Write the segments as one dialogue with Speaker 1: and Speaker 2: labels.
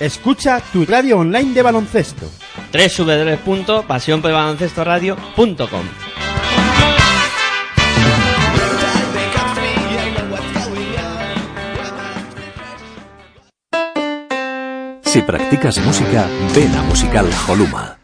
Speaker 1: Escucha tu radio online de baloncesto.
Speaker 2: www.pasionporbaloncestoradio.com
Speaker 3: Si practicas música, ven a Musical Holuma.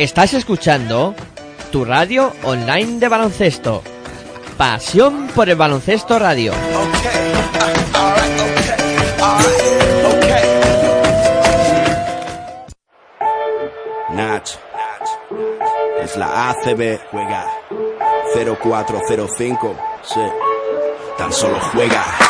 Speaker 2: Estás escuchando tu radio online de baloncesto. Pasión por el baloncesto radio.
Speaker 4: Nach. Es la ACB. Juega 0405. Sí. Tan solo juega.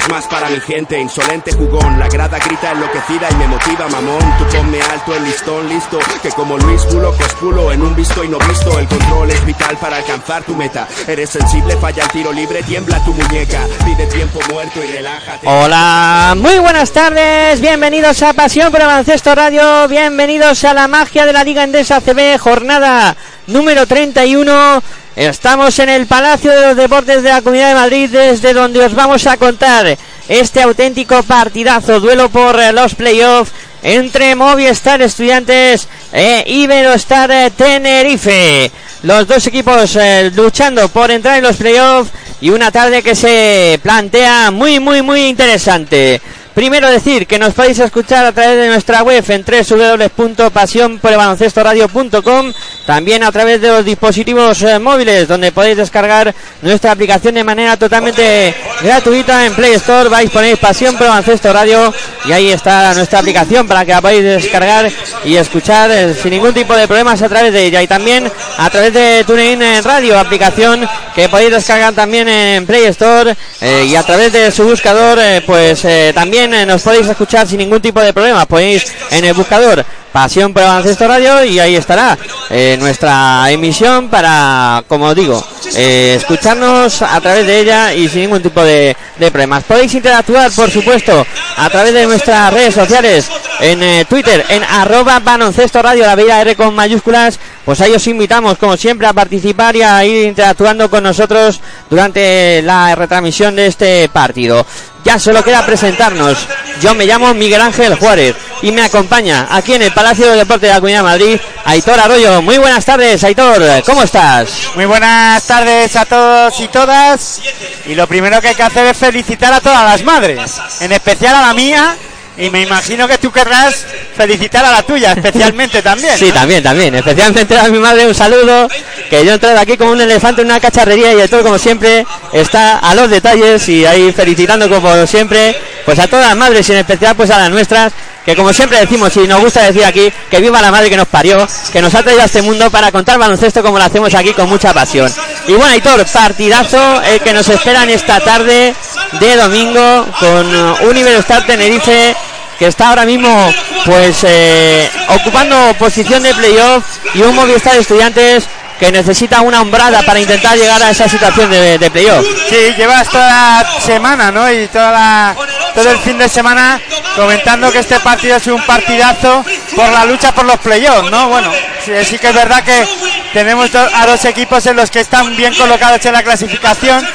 Speaker 4: tres más para mi gente, insolente jugón. La grada grita enloquecida y me motiva, mamón. Tú ponme alto el listón, listo. Que como Luis Pulo, cospulo en un visto y no visto. El control es vital para alcanzar tu meta. Eres sensible, falla el tiro libre, tiembla tu muñeca. Pide tiempo muerto y relájate.
Speaker 2: Hola, muy buenas tardes, bienvenidos a Pasión por el Baloncesto Radio, bienvenidos a la magia de la Liga Endesa CB, jornada número 31. Estamos en el Palacio de los Deportes de la Comunidad de Madrid, desde donde os vamos a contar este auténtico partidazo, duelo por los playoffs entre Movistar Estudiantes e Iberostar Tenerife. Los dos equipos eh, luchando por entrar en los playoffs y una tarde que se plantea muy, muy, muy interesante. Primero decir que nos podéis escuchar a través de nuestra web en www.pasionporelbaloncestoradio.com también a través de los dispositivos eh, móviles donde podéis descargar nuestra aplicación de manera totalmente gratuita en Play Store. Vais ponéis Pasión por Baloncesto Radio y ahí está nuestra aplicación para que la podáis descargar y escuchar eh, sin ningún tipo de problemas a través de ella. Y también a través de TuneIn Radio aplicación que podéis descargar también en Play Store eh, y a través de su buscador pues también nos podéis escuchar sin ningún tipo de problema. Podéis en el buscador Pasión por Baloncesto Radio y ahí estará eh, nuestra emisión para, como digo, eh, escucharnos a través de ella y sin ningún tipo de, de problemas. Podéis interactuar, por supuesto, a través de nuestras redes sociales, en eh, Twitter, en arroba baloncesto radio, la vida R con mayúsculas, pues ahí os invitamos, como siempre, a participar y a ir interactuando con nosotros durante la retransmisión de este partido. Ya solo queda presentarnos. Yo me llamo Miguel Ángel Juárez y me acompaña aquí en el Palacio de Deporte de la Comunidad de Madrid Aitor Arroyo. Muy buenas tardes, Aitor. ¿Cómo estás?
Speaker 5: Muy buenas tardes a todos y todas. Y lo primero que hay que hacer es felicitar a todas las madres, en especial a la mía. Y me imagino que tú querrás felicitar a la tuya, especialmente también.
Speaker 2: Sí, también, también. Especialmente a mi madre un saludo. Que yo he entrado aquí como un elefante en una cacharrería y todo como siempre está a los detalles y ahí felicitando como siempre pues a todas las madres y en especial pues a las nuestras que como siempre decimos y nos gusta decir aquí que viva la madre que nos parió que nos ha traído a este mundo para contar baloncesto como lo hacemos aquí con mucha pasión. Y bueno Aitor partidazo el que nos espera en esta tarde de domingo con uh, Universidad Tenerife que está ahora mismo pues eh, ocupando posición de playoff y un Movistar de Estudiantes que necesita una hombrada para intentar llegar a esa situación de, playoff.
Speaker 5: Sí, llevas toda la semana, ¿no? Y toda la, todo el fin de semana comentando que este partido es un partidazo por la lucha por los playoffs, ¿no? Bueno, sí, que es verdad que tenemos a dos equipos en los que están bien colocados en la clasificación,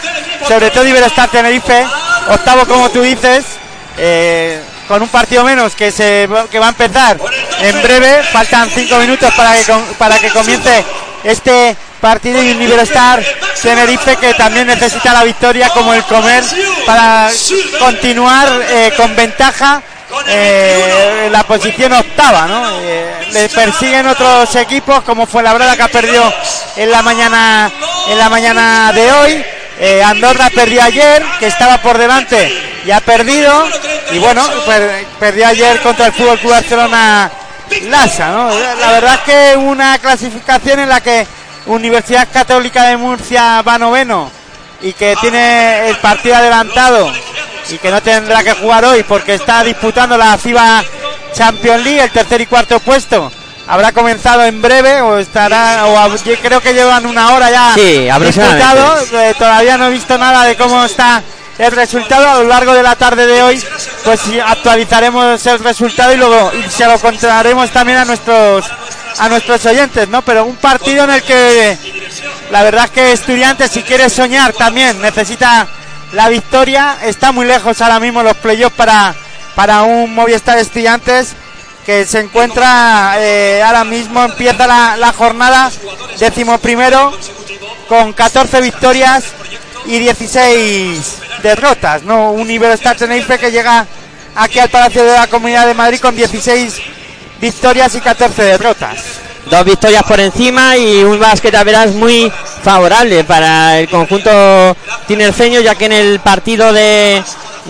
Speaker 5: sobre todo Iberostar Tenerife, octavo como tú dices, eh, con un partido menos que se que va a empezar en breve, faltan cinco minutos para que para que comience este
Speaker 1: partido y un Iberostar Tenerife que también necesita la victoria como el comer para continuar eh, con ventaja eh, la posición octava, ¿no? Eh, le persiguen otros equipos como fue la Brada que ha perdido en la mañana en la mañana de hoy. Eh, Andorra perdió ayer, que estaba por delante y ha perdido. Y bueno, per- perdió ayer contra el Fútbol Club Barcelona Lasa, ¿no? La verdad es que una clasificación en la que Universidad Católica de Murcia va noveno y que tiene el partido adelantado y que no tendrá que jugar hoy porque está disputando la FIBA Champions League, el tercer y cuarto puesto. Habrá comenzado en breve o estará, o creo que llevan una hora ya
Speaker 2: Sí,
Speaker 1: disputado. Eh, todavía no he visto nada de cómo está el resultado. A lo largo de la tarde de hoy, pues actualizaremos el resultado y luego se lo contaremos también a nuestros a nuestros oyentes, ¿no? Pero un partido en el que la verdad es que Estudiantes, si quiere soñar, también necesita la victoria. Está muy lejos ahora mismo los playoffs para, para un Movistar Estudiantes que se encuentra eh, ahora mismo, empieza la, la jornada décimo primero con 14 victorias y 16 derrotas, ¿no? Un Iberostar Tenerife que llega aquí al Palacio de la Comunidad de Madrid con 16 victorias y 14 derrotas.
Speaker 2: Dos victorias por encima y un básquet a veras muy favorable para el conjunto tinerfeño, ya que en el partido de,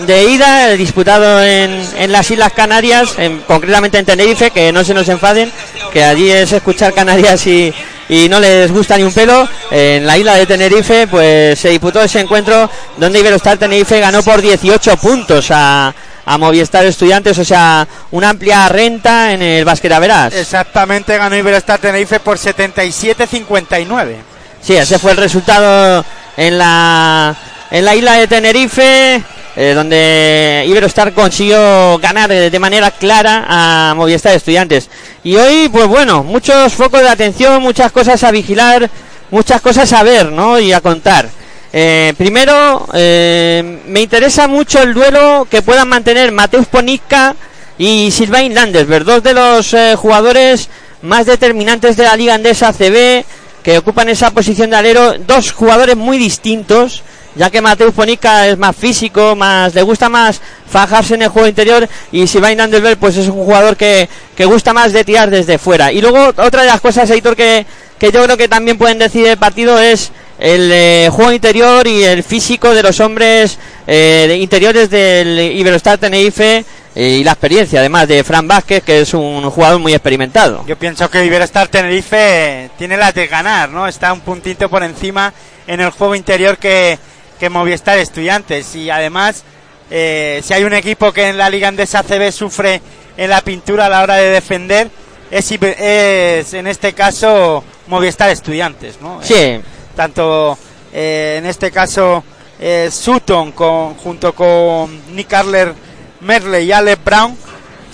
Speaker 2: de ida, disputado en, en las Islas Canarias, en- concretamente en Tenerife, que no se nos enfaden, que allí es escuchar Canarias y, y no les gusta ni un pelo, en la isla de Tenerife, pues se disputó ese encuentro donde Iberostar Tenerife ganó por 18 puntos a, a Movistar Estudiantes, o sea, una amplia renta en el básquet a veras.
Speaker 1: Exactamente, ganó Iberostar Tenerife por 77-59.
Speaker 2: Sí, ese fue el resultado en la, en la isla de Tenerife, eh, donde Iberostar consiguió ganar de manera clara a Movistar Estudiantes. Y hoy, pues bueno, muchos focos de atención, muchas cosas a vigilar, muchas cosas a ver, ¿no? Y a contar. Eh, primero, eh, me interesa mucho el duelo que puedan mantener Mateus Ponica y Sylvain Landesberg, dos de los eh, jugadores más determinantes de la Liga Andesa CB, que ocupan esa posición de alero, dos jugadores muy distintos, ya que Mateus Ponica es más físico, más le gusta más fajarse en el juego interior y Sylvain Landesberg pues es un jugador que, que gusta más de tirar desde fuera. Y luego otra de las cosas, Editor, que, que yo creo que también pueden decidir el partido es el eh, juego interior y el físico de los hombres eh, interiores del Iberostar Tenerife eh, y la experiencia además de Fran Vázquez que es un jugador muy experimentado.
Speaker 1: Yo pienso que Iberostar Tenerife tiene las de ganar, ¿no? Está un puntito por encima en el juego interior que, que Movistar Estudiantes. Y además, eh, si hay un equipo que en la Liga Andesa CB sufre en la pintura a la hora de defender, es, es en este caso Movistar Estudiantes, ¿no?
Speaker 2: Sí,
Speaker 1: tanto eh, en este caso eh, Sutton con, junto con Nick Arler Merley y Alex Brown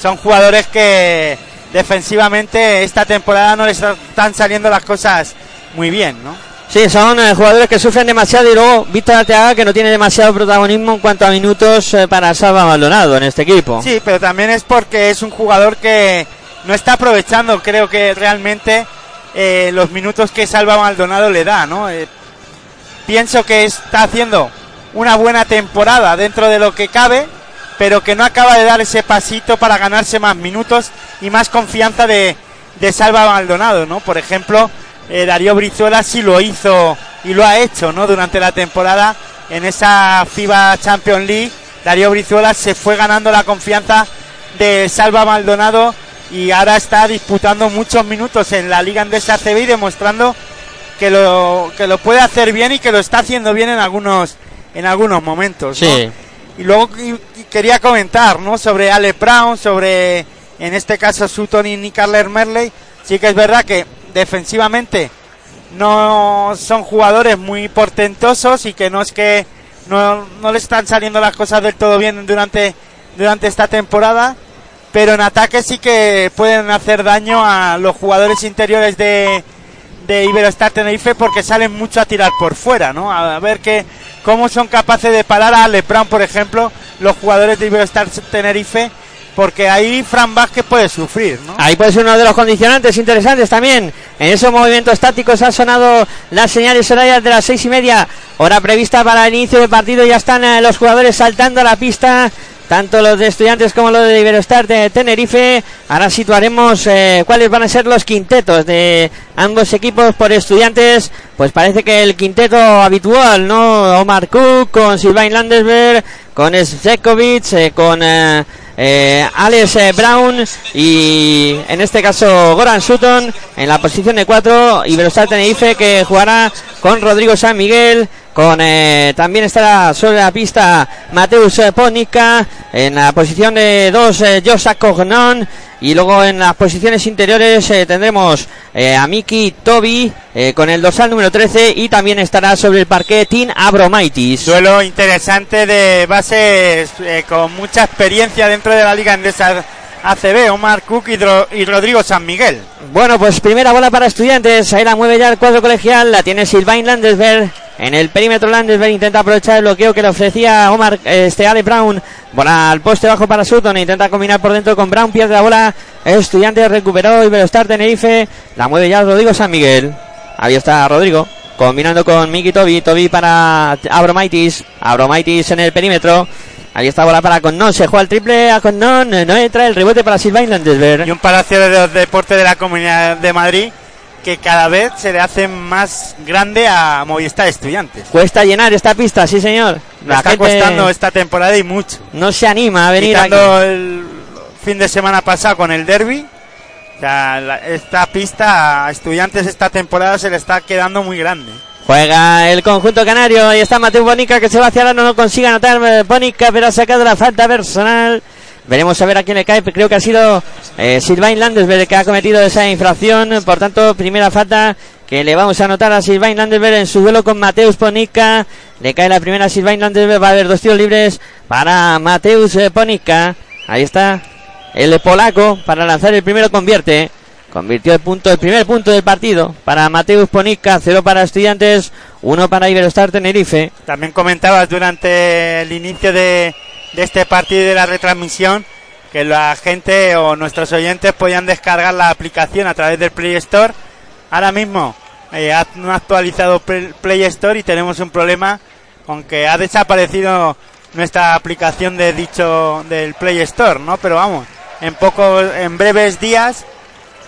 Speaker 1: son jugadores que defensivamente esta temporada no les están saliendo las cosas muy bien, ¿no?
Speaker 2: Sí, son eh, jugadores que sufren demasiado y luego Víctor Arteaga que no tiene demasiado protagonismo en cuanto a minutos eh, para Salva Maldonado en este equipo.
Speaker 1: Sí, pero también es porque es un jugador que no está aprovechando, creo que realmente eh, los minutos que Salva Maldonado le da, ¿no? Eh, pienso que está haciendo una buena temporada dentro de lo que cabe, pero que no acaba de dar ese pasito para ganarse más minutos y más confianza de, de Salva Maldonado, ¿no? Por ejemplo, eh, Darío Brizuela sí lo hizo y lo ha hecho, ¿no? Durante la temporada en esa FIBA Champions League, Darío Brizuela se fue ganando la confianza de Salva Maldonado y ahora está disputando muchos minutos en la Liga Andesa CB y demostrando que lo que lo puede hacer bien y que lo está haciendo bien en algunos en algunos momentos. ¿no?
Speaker 2: Sí.
Speaker 1: Y luego y- quería comentar, ¿no? Sobre Ale Brown, sobre en este caso Sutton y Nick Merley. Sí que es verdad que defensivamente no son jugadores muy portentosos y que no es que no, no le están saliendo las cosas del todo bien durante, durante esta temporada, pero en ataque sí que pueden hacer daño a los jugadores interiores de, de Iberostar Tenerife porque salen mucho a tirar por fuera, ¿no? A ver que, cómo son capaces de parar a Ale Brown, por ejemplo, los jugadores de Iberostar Tenerife, porque ahí Fran Vázquez puede sufrir, ¿no?
Speaker 2: Ahí puede ser uno de los condicionantes interesantes también. en esos movimientos tácticos ha sonado las señales horarias de las seis y media, hora prevista para el inicio del partido. Ya están eh, los jugadores saltando a la pista tanto los de estudiantes como los de Iberostar de Tenerife. Ahora situaremos eh, cuáles van a ser los quintetos de ambos equipos por estudiantes. Pues parece que el quinteto habitual, ¿no? Omar Cook con Sylvain Landesberg, con Zekovic, eh, con eh, Alex eh, Brown y en este caso Goran Sutton en la posición de cuatro. Iberostar Tenerife que jugará con Rodrigo San Miguel. Con eh, también estará sobre la pista Mateus eh, Ponica en la posición de dos eh, Josa Cognon y luego en las posiciones interiores eh, tendremos eh, a Miki Toby eh, con el dorsal número 13 y también estará sobre el parque Tin Abromaitis.
Speaker 1: Duelo interesante de bases con mucha experiencia dentro de la liga andesa ACB, Omar Cook y, Dro- y Rodrigo San Miguel.
Speaker 2: Bueno, pues primera bola para estudiantes. Ahí la mueve ya el cuadro colegial. La tiene Sylvain Landesberg. En el perímetro Landesberg intenta aprovechar el bloqueo que le ofrecía Omar este Ale Brown. Bola al poste bajo para Sutton. Intenta combinar por dentro con Brown. Pierde la bola. Estudiantes recuperó. Iberostar Tenerife. La mueve ya Rodrigo San Miguel. Ahí está Rodrigo. Combinando con Miki Toby. Toby para Abromaitis. Abromaitis en el perímetro. Ahí está bola para Connon. Se juega el triple a Connon. No entra el rebote para Sylvain Landesberg.
Speaker 1: Y un palacio de los deportes de la Comunidad de Madrid que cada vez se le hace más grande a Movistar Estudiantes.
Speaker 2: Cuesta llenar esta pista, sí señor.
Speaker 1: La está
Speaker 2: gente
Speaker 1: costando esta temporada y mucho.
Speaker 2: no se anima a venir
Speaker 1: Quitando
Speaker 2: aquí.
Speaker 1: el fin de semana pasado con el derby, o sea, la- esta pista a estudiantes esta temporada se le está quedando muy grande.
Speaker 2: Juega el conjunto canario. Ahí está Mateo Bonica que se va hacia la no consigue anotar eh, Bonica, pero ha sacado la falta personal. Veremos a ver a quién le cae. Creo que ha sido eh, Sylvain Landesberg que ha cometido esa infracción. Por tanto, primera falta que le vamos a anotar a Sylvain Landesberg en su duelo con Mateus Ponica. Le cae la primera a Sylvain Landesberg. Va a haber dos tiros libres para Mateus eh, Ponica. Ahí está el polaco para lanzar el primero convierte. Convirtió el punto, el primer punto del partido para Mateus Ponica, cero para Estudiantes, uno para Iberostar Tenerife.
Speaker 1: También comentabas durante el inicio de, de este partido de la retransmisión que la gente o nuestros oyentes podían descargar la aplicación a través del Play Store. Ahora mismo eh, ha- no ha actualizado Play Store y tenemos un problema con que ha desaparecido nuestra aplicación de dicho del Play Store, ¿no? Pero vamos, en poco, en breves días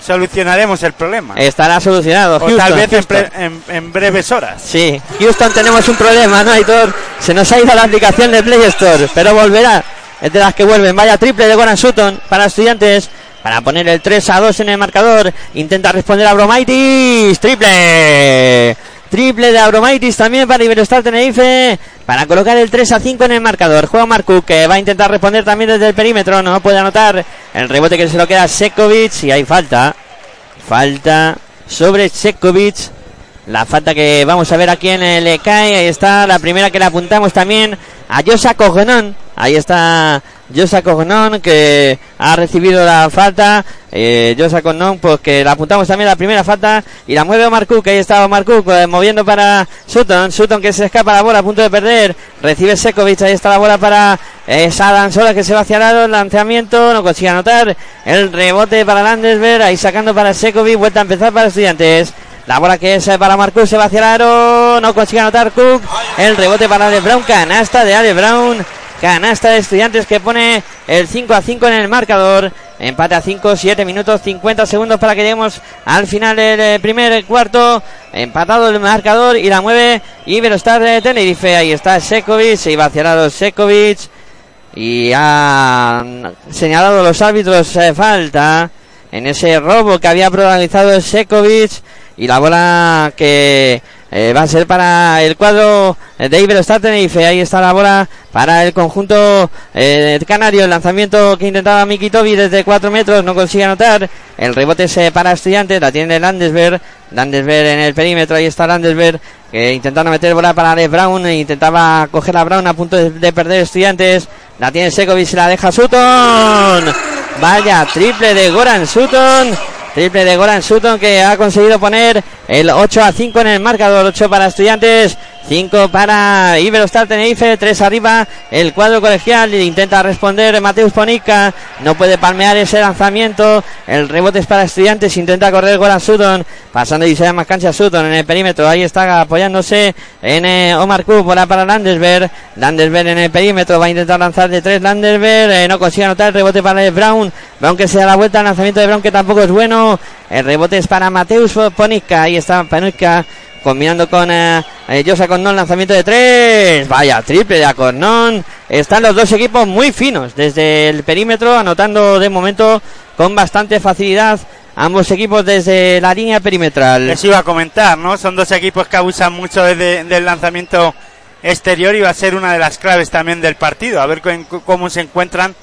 Speaker 1: solucionaremos el problema.
Speaker 2: Estará solucionado.
Speaker 1: o
Speaker 2: Houston,
Speaker 1: tal vez en, pre- en- en breves horas.
Speaker 2: Sí, Houston tenemos un problema, ¿no, Aitor? Se nos ha ido la aplicación de Play Store, pero volverá. Es de las que vuelven. Vaya triple de Goran Sutton para Estudiantes. Para poner el 3 a 2 en el marcador. Intenta responder a Bromaitis. Triple. Triple de Abromaitis también para Iberostar Tenerife. Para colocar el 3 a 5 en el marcador. Juega Marcu que va a intentar responder también desde el perímetro. No puede anotar el rebote que se lo queda Sekovic. Y hay falta. Falta sobre Sekovic. La falta que vamos a ver a quién le cae. Ahí está la primera que le apuntamos también a Josa Cognon. Ahí está Josa Cognon que ha recibido la falta. Eh, Josa Cognon, pues que apuntamos también la primera falta. Y la mueve Omar Cook. Ahí está Omar Cook eh, moviendo para Sutton. Sutton que se escapa la bola a punto de perder. Recibe Sekovic. Ahí está la bola para eh, Sadan Sola que se va hacia lado. El lanzamiento no consigue anotar. El rebote para Landesberg. Ahí sacando para Sekovic. Vuelta a empezar para Estudiantes. La bola que es eh, para Marcus se va hacia el aro. No consigue anotar Cook. El rebote para Ale Brown. Canasta de Ale Brown. Canasta de estudiantes que pone el 5 a 5 en el marcador. Empate a 5, 7 minutos 50 segundos para que lleguemos al final del eh, primer cuarto. Empatado el marcador y la mueve Iberostar de Tenerife. Ahí está Sekovic. Se iba hacia lado Sekovic. Y ha señalado los árbitros eh, falta en ese robo que había protagonizado Sekovic. Y la bola que eh, va a ser para el cuadro de Iberostar Tenerife. Ahí está la bola para el conjunto eh, canario. El lanzamiento que intentaba Miki Tobi desde 4 metros no consigue anotar. El rebote es para estudiantes. La tiene Landesberg. Landesberg en el perímetro. Ahí está Landesberg. Intentando meter bola para Ale Brown. e Intentaba coger a Brown a punto de, de perder estudiantes. La tiene Sekovic. Se la deja Sutton. Vaya triple de Goran Sutton. Triple de Goran Sutton que ha conseguido poner el 8 a 5 en el marcador. 8 para estudiantes, 5 para Iberostar Tenerife, 3 arriba. El cuadro colegial, intenta responder Mateus Ponica, no puede palmear ese lanzamiento, el rebote es para estudiantes, intenta correr Goran Sutton, pasando y se llama cancha Sutton en el perímetro, ahí está apoyándose en Omar Cook, bola para Landesberg, Landesberg en el perímetro, va a intentar lanzar de 3 Landesberg, eh, no consigue anotar. El rebote para Brown, Brown que se da la vuelta, el lanzamiento de Brown que tampoco es bueno, el rebote es para Mateus Ponica, ahí está Ponica combinando con eh, eh, Josa Cornón, lanzamiento de tres. Vaya, triple de Acornón. Están los dos equipos muy finos desde el perímetro, anotando de momento con bastante facilidad ambos equipos desde la línea perimetral.
Speaker 5: Les iba a comentar, ¿no? Son dos equipos que abusan mucho desde del lanzamiento exterior y va a ser una de las claves también del partido. A ver cómo se encuentran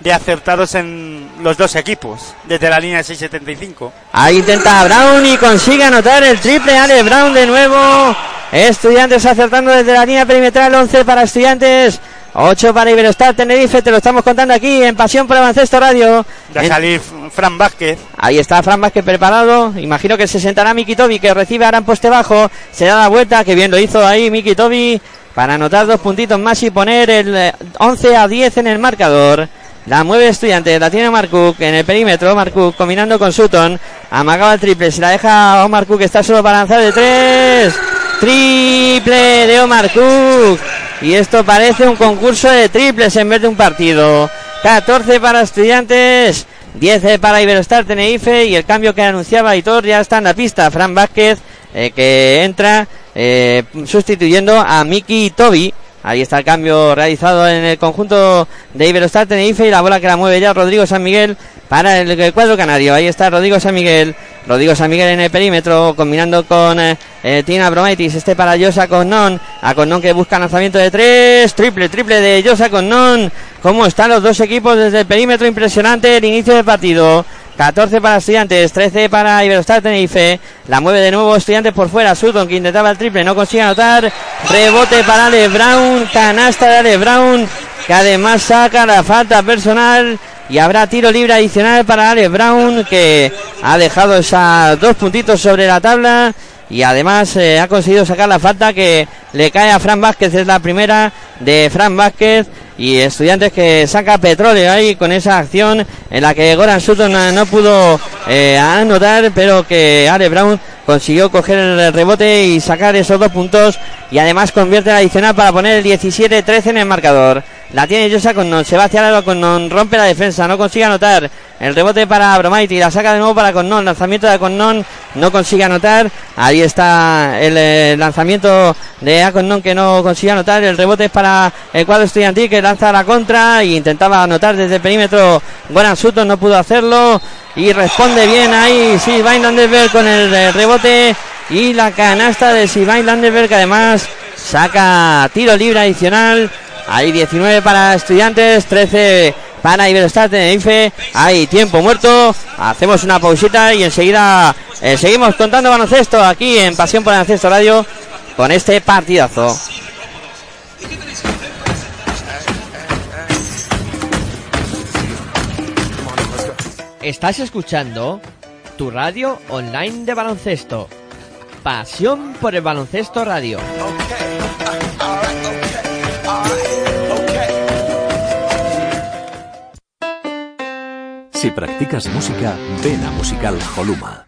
Speaker 5: de acertados en los dos equipos desde la línea 675.
Speaker 2: Ahí intenta Brown y consigue anotar el triple. Ale Brown de nuevo. Estudiantes acertando desde la línea perimetral. 11 para Estudiantes. 8 para Iberostar Tenerife, te lo estamos contando aquí en Pasión por Baloncesto Radio.
Speaker 5: Va a salir Fran Vázquez.
Speaker 2: Ahí está Fran Vázquez preparado. Imagino que se sentará Miki Tobi, que recibe ahora en poste bajo. Se da la vuelta, que bien lo hizo ahí Miki Tobi, para anotar dos puntitos más y poner el 11 a 10 en el marcador. La mueve Estudiantes, la tiene Omar Cook en el perímetro. Omar Cook combinando con Sutton. Amagaba el triple, se la deja Omar Cook, está solo para lanzar de tres. Triple de Omar Cook. Y esto parece un concurso de triples en vez de un partido. 14 para Estudiantes, 10 para Iberostar Tenerife. Y el cambio que anunciaba Hitor ya está en la pista. Fran Vázquez, eh, que entra eh, sustituyendo a Miki Toby. Ahí está el cambio realizado en el conjunto de Iberostar Tenerife y la bola que la mueve ya Rodrigo San Miguel para el, cuadro canario. Ahí está Rodrigo San Miguel. Rodrigo San Miguel en el perímetro, combinando con eh, eh, Tina Bromaitis. Este para Yosa Connon. A Connon que busca lanzamiento de tres. Triple, triple de Yosa Connon. ¿Cómo están los dos equipos desde el perímetro? Impresionante el inicio del partido. 14 para Estudiantes, 13 para Iberostar Tenerife. La mueve de nuevo Estudiantes por fuera. Sutton que intentaba el triple, no consigue anotar. Rebote para Ale Brown, canasta de Ale Brown, que además saca la falta personal. Y habrá tiro libre adicional para Ale Brown, que ha dejado esos dos puntitos sobre la tabla. Y además eh, ha conseguido sacar la falta que le cae a Fran Vázquez. Es la primera de Fran Vázquez y Estudiantes que saca petróleo ahí con esa acción en la que Goran Sutton no pudo eh, anotar, pero que Ale Brown consiguió coger el rebote y sacar esos dos puntos y además convierte el adicional para poner el 17-13 en el marcador. La tiene Yosa con non, se va hacia el con non, rompe la defensa, no consigue anotar. El rebote para Bromaiti, la saca de nuevo para Connon, lanzamiento de Connon, no consigue anotar. Ahí está el, eh, lanzamiento de Aconnon que no consigue anotar. El rebote es para el cuadro estudiantil que lanza la contra y intentaba anotar desde el perímetro. Goran Sutton no pudo hacerlo y responde bien ahí Silvain Landerberg con el, el rebote y la canasta de Silvain Landerberg que además saca tiro libre adicional hay 19 para estudiantes, 13 para Iberostar Tenerife. Hay tiempo muerto. Hacemos una pausita y enseguida eh, seguimos contando baloncesto aquí en Pasión por el Baloncesto Radio con este partidazo. Estás escuchando tu radio online de baloncesto. Pasión por el Baloncesto Radio.
Speaker 3: Si practicas música, ven a Musical Holuma.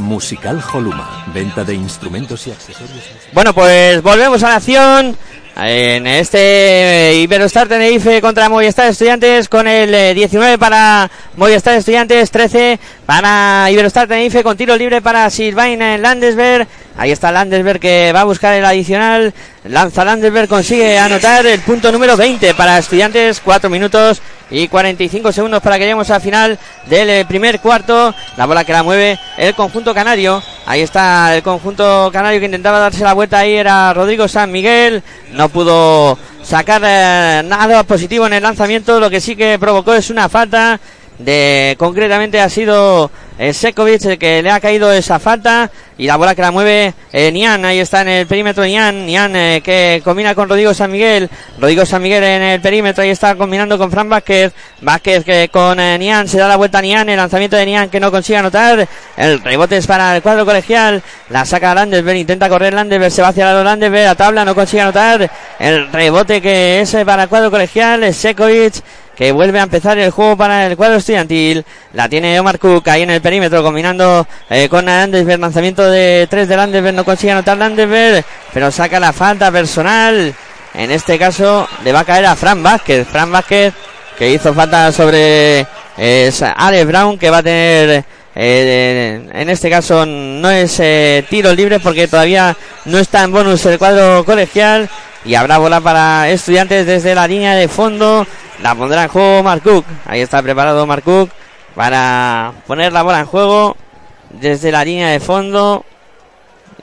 Speaker 3: Musical Holuma, venta de instrumentos y accesorios.
Speaker 2: Bueno, pues volvemos a la acción. En este Iberostar Tenerife contra Movistar Estudiantes con el 19 eh, para Movistar Estudiantes, 13 para Iberostar Tenerife con tiro libre para Silvain Landesberg. Ahí está Landesberg que va a buscar el adicional. Lanza Landesberg, consigue anotar el punto número 20 para Estudiantes, 4 minutos y 45 segundos para que lleguemos al final del eh, primer cuarto. La bola que la mueve el conjunto canario. Ahí está el conjunto canario que intentaba darse la vuelta ahí era Rodrigo San Miguel. No pudo sacar eh, nada positivo en el lanzamiento. Lo que sí que provocó es una falta de concretamente ha sido eh, Sekovic el que le ha caído esa falta y la bola que la mueve eh, Nian, ahí está en el perímetro Nian, Nian eh, que combina con Rodrigo San Miguel, Rodrigo San Miguel en el perímetro, ahí está combinando con Fran Vázquez, Vázquez que con eh, Nian se da la vuelta a Nian, el lanzamiento de Nian que no consigue anotar, el rebote es para el cuadro colegial, la saca Landesberg, intenta correr Landesberg, se va hacia la Landesberg, a tabla, no consigue anotar, el rebote que es para el cuadro colegial, Sekovic que vuelve a empezar el juego para el cuadro estudiantil. La tiene Omar Cook ahí en el perímetro, combinando eh, con Landesberg. Lanzamiento de tres de Landesberg, no consigue anotar Landesberg, pero saca la falta personal. En este caso le va a caer a Fran Vázquez. Fran Vázquez que hizo falta sobre eh, Alex Brown, que va a tener. Eh, en este caso no es eh, tiro libre porque todavía no está en bonus el cuadro colegial y habrá bola para estudiantes desde la línea de fondo la pondrá en juego Mark Cook. Ahí está preparado Mark Cook para poner la bola en juego desde la línea de fondo.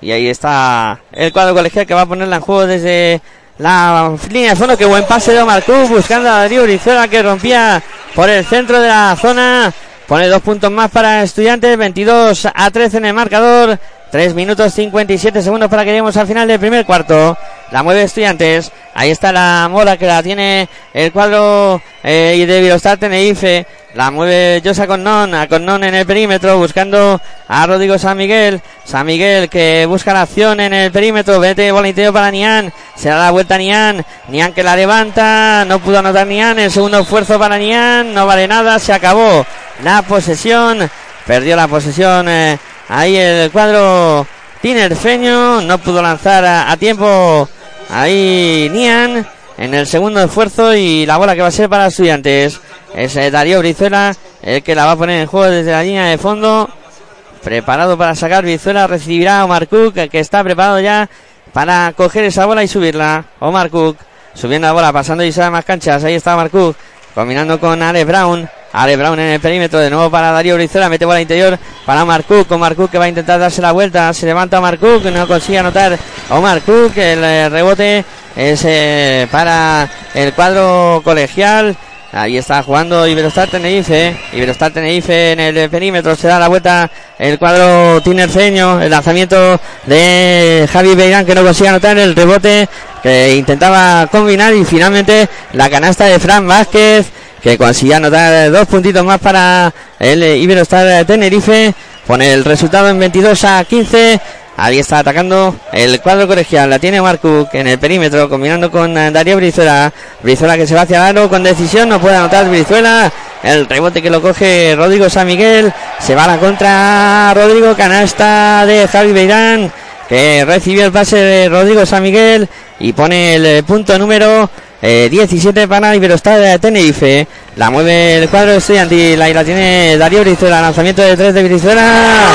Speaker 2: Y ahí está el cuadro colegial que va a ponerla en juego desde la línea de fondo. Qué buen pase de Omar Cook buscando a Darío Brizuela que rompía por el centro de la zona. Pone dos puntos más para estudiantes. 22 a 13 en el marcador. 3 minutos 57 segundos para que lleguemos al final del primer cuarto. La mueve Estudiantes. Ahí está la mola que la tiene el cuadro eh, de Virostar Tenerife. La mueve Josa Connon. A Connon en el perímetro buscando a Rodrigo San Miguel. San Miguel que busca la acción en el perímetro. Vete volanteo para Nian. Se da la vuelta Nian. Nian que la levanta. No pudo anotar Nian. El segundo esfuerzo para Nian. No vale nada. Se acabó la posesión. Perdió la posesión. Eh, Ahí el cuadro tinerfeño no pudo lanzar a, tiempo. Ahí Nian en el segundo esfuerzo y la bola que va a ser para estudiantes. Es eh, Darío Brizuela el que la va a poner en juego desde la línea de fondo. Preparado para sacar Brizuela. Recibirá a Omar Cook que está preparado ya para coger esa bola y subirla. Omar Cook subiendo la bola, pasando y sale más canchas. Ahí está Omar Cook combinando con Alex Brown. Ale Brown en el perímetro, de nuevo para Darío Brizuela, mete bola interior para Marcuk, con Marcuk que va a intentar darse la vuelta, se levanta Marcuk, no consigue anotar Omar Cook, el eh, rebote es eh, para el cuadro colegial, Ahí está jugando Iberostar Tenerife. Iberostar Tenerife en el perímetro. Se da la vuelta el cuadro tinerfeño. El lanzamiento de Javi Beirán que no consigue anotar el rebote que intentaba combinar. Y finalmente la canasta de Fran Vázquez que consigue anotar dos puntitos más para el Iberostar Tenerife. Pone el resultado en 22 a 15. Ahí está atacando el cuadro colegial. La tiene Marcuk en el perímetro, combinando con Darío Brizuela. Brizuela que se va hacia el con decisión. No puede anotar Brizuela. El rebote que lo coge Rodrigo San Miguel. Se va a la contra Rodrigo. Canasta de Javi Beirán. Que recibió el pase de Rodrigo San Miguel. Y pone el punto número 17 eh, para Iberostar de Tenerife. La mueve el cuadro estudiantil. Ahí la tiene Darío Brizuela. Lanzamiento de 3 de Brizuela.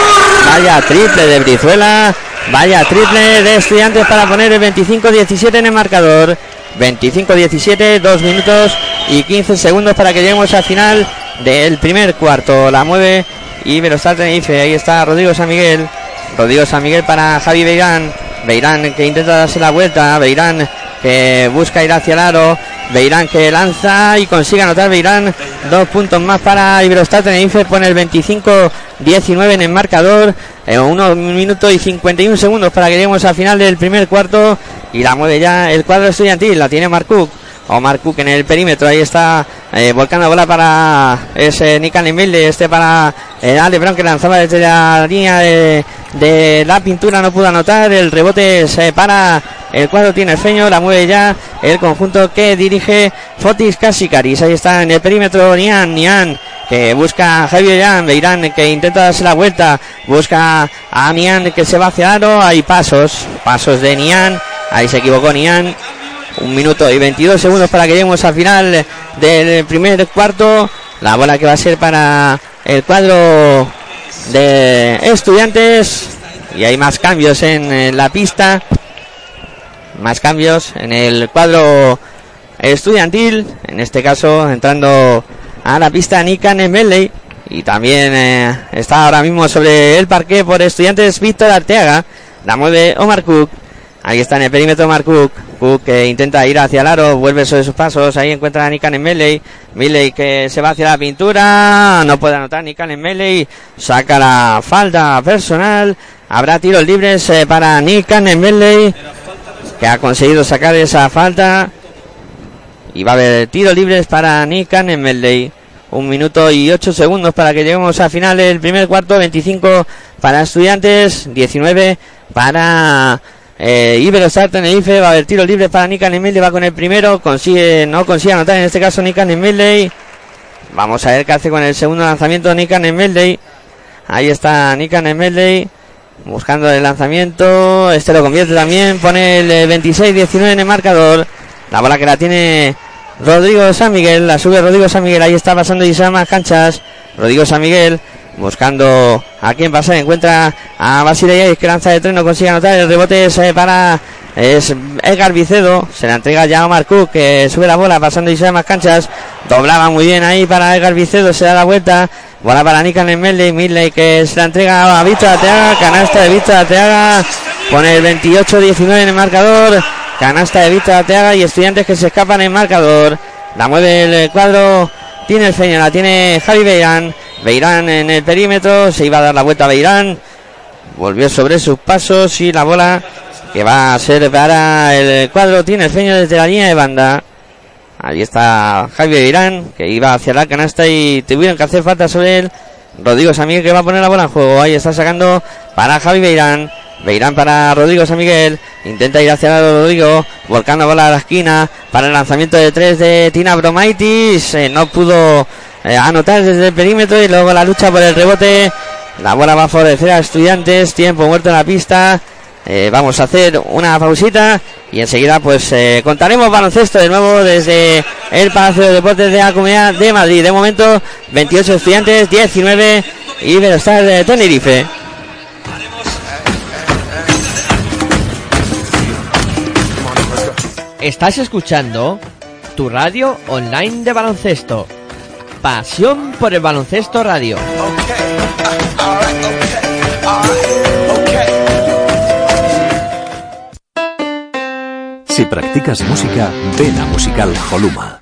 Speaker 2: Vaya triple de Brizuela. Vaya triple de estudiantes para poner el 25-17 en el marcador. 25-17, 2 minutos y 15 segundos para que lleguemos al final del primer cuarto. La mueve Iberostar Tenerife. Ahí está Rodrigo San Miguel. Rodrigo San Miguel para Javi Beirán. Beirán que intenta darse la vuelta. Beirán que busca ir hacia el aro. Beirán que lanza y consigue anotar Beirán. Dos puntos más para Iberostar Tenerife. Pone el 25-19 en el marcador. En unos minutos y 51 segundos para que lleguemos al final del primer cuarto. Y la mueve ya el cuadro estudiantil. La tiene Marcuk. Omar Cook en el perímetro, ahí está eh, volcando bola para ese Nick este para el eh, que lanzaba desde la línea de, la pintura, no pudo anotar, el rebote se para el cuadro tiene el feño, la mueve ya el conjunto que dirige Fotis Casikaris, ahí está en el perímetro Nian, Nian que busca a Javier Jan, Beirán que intenta darse la vuelta, busca a Nian que se va hacia aro, hay pasos, pasos de Nian, ahí se equivocó Nian, un minuto y 22 segundos para que lleguemos al final del primer cuarto, la bola que va a ser para el cuadro de estudiantes. Y hay más cambios en, en la pista, más cambios en el cuadro estudiantil, en este caso entrando a la pista Nikan Emeley y también eh, está ahora mismo sobre el parque por estudiantes Víctor Arteaga, la mueve Omar Cook, ahí está en el perímetro Omar Cook, Cook que intenta ir hacia el aro, vuelve sobre sus pasos, ahí encuentra a Nikan Emeley, Milley que se va hacia la pintura, no puede anotar Nikan Emeley, saca la falta personal, habrá tiros libres eh, para Nikan Emeley que ha conseguido sacar esa falta. Y va a haber tiros libres para Nikan en Meldey. Un minuto y ocho segundos para que lleguemos al final del primer cuarto. 25 para Estudiantes, 19 para eh, Iberostar Tenerife. Va a haber tiros libres para Nikan en Va con el primero. Consigue, no consigue anotar en este caso Nikan en Vamos a ver qué hace con el segundo lanzamiento Nikan en Ahí está Nikan en Buscando el lanzamiento. Este lo convierte también. Pone el 26-19 en el marcador. La bola que la tiene Rodrigo San Miguel. La sube Rodrigo San Miguel. Ahí está pasando y más canchas. Rodrigo San Miguel buscando a quien pasar. Encuentra a Basilea que lanza de tren. No consigue anotar. El rebote es eh, para es Edgar Vicedo. Se la entrega ya a Omar que sube la bola pasando y más canchas. Doblaba muy bien ahí para Edgar Vicedo. Se da la vuelta. Bola para Nikan en Medley. Midley que se la entrega a Víctor Ateaga. Canasta de Víctor Ateaga. Pone el 28-19 en el marcador. Canasta de Víctor Teaga y estudiantes que se escapan en marcador. La mueve el cuadro. Tiene el feño, la tiene Javi Beirán. Beirán en el perímetro. Se iba a dar la vuelta a Beirán. Volvió sobre sus pasos y la bola que va a ser para el cuadro. Tiene el feño desde la línea de banda. Ahí está Javi Beirán que iba hacia la canasta y tuvieron que hacer falta sobre él. Rodrigo Samir que va a poner la bola en juego. Ahí está sacando para Javi Beirán. Beirán para Rodrigo San Miguel. Intenta ir hacia Rodrigo. Volcando bola a la esquina. Para el lanzamiento de tres de Tina Bromaitis. Eh, no pudo eh, anotar desde el perímetro. Y luego la lucha por el rebote. La bola va a favorecer a estudiantes. Tiempo muerto en la pista. Eh, vamos a hacer una pausita y enseguida pues contaremos baloncesto de nuevo desde el Palacio de Deportes de la Comunidad de Madrid. De momento 28 estudiantes, 19 y Iberostar de Tenerife.
Speaker 6: Estás escuchando tu radio online de baloncesto. Pasión por el baloncesto radio.
Speaker 3: Si practicas música, ven a Musical Holuma.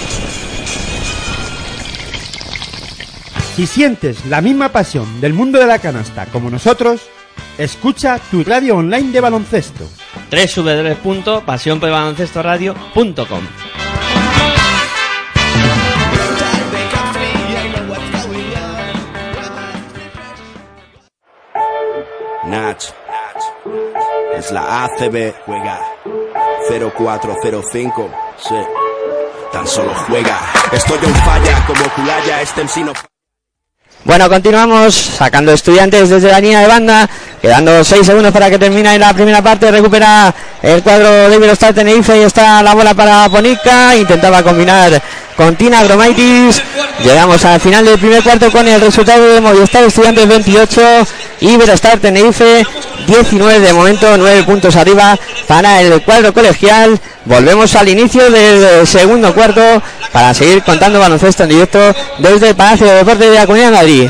Speaker 1: Si sientes la misma pasión del mundo de la canasta como nosotros, escucha tu radio online de baloncesto.
Speaker 6: www.pasionporbaloncestoradio.com
Speaker 4: Nach. Es la ACB, juega 0405. Sí. Tan solo juega. Estoy en falla como Culaya, este MC no
Speaker 2: Bueno, continuamos sacando estudiantes desde la línea de banda, quedando 6 segundos para que termine la primera parte, recupera el cuadro de Iberostar Tenerife y está la bola para Ponica, intentaba combinar con Tina Gromaitis, llegamos al final del primer cuarto con el resultado de Movistar Estudiantes 28, Iberostar Tenerife 19 de momento, 9 puntos arriba para el cuadro colegial. Volvemos al inicio del segundo cuarto para seguir contando baloncesto en directo desde el Palacio de Deportes de la Comunidad de Madrid.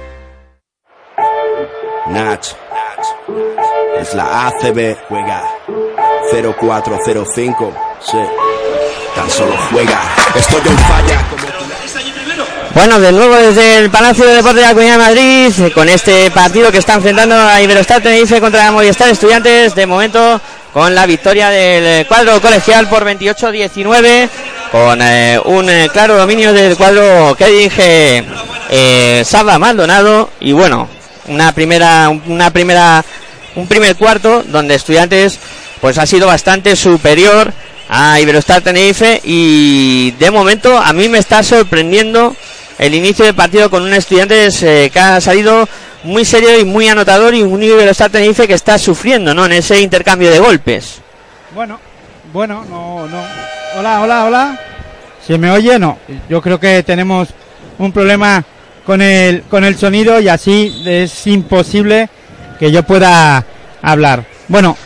Speaker 4: Nach. Es la ACB. Juega 0405. Sí. Tan solo juega. Estoy en falla
Speaker 2: Bueno, de nuevo desde el Palacio de Deportes de la Comunidad de Madrid, con este partido que está enfrentando a Iberostar Tenerife contra Movistar Estudiantes, de momento con la victoria del cuadro colegial por 28-19, con eh, un eh, claro dominio del cuadro que dije eh, Saba Maldonado, y bueno, una primera, una primera, un primer cuarto donde Estudiantes pues ha sido bastante superior a Iberostar Tenerife y de momento a mí me está sorprendiendo el inicio del partido con un Estudiantes eh, que ha salido muy serio y muy anotador y un Iberostar Tenerife que está sufriendo, ¿no? En ese intercambio de golpes.
Speaker 1: Bueno, bueno, no, no. Hola, hola, hola. ¿Se me oye? No. Yo creo que tenemos un problema con el, con el sonido y así es imposible que yo pueda hablar. Bueno,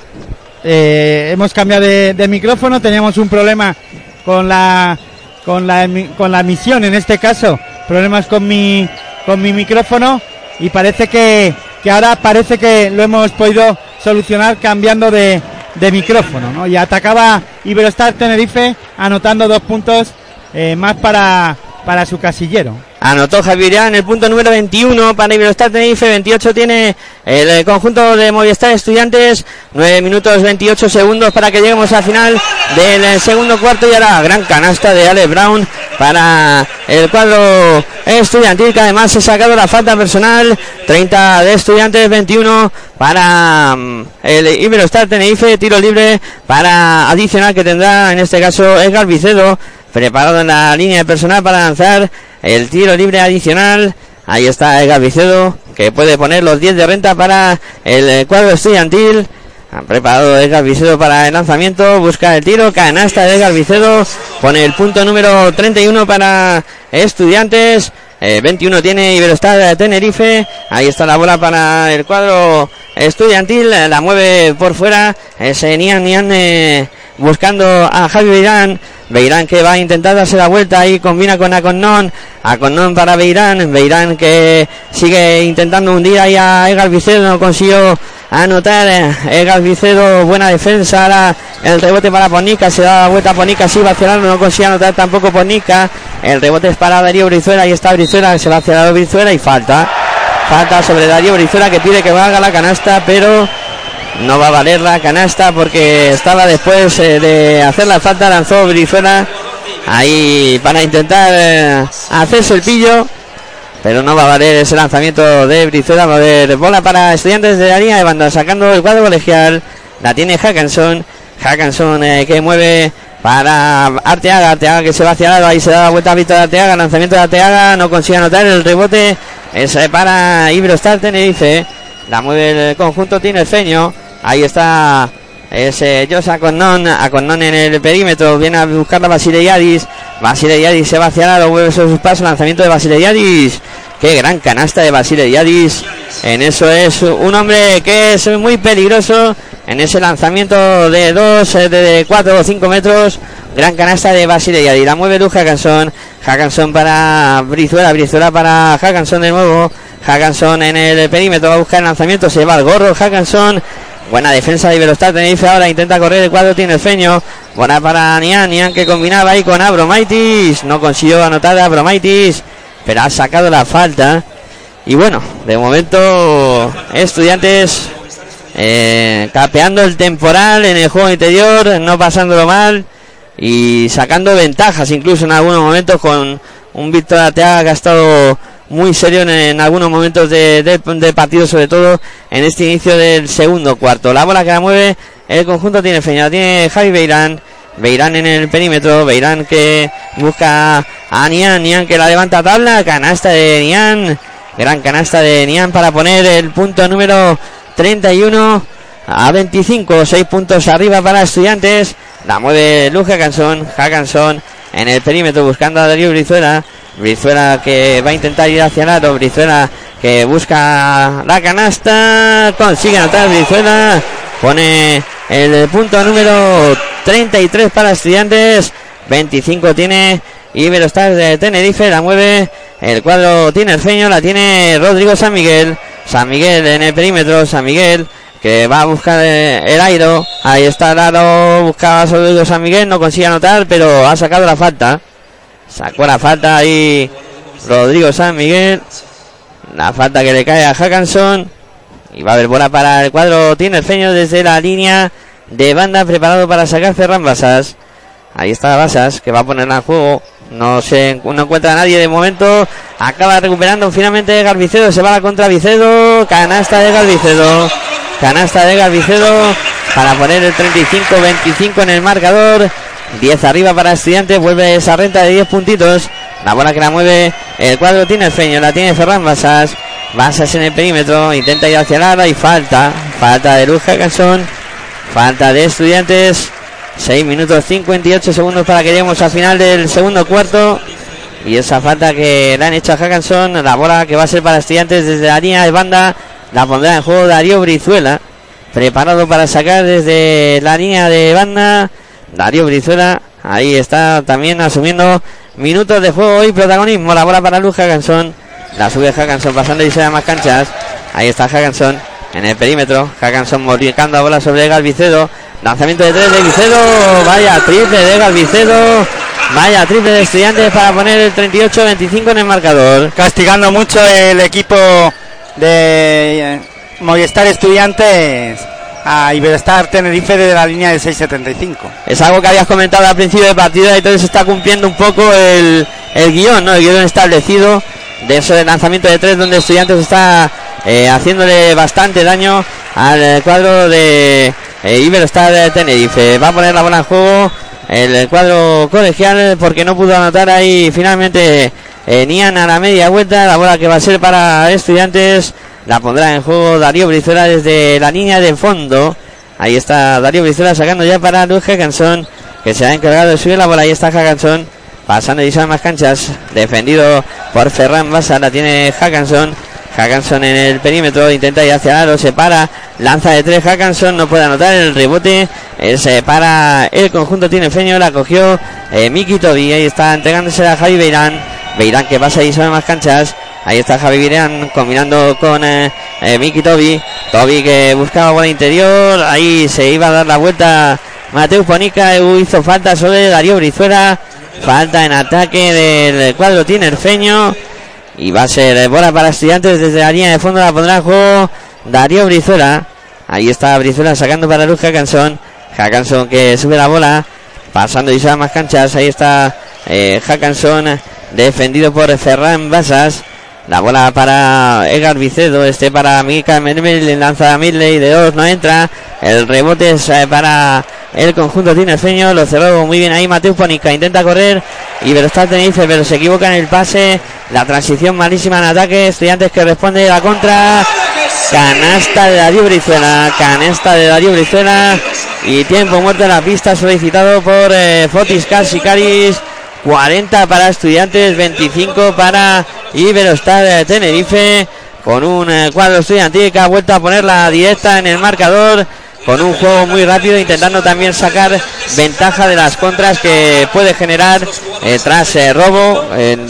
Speaker 1: eh, hemos cambiado de, micrófono, teníamos un problema con la, con la, con la emisión en este caso, problemas con mi, con mi micrófono y parece que, que ahora parece que lo hemos podido solucionar cambiando de, de micrófono, ¿no? Y atacaba Iberostar Tenerife anotando dos puntos eh, más para, para su casillero.
Speaker 2: Anotó Javier en el punto número 21 para Iberostar Tenerife, 28 tiene el conjunto de Movistar Estudiantes, 9 minutos 28 segundos para que lleguemos al final del segundo cuarto y ahora gran canasta de Ale Brown para el cuadro estudiantil que además se ha sacado la falta personal, 30 de Estudiantes, 21 para mm, el Iberostar Tenerife, tiro libre para adicional que tendrá en este caso Edgar Vicedo, preparado en la línea de personal para lanzar el tiro libre adicional. Ahí está Edgar Vicedo, que puede poner los 10 de renta para el cuadro estudiantil. Han preparado Edgar Vicedo para el lanzamiento, busca el tiro, canasta de Vicedo, pone el punto número 31 para estudiantes. Eh, 21 tiene Iberostar de Tenerife. Ahí está la bola para el cuadro estudiantil. La mueve por fuera. Ese eh, buscando a Javi Beirán. Beirán que va a intentar darse la vuelta y combina con Aconnon. Aconnon para Beirán. Beirán que sigue intentando hundir ahí a Egal Vicedo. No consiguió anotar. eh, Egal Vicedo, buena defensa. Ahora el rebote para Ponica. Se da la vuelta a Ponica. Sí va el aro, No consigue anotar tampoco Ponica. El rebote es para Darío Brizuela. Y está Brizuela. Se va el lado Brizuela y falta. Falta sobre Darío Brizuela que pide que valga la canasta, pero no va a valer la canasta porque estaba después eh, de hacer la falta, lanzó Brizuela ahí para intentar eh, hacerse el pillo. Pero no va a valer ese lanzamiento de Brizuela. Va a haber bola para estudiantes de la línea de banda sacando el cuadro colegial. La tiene Hackanson. Hackanson eh, que mueve para Arteaga. Arteaga que se va hacia el lado. Ahí se da la vuelta a Víctor Arteaga. Lanzamiento de Arteaga. No consigue anotar el rebote. Es para Iberostar Tenerife. La mueve el conjunto tiene el feño. Ahí está ese Josa Aconnon, Aconnon en el perímetro, viene a buscar a Basileyadis, Basileyadis se va hacia el lado, mueve sobre sus pasos, lanzamiento de Basileyadis, qué gran canasta de Basileyadis, en eso es un hombre que es muy peligroso, en ese lanzamiento de 2, de 4 o 5 metros, gran canasta de Basileyadis, la mueve Luz Hackanson, Hackanson para Brizuela, Brizuela para Hackanson de nuevo, Hackanson en el perímetro, va a buscar el lanzamiento, se va al gorro, Hackanson, Buena defensa de Iberostar Tenerife ahora intenta correr el cuadro tiene el feño. Buena para Nian, Nian que combinaba ahí con Abromaitis. No consiguió anotar a Abromaitis, pero ha sacado la falta. Y bueno, de momento estudiantes eh, capeando el temporal en el juego interior, no pasándolo mal y sacando ventajas incluso en algunos momentos con un Víctor Arteaga que ha estado muy serio en, algunos momentos de- de- del partido, sobre todo en este inicio del segundo cuarto. La bola que la mueve el conjunto tiene Feña, tiene Javi Beirán. Beirán en el perímetro, Beirán que busca a Nian, Nian que la levanta a tabla, canasta de Nian, gran canasta de Nian para poner el punto número 31 a 25, 6 puntos arriba para estudiantes, la mueve Luz Hackanson, Hackanson en el perímetro buscando a Darío Brizuela, Brizuela que va a intentar ir hacia el aro, Brizuela que busca la canasta, consigue anotar Brizuela, pone el punto número 33 para estudiantes, 25 tiene Iberostar de Tenerife, la mueve el cuadro tiene el feño, la tiene Rodrigo San Miguel, San Miguel en el perímetro, San Miguel que va a buscar eh, el airo, ahí está el aro, buscaba Rodrigo San Miguel, no consigue anotar, pero ha sacado la falta, sacó la falta ahí Rodrigo San Miguel, la falta que le cae a Hackanson, y va a haber bola para el cuadro tiene el feño desde la línea de banda preparado para sacar Ferran Basas. Ahí está Basas que va a ponerla en juego. No se no encuentra a nadie de momento. Acaba recuperando finalmente Garbicedo. Se va a la contra Vicedo. Canasta de Garbicedo. Canasta de Garbicedo para poner el 35-25 en el marcador. 10 arriba para Estudiantes. Vuelve esa renta de 10 puntitos. La bola que la mueve el cuadro tiene el feño. La tiene Ferran Basas. Basas en el perímetro. Intenta ir hacia el área y falta. Falta de Luz Hackanson. Falta de Estudiantes. 6 minutos 58 segundos para que lleguemos al final del segundo cuarto. Y esa falta que le han hecho a Hackanson. La bola que va a ser para Estudiantes desde la línea de banda. La pondrá en juego Darío Brizuela. Preparado para sacar desde la línea de banda. Darío Brizuela. Ahí está también asumiendo minutos de juego y protagonismo. La bola para Luz Hackanson. La sube Hackanson pasando y se da más canchas. Ahí está Hackanson en el perímetro. Hackanson modificando la bola sobre Galvicedo. Lanzamiento de tres de Vicedo. Vaya triple de Galvicedo. Vaya triple de estudiantes para poner el 38-25 en el marcador.
Speaker 5: Castigando mucho el equipo de Movistar Estudiantes a Iberostar Tenerife de la línea de 6.75.
Speaker 2: Es algo que habías comentado al principio del partido y entonces está cumpliendo un poco el, guion, ¿no? El guion establecido de eso del lanzamiento de tres donde estudiantes está eh, haciéndole bastante daño al cuadro de eh, Iberostar de Tenerife. Va a poner la bola en juego el cuadro colegial porque no pudo anotar ahí finalmente eh, Nian a la media vuelta. La bola que va a ser para estudiantes la pondrá en juego Darío Brizuela desde la línea de fondo. Ahí está Darío Brizuela sacando ya para Luz Hackanson que se ha encargado de subir la bola. Ahí está Hackanson pasando y sale más canchas. Defendido por Ferran Basa. La tiene Hackanson. Hackanson en el perímetro. Intenta ir hacia aro. Se para. Lanza de tres. Hackanson no puede anotar el rebote. se para el conjunto tiene feño. La cogió eh, Miki Tobi. Ahí está entregándose a Javi Beirán. Beirán que pasa y sale más canchas. Ahí está Javi Beirán combinando con eh, eh, Miki Tobi. Tobi que buscaba bola interior. Ahí se iba a dar la vuelta. Mateus Ponica hizo falta sobre Darío Brizuela. Falta en ataque del cuadro tinerfeño. Y va a ser eh, bola para estudiantes desde la línea de fondo. La pondrá juego Darío Brizuela. Ahí está Brizuela sacando para Luz Hackanson. Hackanson que sube la bola. Pasando y sale más canchas. Ahí está eh. Defendido por Ferran Basas. La bola para Edgar Vicedo. Este para Mika Mermel. Lanza a Midley de dos. No entra. El rebote es eh, para el conjunto tinerfeño. Lo cerró muy bien ahí Mateus Ponica. Intenta correr. Y Verostar Tenerife. Pero se equivoca en el pase. La transición malísima en ataque. Estudiantes que responde la contra. Canasta de Darío Brizuela. Canasta de Darío Brizuela. Y tiempo muerto en la pista solicitado por eh, Fotis Caris 40 para Estudiantes, 25 para Iberostar de Tenerife. Con un eh, cuadro estudiantil que ha vuelto a ponerla directa en el marcador. Con un juego muy rápido, intentando también sacar ventaja de las contras que puede generar eh, tras eh, robo,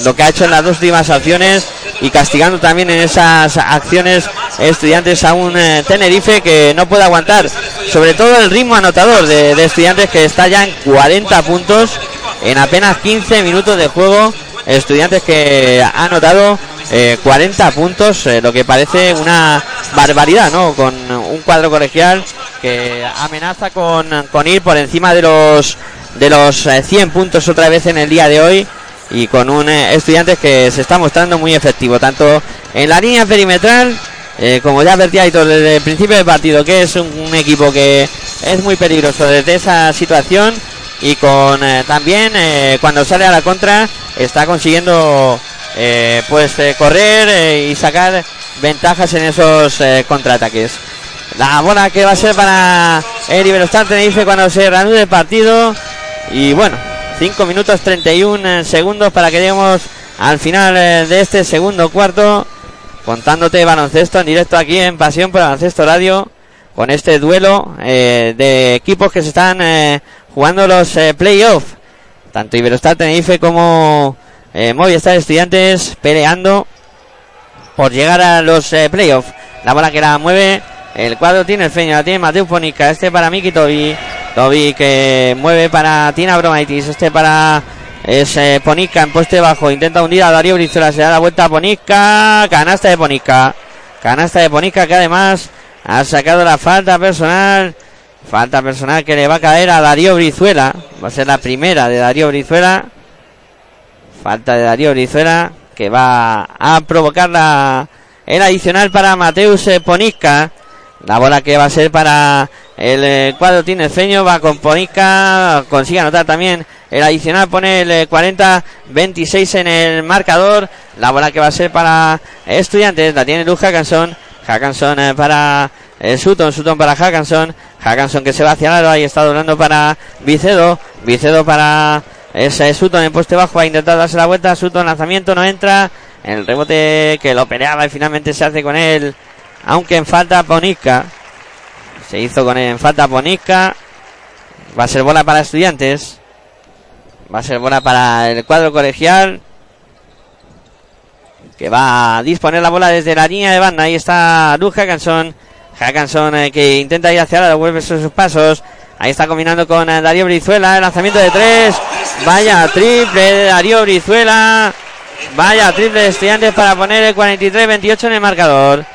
Speaker 2: lo que ha hecho en las dos últimas acciones y castigando también en esas acciones estudiantes a un eh, Tenerife que no puede aguantar, sobre todo el ritmo anotador de, de estudiantes que está ya en 40 puntos en apenas 15 minutos de juego. Estudiantes que ha anotado eh, 40 puntos, eh, lo que parece una barbaridad, ¿no? Con un cuadro colegial que amenaza con, con ir por encima de los de los eh, 100 puntos otra vez en el día de hoy y con un eh, estudiante que se está mostrando muy efectivo, tanto en la línea perimetral, eh, como ya advertía desde el principio del partido, que es un equipo que es muy peligroso desde esa situación y con eh, también eh, cuando sale a la contra está consiguiendo eh, pues correr y sacar ventajas en esos contraataques. La bola que va a ser para el Iberostar Tenerife cuando se reanude el partido. Y bueno, 5 minutos 31 segundos para que lleguemos al final de este segundo cuarto. Contándote baloncesto en directo aquí en Pasión por Baloncesto Radio. Con este duelo de equipos que se están jugando los eh, playoffs. Tanto Iberostar Tenerife como eh, Movistar Estudiantes peleando por llegar a los eh, playoffs. La bola que la mueve el cuadro tiene el feño, la tiene Mateo Ponica, este para Miki Tobi. Tobi que mueve para Tina Bromaitis, este para es eh, Ponica en poste bajo, intenta hundir a Darío Brizuela, se da la vuelta a Ponica, canasta de Ponica. Canasta de Ponica que además ha sacado la falta personal. Falta personal que le va a caer a Darío Brizuela. Va a ser la primera de Darío Brizuela. Falta de Darío Brizuela que va a provocar la, el adicional para Mateus eh, Ponica. La bola que va a ser para el eh, cuadro tinerfeño va con Ponica. Consigue anotar también el adicional. Pone el eh, 40-26 en el marcador. La bola que va a ser para Estudiantes. La tiene Luz Hackanson. Hackanson eh, para eh, Sutton. Sutton para Hackanson. Hackanson que se va hacia el aro. Ahí está doblando para Vicedo. Vicedo para ese Sutton en poste bajo. Va a intentar darse la vuelta. Sutton lanzamiento no entra. El rebote que lo peleaba y finalmente se hace con él. Aunque en falta Ponica. Se hizo con él en falta Ponica. Va a ser bola para estudiantes. Va a ser bola para el cuadro colegial. Que va a disponer la bola desde la línea de banda. Ahí está Luz Hackanson. Hackanson eh, que intenta ir hacia la vuelve sus pasos. Ahí está combinando con eh, Darío Brizuela. El lanzamiento de tres. Vaya triple de Darío Brizuela. Vaya triple de estudiantes para poner el 43-28 en el marcador.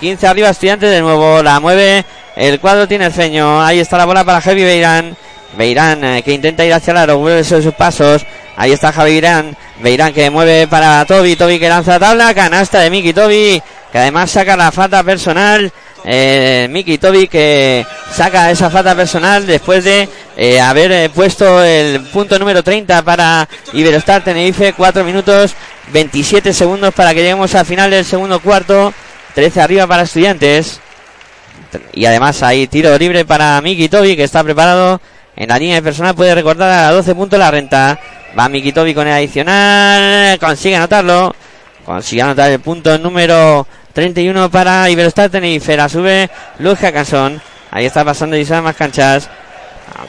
Speaker 2: 15 arriba estudiantes de nuevo. La mueve el cuadro tiene el feño. Ahí está la bola para Javi Beirán. Beirán eh, que intenta ir hacia el aro. Vuelve sus pasos. Ahí está Javi Beirán. Beirán que mueve para Toby. Toby que lanza tabla. Canasta de Miki Toby. Que además saca la falta personal. Eh, Miki Toby que saca esa falta personal después de eh, haber eh, puesto el punto número 30 para Iberostar Tenerife. 4 minutos 27 segundos para que lleguemos al final del segundo cuarto. 13 arriba para estudiantes. Y además hay tiro libre para Miki Toby que está preparado en la línea de personal. Puede recordar a 12 puntos la renta. Va Miki Toby con el adicional. Consigue anotarlo. Consigue anotar el punto número 31 para Iberostar Tenerife. La sube Luz Hackanson. Ahí está pasando y más canchas.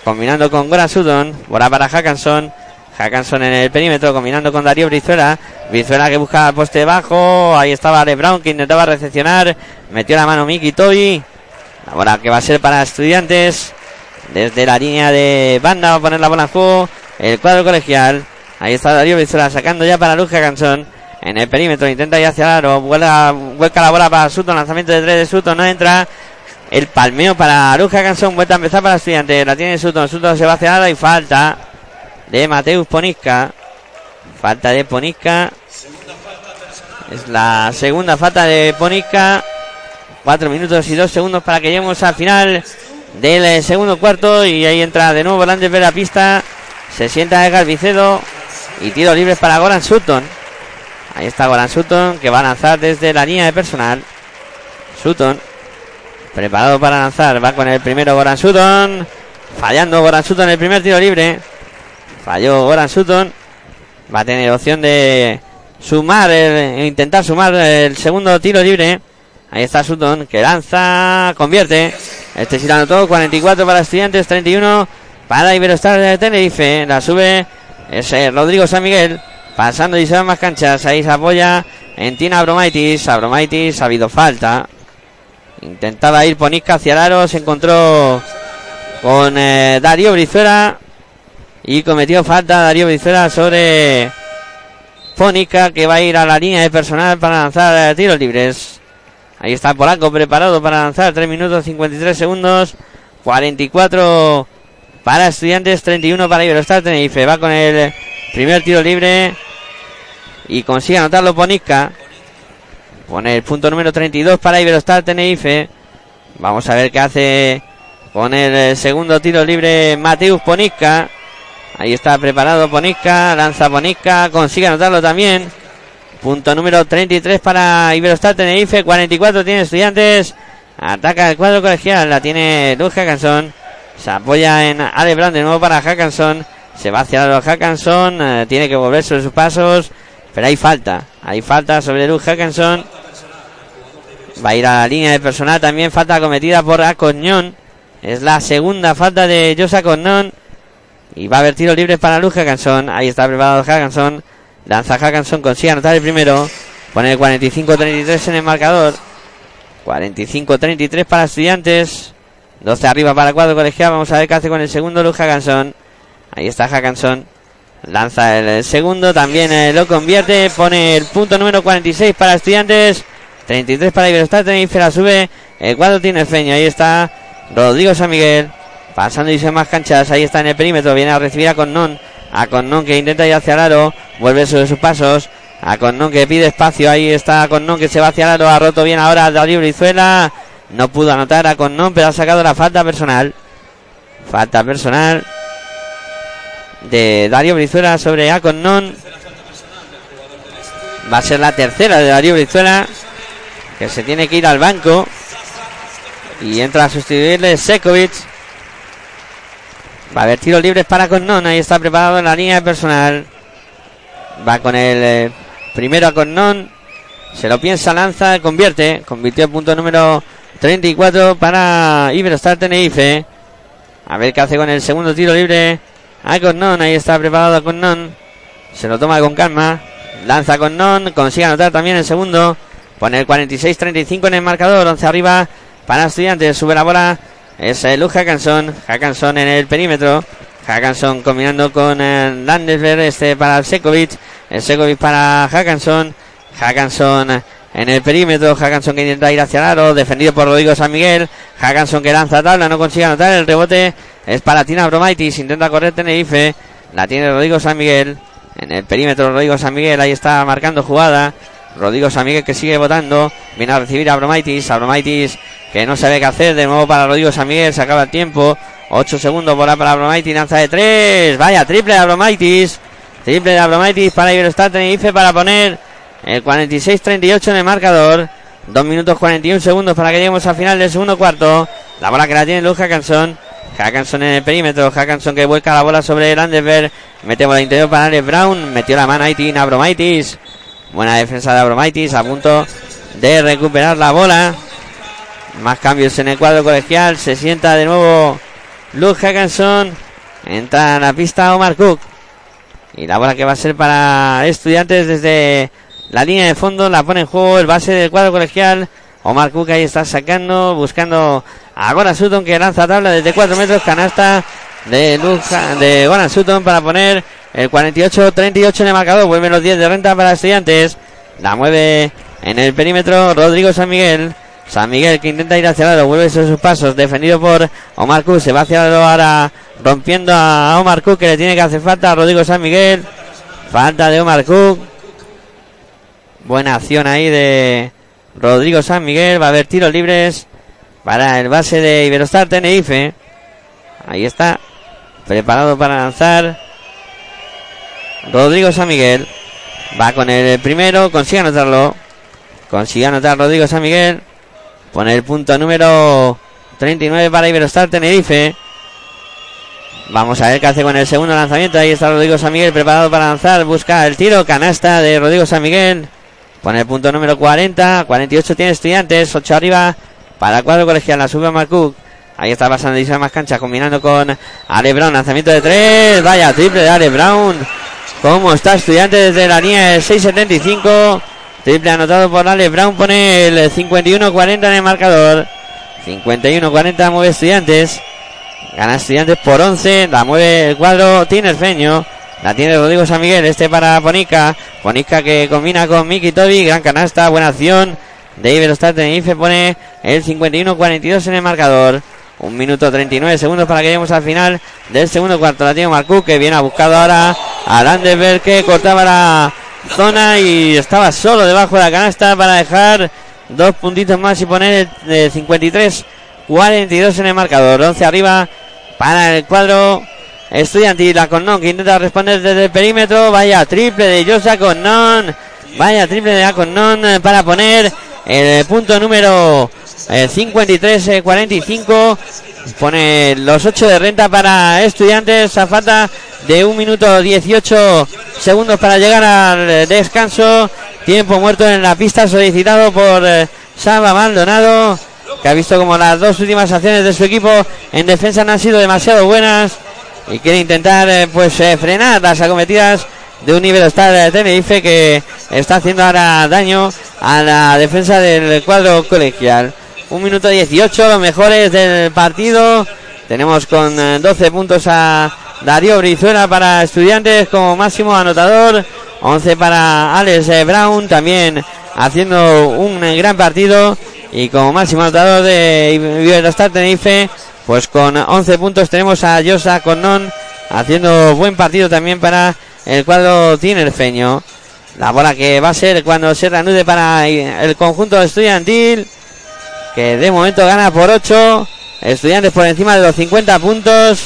Speaker 2: Combinando con Goran Sudon. Bola para Hackanson. Hackanson en el perímetro. Combinando con Darío Brizuela. Brizuela que busca poste bajo. Ahí estaba Ale Brown que intentaba recepcionar. Metió la mano Miki Toby. La bola que va a ser para estudiantes. Desde la línea de banda va a poner la bola en juego. El cuadro colegial. Ahí está Darío Brizuela sacando ya para Luz Hackanson. En el perímetro intenta ir hacia el aro. Vuelca, la bola para Sutton. Lanzamiento de tres de Sutton. No entra. El palmeo para Luz Hackanson. Vuelta a empezar para estudiantes. La tiene Sutton. Sutton se va hacia el y falta de Mateus Ponisca. Falta de Ponisca. Es la segunda falta de Ponisca. Cuatro minutos y dos segundos para que lleguemos al final del eh, segundo cuarto. Y ahí entra de nuevo volante de la pista. Se sienta Edgar Vicedo. Y tiro libre para Goran Sutton. Ahí está Goran Sutton que va a lanzar desde la línea de personal. Sutton. Preparado para lanzar. Va con el primero Goran Sutton. Fallando Goran Sutton el primer tiro libre. Falló Goran Sutton. Va a tener opción de sumar, el- intentar sumar el segundo tiro libre. Ahí está Sutton que lanza, convierte. Este la anotó, 44 para Estudiantes, 31 para Iberostar de Tenerife. La sube ese Rodrigo San Miguel. Pasando y se van más canchas. Ahí se apoya en Tina Abromaitis. Abromaitis ha habido falta. Intentaba ir Ponisca hacia el aro. Se encontró con eh, Darío Brizuela. Y cometió falta Darío Brizuela sobre Ponica que va a ir a la línea de personal para lanzar eh, tiros libres. Ahí está Polanco preparado para lanzar 3 minutos 53 segundos. 44 para estudiantes, 31 para Iberostar Tenerife. Va con el primer tiro libre. y consigue anotarlo Ponisca. Pone el punto número 32 para Iberostar Tenerife. Vamos a ver qué hace con el segundo tiro libre Mateus Ponisca. Ahí está preparado Ponisca, lanza Ponisca, consigue anotarlo también. Punto número 33 para Iberostar Tenerife, 44 tiene estudiantes. Ataca el cuadro colegial, la tiene Luz Hackanson. Se apoya en Ale Brown de nuevo para Hackanson. Se va hacia los Hackanson, eh, tiene que volver sobre sus pasos. Pero hay falta, hay falta sobre Luz Hackanson. Va a ir a la línea de personal también, falta cometida por Acoñón. Es la segunda falta de Josa Coñón. Y va a haber tiros libres para Luz Hackanson. Ahí está preparado Hackanson. Lanza Hackanson, consigue anotar el primero. Pone el 45-33 en el marcador. 45-33 para estudiantes. 12 arriba para cuadro colegial. Vamos a ver qué hace con el segundo Luz Hackanson. Ahí está Hackanson. Lanza el segundo. También eh, lo convierte. Pone el punto número 46 para estudiantes. 33 para Iberostar. Tenerife la sube. El cuadro tiene feño. Ahí está Rodrigo San Miguel. Pasando y se más canchas. Ahí está en el perímetro. Viene a recibir a Connon. A Connon que intenta ir hacia el aro. Vuelve sobre sus pasos. A Connon que pide espacio. Ahí está Connon que se va hacia el aro. Ha roto bien ahora Darío Brizuela. No pudo anotar a Connon, pero ha sacado la falta personal. Falta personal de Darío Brizuela sobre Aconnon. Va a ser la tercera de Darío Brizuela, que se tiene que ir al banco. Y entra a sustituirle Sekovic. Va a haber tiros libres para Connon. Ahí está preparado en la línea de personal. Va con el eh, primero a. Se lo piensa, lanza, convierte. Convirtió el punto número 34 para Iberostar Tenerife. A ver qué hace con el segundo tiro libre. A Connon, ahí está preparado Connon. Se lo toma con calma. Lanza Connon, consigue anotar también el segundo. Pone el 46-35 en el marcador. 11 arriba para Estudiantes. Sube la bola. Es el Luz Hackanson. Hackanson en el perímetro. Hackanson combinando con el Landesberg. Este para Sekovic. El Sekovic para Hackanson. Hackanson en el perímetro. Hackanson que intenta ir hacia el. Defendido por Rodrigo San Miguel. Hackanson que lanza tabla. No consigue anotar. El rebote es para Tina Bromaitis. Intenta correr Tenerife. La tiene Rodrigo San Miguel. En el perímetro Rodrigo San Miguel. Ahí está marcando jugada. Rodrigo San Miguel que sigue votando. Viene a recibir a Bromaitis. A Bromaitis que no sabe qué hacer. De nuevo para Rodrigo San Miguel. Se acaba el tiempo. 8 segundos. Bola para Bromaitis. Lanza de 3. Vaya, triple de Bromaitis. Triple de Bromaitis para Iberostar Tenerife para poner el 46-38 en el marcador. 2 minutos 41 segundos para que lleguemos al final del segundo cuarto. La bola que la tiene Luz Hackanson. Hackanson en el perímetro. Hackanson que vuelca la bola sobre el Anderberg. Mete bola interior para Alex Brown. Metió la mano Aitin Abromaitis. Buena defensa de Abromaitis. A punto de recuperar la bola. Más cambios en el cuadro colegial. Se sienta de nuevo Luz Hackanson. Entra a la pista Omar Cook. Y la bola que va a ser para estudiantes desde la línea de fondo. La pone en juego el base del cuadro colegial. Omar Cook ahí está sacando, buscando a Goran Sutton que lanza tabla desde 4 metros. Canasta de, Luca, de Goran Sutton para poner el 48-38 en el marcador. Vuelven los 10 de renta para estudiantes. La mueve en el perímetro Rodrigo San Miguel. San Miguel que intenta ir hacia el lado, vuelve sobre sus pasos, defendido por Omar Cook, se va hacia el lado ahora rompiendo a Omar Cook que le tiene que hacer falta a Rodrigo San Miguel. Falta de Omar Cook. Buena acción ahí de Rodrigo San Miguel. Va a haber tiros libres para el base de Iberostar Tenerife. Ahí está. Preparado para lanzar. Rodrigo San Miguel. Va con el primero. Consigue anotarlo. Consigue anotar Rodrigo San Miguel. Pone el punto número 39 para Iberostar Tenerife. Vamos a ver qué hace con el segundo lanzamiento. Ahí está Rodrigo San Miguel preparado para lanzar. Busca el tiro. Canasta de Rodrigo San Miguel. Pone el punto número 40. 48 tiene estudiantes. 8 arriba para cuadro colegial. La sube Marcook. Ahí está pasando Isabel más cancha. Combinando con Ale Brown. Lanzamiento de 3. Vaya triple de Ale Brown. Cómo está estudiante desde la línea del 6.75. Triple anotado por Ale Brown. Pone el 51-40 en el marcador. 51-40 mueve estudiantes. Gana estudiantes por 11. La mueve el cuadro Tiner Feño. La tiene Rodrigo San Miguel. Este para Ponica. Ponica que combina con Miki Tobi. Gran canasta. Buena acción. De Iberostar Tenerife pone el 51-42 en el marcador. Un minuto 39 segundos para que lleguemos al final del segundo cuarto. La tiene Marcú que viene a buscar ahora a Landeberg que cortaba la zona y estaba solo debajo de la canasta para dejar dos puntitos más y poner de 53 42 en el marcador 11 arriba para el cuadro estudiantil la Connon que intenta responder desde el perímetro vaya triple de Josa Connon vaya triple de la Connon eh, para poner el punto número 53-45 pone los 8 de renta para estudiantes a falta de un minuto 18 segundos para llegar al descanso. Tiempo muerto en la pista solicitado por eh, Saba Maldonado, que ha visto como las dos últimas acciones de su equipo en defensa no han sido demasiado buenas y quiere intentar eh, pues eh, frenar las acometidas de un nivel estar de Tenerife que está haciendo ahora daño a la defensa del cuadro colegial. Un minuto 18, los mejores del partido. Tenemos con 12 puntos a Darío Brizuela para estudiantes como máximo anotador. 11 para Alex eh, Brown también haciendo un gran partido. Y como máximo anotador de Iberostar Tenerife, pues con 11 puntos tenemos a Josa Connon haciendo buen partido también para el cuadro tinerfeño. La bola que va a ser cuando se reanude para el conjunto estudiantil, que de momento gana por 8. Estudiantes por encima de los 50 puntos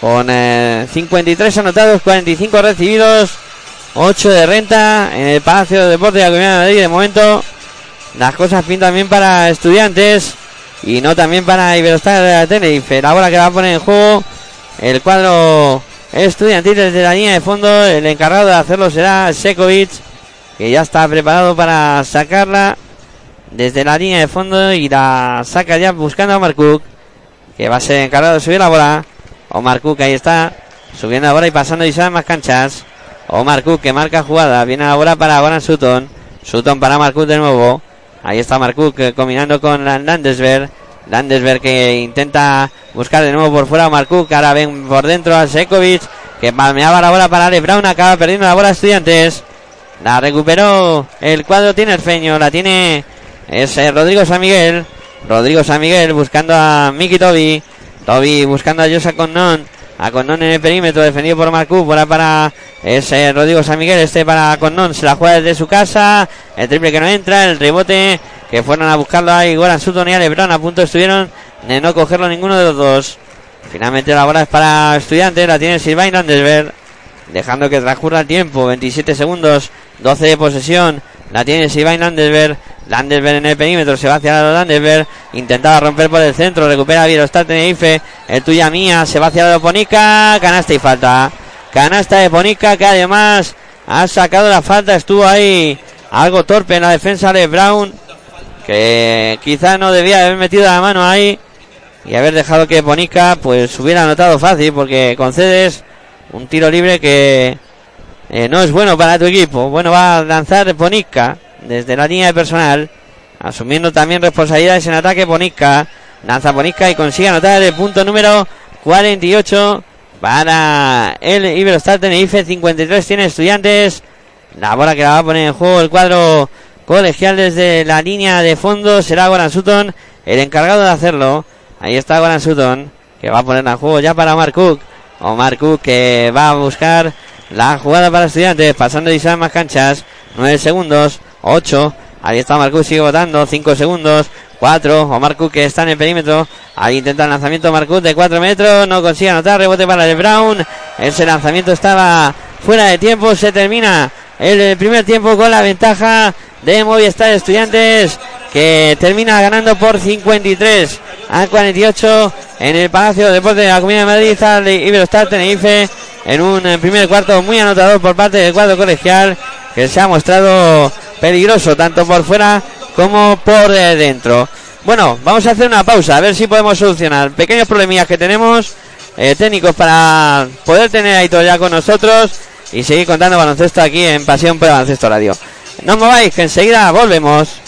Speaker 2: con 53 eh, anotados, 45 recibidos, 8 de renta en el Palacio de Deportes de la de Madrid. De momento, las cosas pintan bien para estudiantes y no también para Iberostar de Tenerife. La bola que va a poner en juego el cuadro estudiantil desde la línea de fondo. El encargado de hacerlo será Sekovic, que ya está preparado para sacarla desde la línea de fondo y la saca ya buscando a Marcook, que va a ser encargado de subir la bola. Omar Cook ahí está. Subiendo ahora y pasando y más canchas. Omar Cook que marca jugada. Viene ahora para Goran Sutton. Sutton para Marcook de nuevo. Ahí está Marcook eh, combinando con Landesberg. Landesberg que intenta buscar de nuevo por fuera Cook. Ahora ven por dentro a Sekovic. Que palmeaba la bola para Ale Brown. Acaba perdiendo la bola Estudiantes. La recuperó el cuadro tiene el feño. La tiene es eh, Rodrigo San Miguel. Rodrigo San Miguel buscando a Miki Toby. Toby buscando a Josa Connon. A Connon en el perímetro, defendido por Marcú. Bola para ese Rodrigo San Miguel. Este para Connon. Se la juega desde su casa. El triple que no entra. El rebote que fueron a buscarlo ahí. Goran Sutton y Lebron. A punto estuvieron de no cogerlo ninguno de los dos. Finalmente la bola es para estudiantes. La tiene Silvain Landesberg. Dejando que transcurra el tiempo. 27 segundos. 12 de posesión. La tiene Silvain Landesberg. Landesberg en el perímetro, se va hacia la Landesberg, intentaba romper por el centro, recupera Virostar Tenerife, el tuya mía, se va hacia la Ponica, canasta y falta. Canasta de Ponica que además ha sacado la falta, estuvo ahí algo torpe en la defensa de Brown, que quizás no debía haber metido la mano ahí y haber dejado que Ponica pues hubiera anotado fácil porque concedes un tiro libre que eh, no es bueno para tu equipo. Bueno, va a lanzar Ponica desde la línea de personal, asumiendo también responsabilidades en ataque Bonica. Lanza Bonica y consigue anotar el punto número 48 para el Iberostar Tenerife. 53 tiene estudiantes. La bola que la va a poner en juego el cuadro colegial desde la línea de fondo será Goran Sutton, el encargado de hacerlo. Ahí está Goran Sutton, que va a poner en juego ya para Mark Cook. O Mark Cook que va a buscar la jugada para estudiantes, pasando y más canchas. 9 segundos. 8. Ahí está Marcus, sigue votando. 5 segundos. 4. Omar Cook que está en el perímetro. Ahí intenta el lanzamiento Marcus de 4 metros. No consigue anotar. Rebote para el Brown. Ese lanzamiento estaba fuera de tiempo. Se termina el primer tiempo con la ventaja de Movistar Estudiantes. Que termina ganando por 53 a 48 en el Palacio de de la Comunidad de Madrid. Al Iberostar Tenerife en un primer cuarto muy anotador por parte del cuadro colegial que se ha mostrado peligroso tanto por fuera como por dentro. Bueno, vamos a hacer una pausa a ver si podemos solucionar pequeños problemillas que tenemos eh, técnicos para poder tener a Ito ya con nosotros y seguir contando baloncesto aquí en Pasión por Baloncesto Radio. No os mováis, que enseguida volvemos.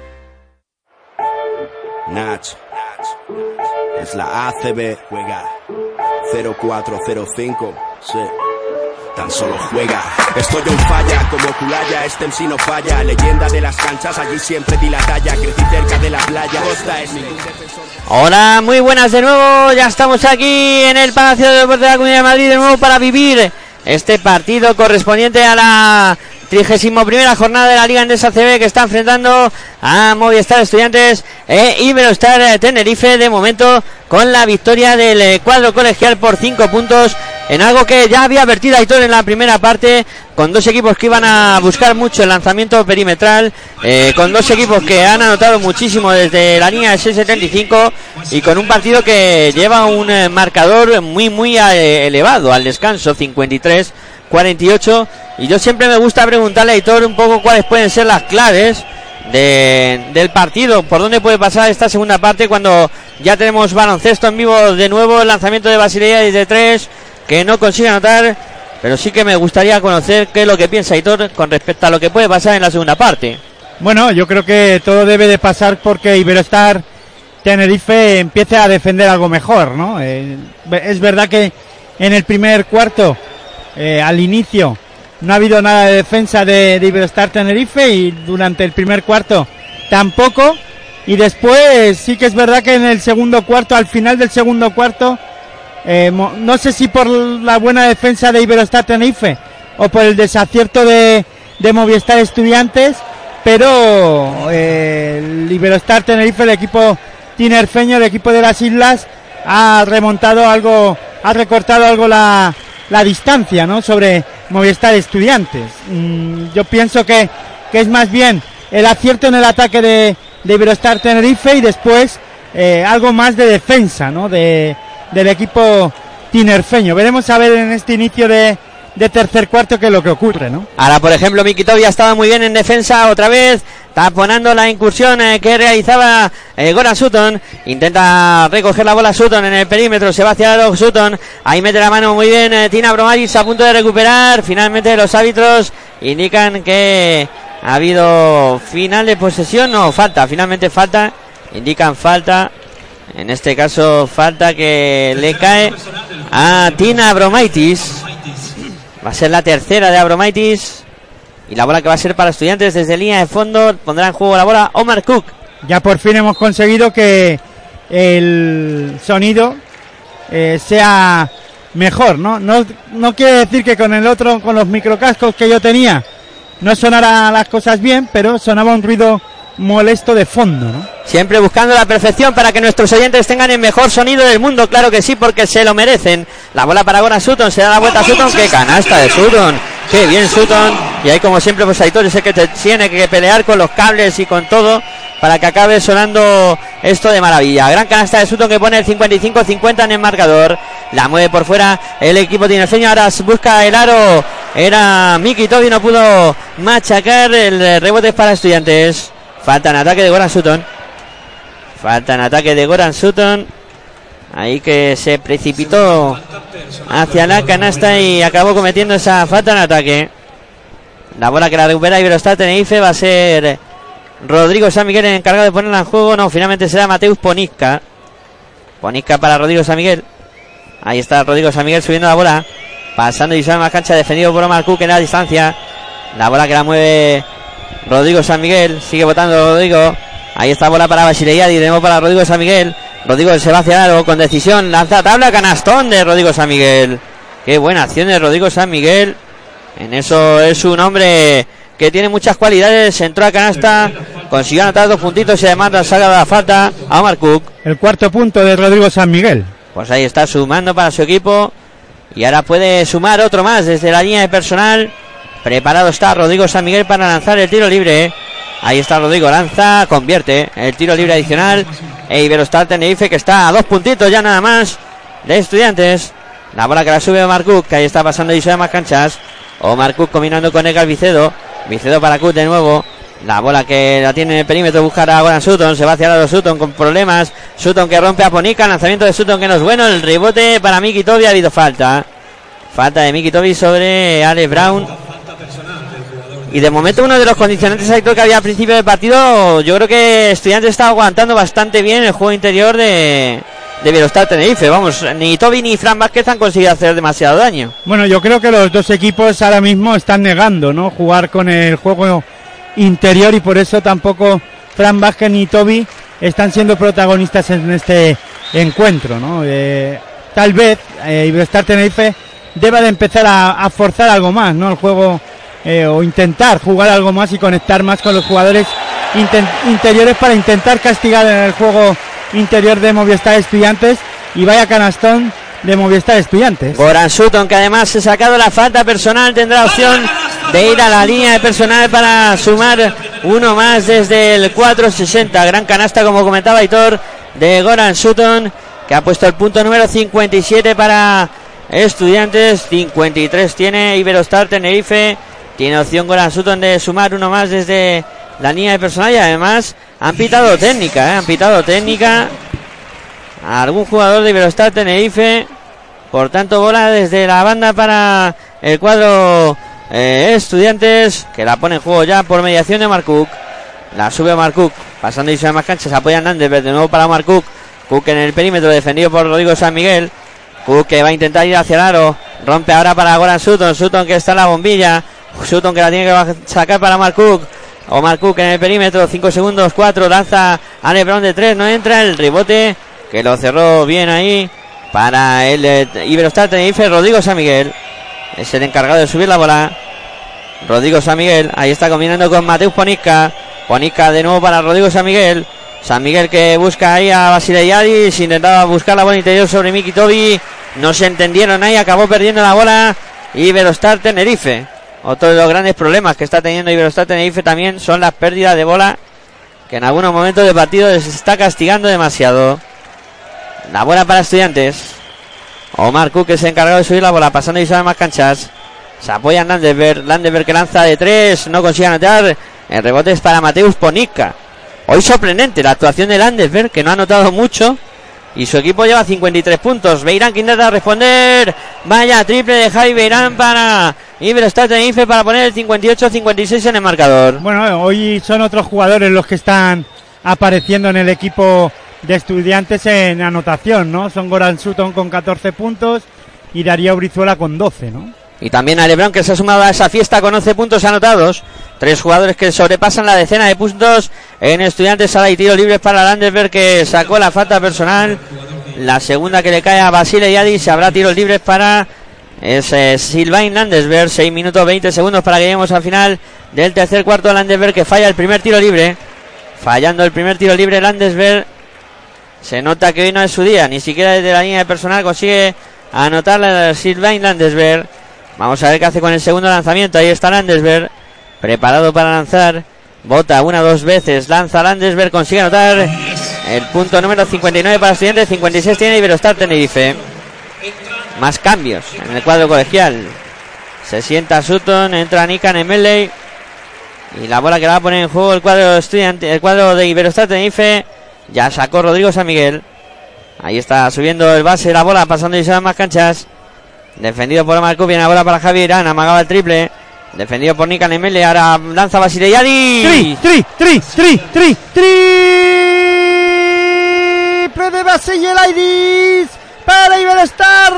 Speaker 4: Nach. Es la ACB, juega 0405. Sí. Tan solo juega. Estoy en falla, como Culaya, este MC no falla. Leyenda de las canchas, allí siempre di la talla. Crecí cerca de la playa. Costa es defensor.
Speaker 2: Hola, muy buenas de nuevo. Ya estamos aquí en el Palacio de Deportes de la Comunidad de Madrid de nuevo para vivir este partido correspondiente a la 31 primera jornada de la Liga Endesa CB que está enfrentando a Movistar Estudiantes e Iberostar eh, Tenerife de momento con la victoria del eh, cuadro colegial por 5 puntos en algo que ya había vertido Aitor en la primera parte con dos equipos que iban a buscar mucho el lanzamiento perimetral eh, con dos equipos que han anotado muchísimo desde la línea de 6.75 y con un partido que lleva un marcador muy muy elevado al descanso 53 48 y yo siempre me gusta preguntarle a Aitor un poco cuáles pueden ser las claves de- del partido, por dónde puede pasar esta segunda parte cuando ya tenemos baloncesto en vivo de nuevo, el lanzamiento de Basilea desde tres que no consigue anotar, pero sí que me gustaría conocer qué es lo que piensa Aitor con respecto a lo que puede pasar en la segunda parte.
Speaker 1: Bueno, yo creo que todo debe de pasar porque Iberostar Tenerife empiece a defender algo mejor, ¿no? Eh, es verdad que en el primer cuarto, eh, al inicio, no ha habido nada de defensa de, de Iberostar Tenerife y durante el primer cuarto tampoco. Y después sí que es verdad que en el segundo cuarto, al final del segundo cuarto, eh, no sé si por la buena defensa de Iberostar Tenerife o por el desacierto de, de Movistar Estudiantes, pero eh, Iberostar Tenerife, el equipo tinerfeño, el equipo de las islas, ha remontado algo, ha recortado algo la, la distancia, ¿no? Sobre Movistar Estudiantes. Mm, yo pienso que, que es más bien el acierto en el ataque de, de Iberostar Tenerife y después eh, algo más de defensa, ¿no? De, del equipo tinerfeño. Veremos a ver en este inicio de, de tercer cuarto qué es lo que ocurre, ¿no?
Speaker 2: Ahora, por ejemplo, Miki Tobi ha estado muy bien en defensa otra vez, taponando la incursión eh, que realizaba eh, Goran Sutton. Intenta recoger la bola Sutton en el perímetro, se va hacia el Sutton. Ahí mete la mano muy bien eh, Tina Bromagic a punto de recuperar. Finalmente los árbitros indican que ha habido final de posesión, no, falta, finalmente falta. Indican falta. En este caso, falta que le cae a Tina Abromaitis. Va a ser la tercera de Abromaitis. Y la bola que va a ser para estudiantes desde línea de fondo. Pondrá en juego la bola Omar Cook.
Speaker 1: Ya por fin hemos conseguido que el sonido eh, sea mejor, ¿no? ¿no? No quiere decir que con el otro, con los microcascos que yo tenía, no sonaran las cosas bien, pero sonaba un ruido molesto de fondo, ¿no?
Speaker 2: Siempre buscando la perfección para que nuestros oyentes tengan el mejor sonido del mundo. Claro que sí, porque se lo merecen. La bola para Goran Sutton. Se da la vuelta a Sutton. ¡Qué canasta de Sutton! ¡Qué bien Sutton! Y ahí, como siempre, pues Aitor es el que te tiene que pelear con los cables y con todo para que acabe sonando esto de maravilla. Gran canasta de Sutton que pone el 55-50 en el marcador. La mueve por fuera el equipo tinerfeño. Ahora busca el aro. Era Miki Tobi, no pudo machacar. El rebote para estudiantes. Falta en ataque de Goran Sutton. Falta en ataque de Goran Sutton. Ahí que se precipitó hacia la canasta y acabó cometiendo esa falta en ataque. La bola que la recupera Iberostar Tenerife va a ser Rodrigo San Miguel el encargado de ponerla en juego. No, finalmente será Mateus Ponisca. Ponisca para Rodrigo San Miguel. Ahí está Rodrigo San Miguel subiendo la bola. Pasando y más cancha, defendido por Omar Cook en la distancia. La bola que la mueve Rodrigo San Miguel. Sigue votando Rodrigo. Ahí está bola para Basileiadi. De nuevo para Rodrigo San Miguel. Rodrigo se va hacia el aro con decisión. Lanza tabla, canastón de Rodrigo San Miguel. Qué buena acción de Rodrigo San Miguel. En eso es un hombre que tiene muchas cualidades. Entró a canasta. Consiguió anotar dos puntitos y además la saga de la falta a Omar Cook.
Speaker 1: El cuarto punto de Rodrigo San Miguel.
Speaker 2: Pues ahí está sumando para su equipo. Y ahora puede sumar otro más desde la línea de personal. Preparado está Rodrigo San Miguel para lanzar el tiro libre. Ahí está Rodrigo, lanza, convierte el tiro libre adicional. E Iberostar Tenerife que está a dos puntitos ya nada más de estudiantes. La bola que la sube Omar Cook, que ahí está pasando y se más canchas. Omar Cook combinando con Edgar Vicedo. Vicedo para Cook de nuevo. La bola que la tiene en el perímetro buscará a Goran Sutton. Se va hacia lado Sutton con problemas. Sutton que rompe a Ponica. Lanzamiento de Sutton que no es bueno. El rebote para Miki Tobi. Ha habido falta. Falta de Miki Tobi sobre Alex Brown. Y de momento uno de los condicionantes Aitor, que había al principio del partido, yo creo que Estudiantes está aguantando bastante bien el juego interior de, de Velostar Tenerife. Vamos, ni Toby ni Fran Vázquez han conseguido hacer demasiado daño.
Speaker 1: Bueno, yo creo que los dos equipos ahora mismo están negando, ¿no? Jugar con el juego interior y por eso tampoco Fran Vázquez ni Toby están siendo protagonistas en este encuentro, ¿no? Eh, tal vez eh, Iberostar Tenerife deba de empezar a, forzar algo más, ¿no? El juego eh, o intentar jugar algo más y conectar más con los jugadores interiores para intentar castigar en el juego interior de Movistar Estudiantes y vaya canastón de Movistar Estudiantes.
Speaker 2: Goran Sutton, que además se ha sacado la falta personal, tendrá opción de ir a la línea de personal para sumar uno más desde el 4.60. Gran canasta, como comentaba Aitor, de Goran Sutton, que ha puesto el punto número 57 para Estudiantes. 53 tiene Iberostar Tenerife. Tiene opción Goran Sutton de sumar uno más desde la línea de personal y además han pitado técnica, ¿eh? han pitado técnica algún jugador de Iberostar Tenerife. Por tanto, bola desde la banda para el cuadro eh, Estudiantes, que la pone en juego ya por mediación de Marcook. La sube Omar Cook. Pasando y se más canchas. Apoya Hernández. De nuevo para Omar Cook. En el perímetro. Defendido por Rodrigo San Miguel. Cook que va a intentar ir hacia el aro. Rompe ahora para Goran Sutton. Sutton que está en la bombilla. Sutton que la tiene que sacar para Omar Cook. Omar Cook en el perímetro. 5 segundos. 4. Lanza a Lebron de 3. No entra el rebote. Que lo cerró bien ahí. Para el eh, Iberostar Tenerife. Rodrigo San Miguel. Es el encargado de subir la bola. Rodrigo San Miguel. Ahí está combinando con Mateus Ponisca. Ponisca de nuevo para Rodrigo San Miguel. San Miguel que busca ahí a Basile Se Intentaba buscar la bola interior sobre Miki Tobi. No se entendieron ahí. Acabó perdiendo la bola. Iberostar Tenerife. Otro de los grandes problemas que está teniendo Iberostar Tenerife también son las pérdidas de bola. Que en algunos momentos de partido les está castigando demasiado. La bola para estudiantes. Omar Cook que se encargado de subir la bola. Pasando y sabe más canchas. Se apoya Landesberg. Landesberg que lanza de tres. No consigue anotar. El rebote es para Mateus Ponica. Hoy sorprendente la actuación de Landesberg, que no ha anotado mucho. Y su equipo lleva 53 puntos. Beirán que intenta responder. Vaya, triple de Javi Beirán para Iberostar Tenerife para poner el 58-56 en el marcador.
Speaker 1: Bueno, hoy son otros jugadores los que están apareciendo en el equipo de estudiantes en anotación, ¿no? Son Goran Sutton con 14 puntos y Darío Brizuela con 12, ¿no?
Speaker 2: Y también a Lebron que se ha sumado a esa fiesta con 11 puntos anotados. Tres jugadores que sobrepasan la decena de puntos en Estudiantes Sala y tiro libres para Landesberg que sacó la falta personal. La segunda que le cae a Basile Yadi se habrá tiros libres para ese Silvain Landesberg. 6 minutos 20 segundos para que lleguemos al final del tercer cuarto. Landesberg que falla el primer tiro libre. Fallando el primer tiro libre Landesberg. Se nota que hoy no es su día. Ni siquiera desde la línea de personal consigue anotar Silvain Landesberg. Vamos a ver qué hace con el segundo lanzamiento. Ahí está Landesberg. Preparado para lanzar. Bota una dos veces. Lanza Landesberg. Consigue anotar el punto número 59 para estudiantes. 56 tiene Iberostar Tenerife. Más cambios en el cuadro colegial. Se sienta Sutton. Entra Nikan Emeley. Y la bola que va a poner en juego el cuadro estudiante, el cuadro de Iberostar Tenerife. Ya sacó Rodrigo San Miguel. Ahí está subiendo el base la bola, pasando y se más canchas. Defendido por Marco, viene la bola para Javier Irán, amagaba el triple. Defendido por Nikan Emele, ahora lanza Basile Yadi.
Speaker 1: Tri, tri, tri, tri, tri, triple de Basile para Iberostar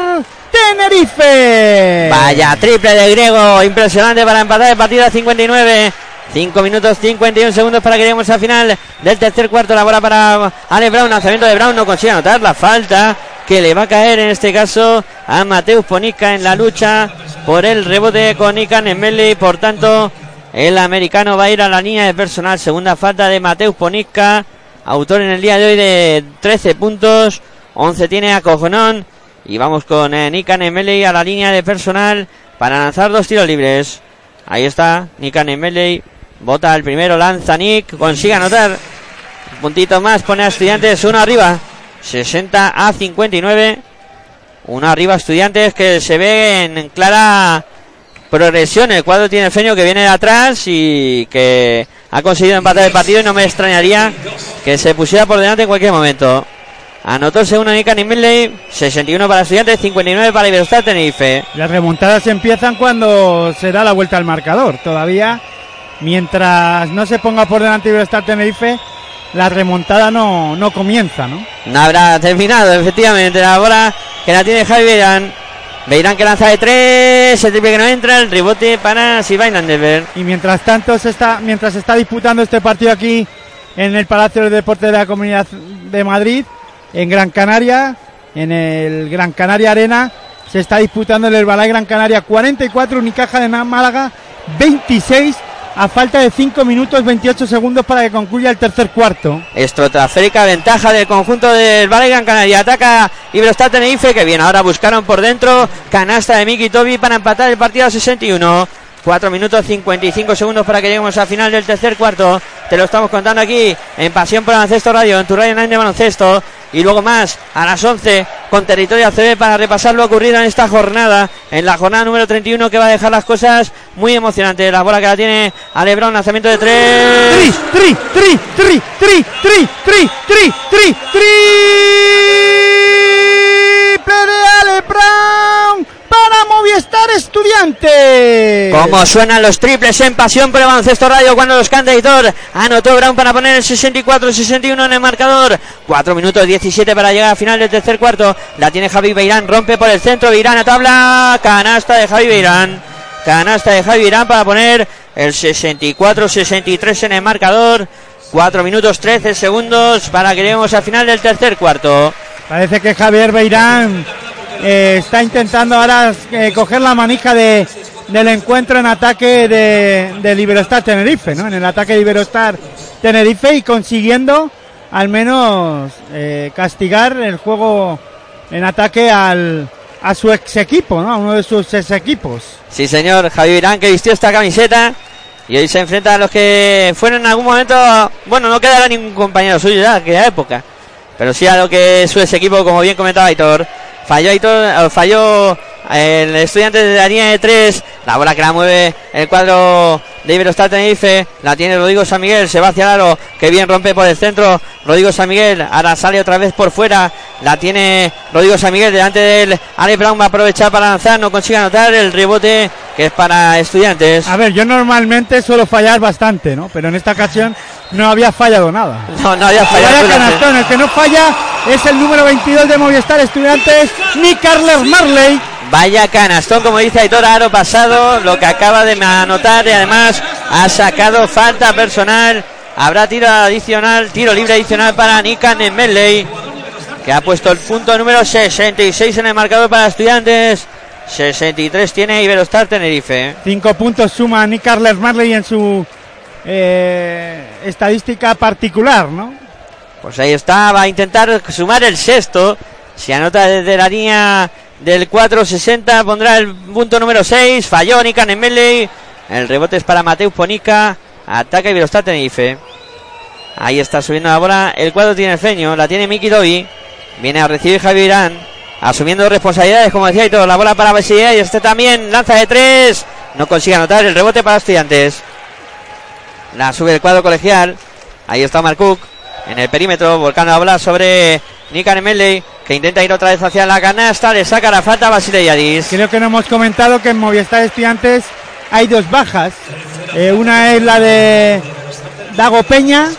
Speaker 1: Tenerife.
Speaker 2: Vaya, triple de griego, impresionante para empatar el partido a 59. 5 minutos 51 segundos para que lleguemos al final del tercer cuarto. La bola para Ale Brown. Lanzamiento de Brown. No consigue anotar la falta que le va a caer en este caso a Mateus Ponica en la lucha por el rebote con Ican Emeli. Por tanto, el americano va a ir a la línea de personal. Segunda falta de Mateus Ponica. Autor en el día de hoy de 13 puntos. 11 tiene a Cojonón. Y vamos con eh, Nikan a la línea de personal para lanzar dos tiros libres. Ahí está Nikan Emeli. Bota el primero, lanza Nick. Consigue anotar. Un puntito más, pone a Estudiantes uno arriba. 60 a 59. Uno arriba Estudiantes que se ve en clara progresión. El cuadro tiene el Feño que viene de atrás y que ha conseguido empatar el partido y no me extrañaría que se pusiera por delante en cualquier momento. Anotó el segundo Nick Milley, 61 para Estudiantes, 59 para Iberostar Tenerife.
Speaker 1: Las remontadas empiezan cuando se da la vuelta al marcador. Todavía, mientras no se ponga por delante Iberostar Tenerife, la remontada no, no comienza, ¿no?
Speaker 2: No habrá terminado, efectivamente. La bola que la tiene Javi Beirán. Beirán que lanza de tres, el triple que no entra, el rebote para Silvain Landerberg.
Speaker 1: Y mientras tanto, se está, mientras se está disputando este partido aquí en el Palacio de Deportes de la Comunidad de Madrid, en Gran Canaria, en el Gran Canaria Arena, se está disputando el Balay Gran Canaria 44, Unicaja de Málaga 26 a falta de 5 minutos 28 segundos para que concluya el tercer cuarto.
Speaker 2: Estratosférica ventaja del conjunto del Valle Gran Canaria. Ataca Iberostar Tenerife, que bien, ahora buscaron por dentro. Canasta de Miki Tobi para empatar el partido a 61. 4 minutos 55 segundos para que lleguemos al final del tercer cuarto. Te lo estamos contando aquí en Pasión por Baloncesto Radio, en tu radio de baloncesto. Y luego más a las 11 con Territorio ACB para repasar lo ocurrido en esta jornada, en la jornada número 31 que va a dejar las cosas muy emocionantes. La bola que la tiene a Lebron, lanzamiento de tres.
Speaker 1: Para Movistar Estudiantes.
Speaker 2: Como suenan los triples en pasión por el baloncesto radio cuando los canta Hitor. Anotó Brown para poner el 64-61 en el marcador. 4 minutos 17 para llegar al final del tercer cuarto. La tiene Javi Beirán, rompe por el centro. Beirán a tabla. Canasta de Javi Beirán. Canasta de Javi Beirán para poner el 64-63 en el marcador. 4 minutos 13 segundos para que lleguemos al final del tercer cuarto.
Speaker 1: Parece que Javier Beirán eh, está intentando ahora eh, coger la manija de, del encuentro en ataque de, de Iberostar Tenerife, ¿no? En el ataque de Iberostar Tenerife y consiguiendo al menos eh, castigar el juego en ataque al, a su ex equipo, ¿no? A uno de sus ex equipos.
Speaker 2: Sí, señor, Javi Beirán que vistió esta camiseta y hoy se enfrenta a los que fueron en algún momento, bueno, no quedará ningún compañero suyo ya, aquella época, pero sí a lo que es su ex equipo, como bien comentaba Aitor. Falló Aitor, falló el estudiante de la línea de tres. La bola que la mueve el cuadro de Iberostar Tenerife. La tiene Rodrigo San Miguel. Se va hacia el aro. Que bien rompe por el centro. Rodrigo San Miguel. Ahora sale otra vez por fuera. La tiene Rodrigo San Miguel delante del Ale Brown. Va a aprovechar para lanzar. No consigue anotar el rebote que es para estudiantes.
Speaker 1: A ver, yo normalmente suelo fallar bastante, ¿no? Pero en esta ocasión no había fallado nada.
Speaker 2: No, no había fallado.
Speaker 1: Canastón, el que no falla es el número 22 de Movistar Estudiantes, Nick Carles Marley.
Speaker 2: Vaya canastón, como dice Aitor Aro pasado, lo que acaba de anotar y además ha sacado falta personal. Habrá tiro adicional, tiro libre adicional para Nikan Medley, que ha puesto el punto número 66 en el marcador para estudiantes. 63 tiene Iberostar Tenerife.
Speaker 1: Cinco puntos suma Nick Carles Marley en su eh, estadística particular, ¿no?
Speaker 2: Pues ahí está, va a intentar sumar el sexto. Si anota desde la línea del 4.60 pondrá el punto número 6. Falló Nikan Medley. El rebote es para Mateus Ponica. Ataca Iberostar Tenerife. Ahí está subiendo la bola. El cuadro tiene el feño. La tiene Miki Dobi. Viene a recibir Javi Irán. Asumiendo responsabilidades, como decía y todo. La bola para Besilla. Y este también lanza de tres. No consigue anotar el rebote para estudiantes. La sube el cuadro colegial. Ahí está Marcook. En el perímetro. Volcando la bola sobre Nikan Medley. Que intenta ir otra vez hacia la canasta. Le saca la falta a Basile Yadis.
Speaker 1: Creo que no hemos comentado que en Movistar Estudiantes hay dos bajas. Eh, una es la de Dago Peña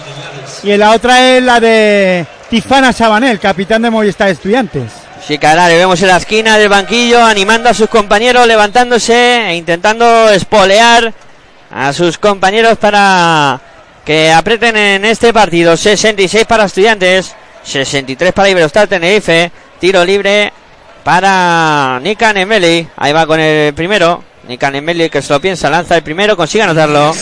Speaker 1: y la otra es la de Tifana Sabanel, capitán de Movistar Estudiantes.
Speaker 2: Cara, le vemos en la esquina del banquillo animando a sus compañeros, levantándose e intentando espolear a sus compañeros para que aprieten en este partido. 66 para estudiantes, 63 para Iberostar Tenerife. Tiro libre para Nikan Emeli. Ahí va con el primero. Nikan Emeli que se lo piensa, lanza el primero, consigue anotarlo.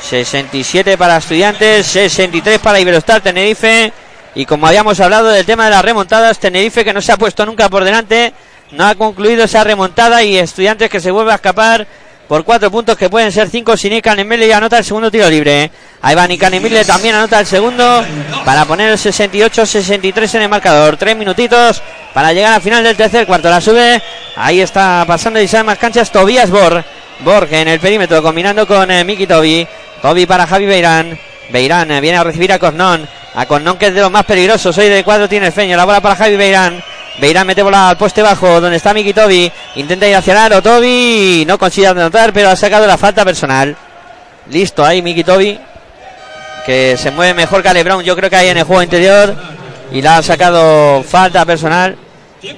Speaker 2: 67 para estudiantes, 63 para Iberostar Tenerife. Y como habíamos hablado del tema de las remontadas, Tenerife que no se ha puesto nunca por delante, no ha concluido esa remontada y estudiantes que se vuelve a escapar por cuatro puntos que pueden ser cinco si Nikan Emile anota el segundo tiro libre. Ahí va Emile también anota el segundo para poner el 68-63 en el marcador. Tres minutitos para llegar al final del tercer cuarto. La sube. Ahí está pasando y más canchas Tobías Borg. Borg en el perímetro combinando con eh, Miki Tobi. Tobi para Javi Beirán. Beirán eh, viene a recibir a Cornón. A Cornón que es de los más peligrosos. Hoy de cuadro tiene el feño. La bola para Javi Beirán. Beirán mete bola al poste bajo donde está Miki Tobi. Intenta ir hacia el aro. Tobi no consigue anotar, pero ha sacado la falta personal. Listo ahí Miki Tobi. Que se mueve mejor que Ale Brown. Yo creo que ahí en el juego interior. Y la ha sacado falta personal.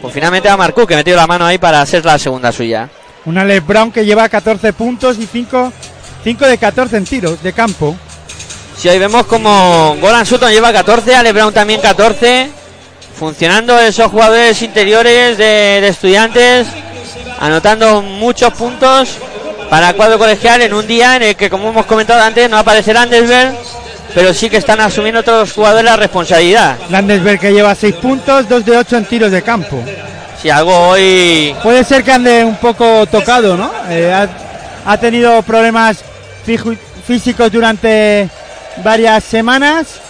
Speaker 2: Pues finalmente a Marcú que metió la mano ahí para hacer la segunda suya.
Speaker 1: Un Ale Brown que lleva 14 puntos y 5, 5 de 14 en tiros de campo.
Speaker 2: Si hoy vemos como Golan Sutton lleva 14, Ale Brown también 14 funcionando esos jugadores interiores de, de, estudiantes, anotando muchos puntos para el cuadro colegial en un día en el que, como hemos comentado antes, no aparece Landesberg, pero sí que están asumiendo todos los jugadores la responsabilidad.
Speaker 1: Landesberg que lleva 6 puntos, 2 de 8 en tiros de campo.
Speaker 2: Si algo hoy.
Speaker 1: Puede ser que ande un poco tocado, ¿no? Eh, ha, ha, tenido problemas físicos durante varias semanas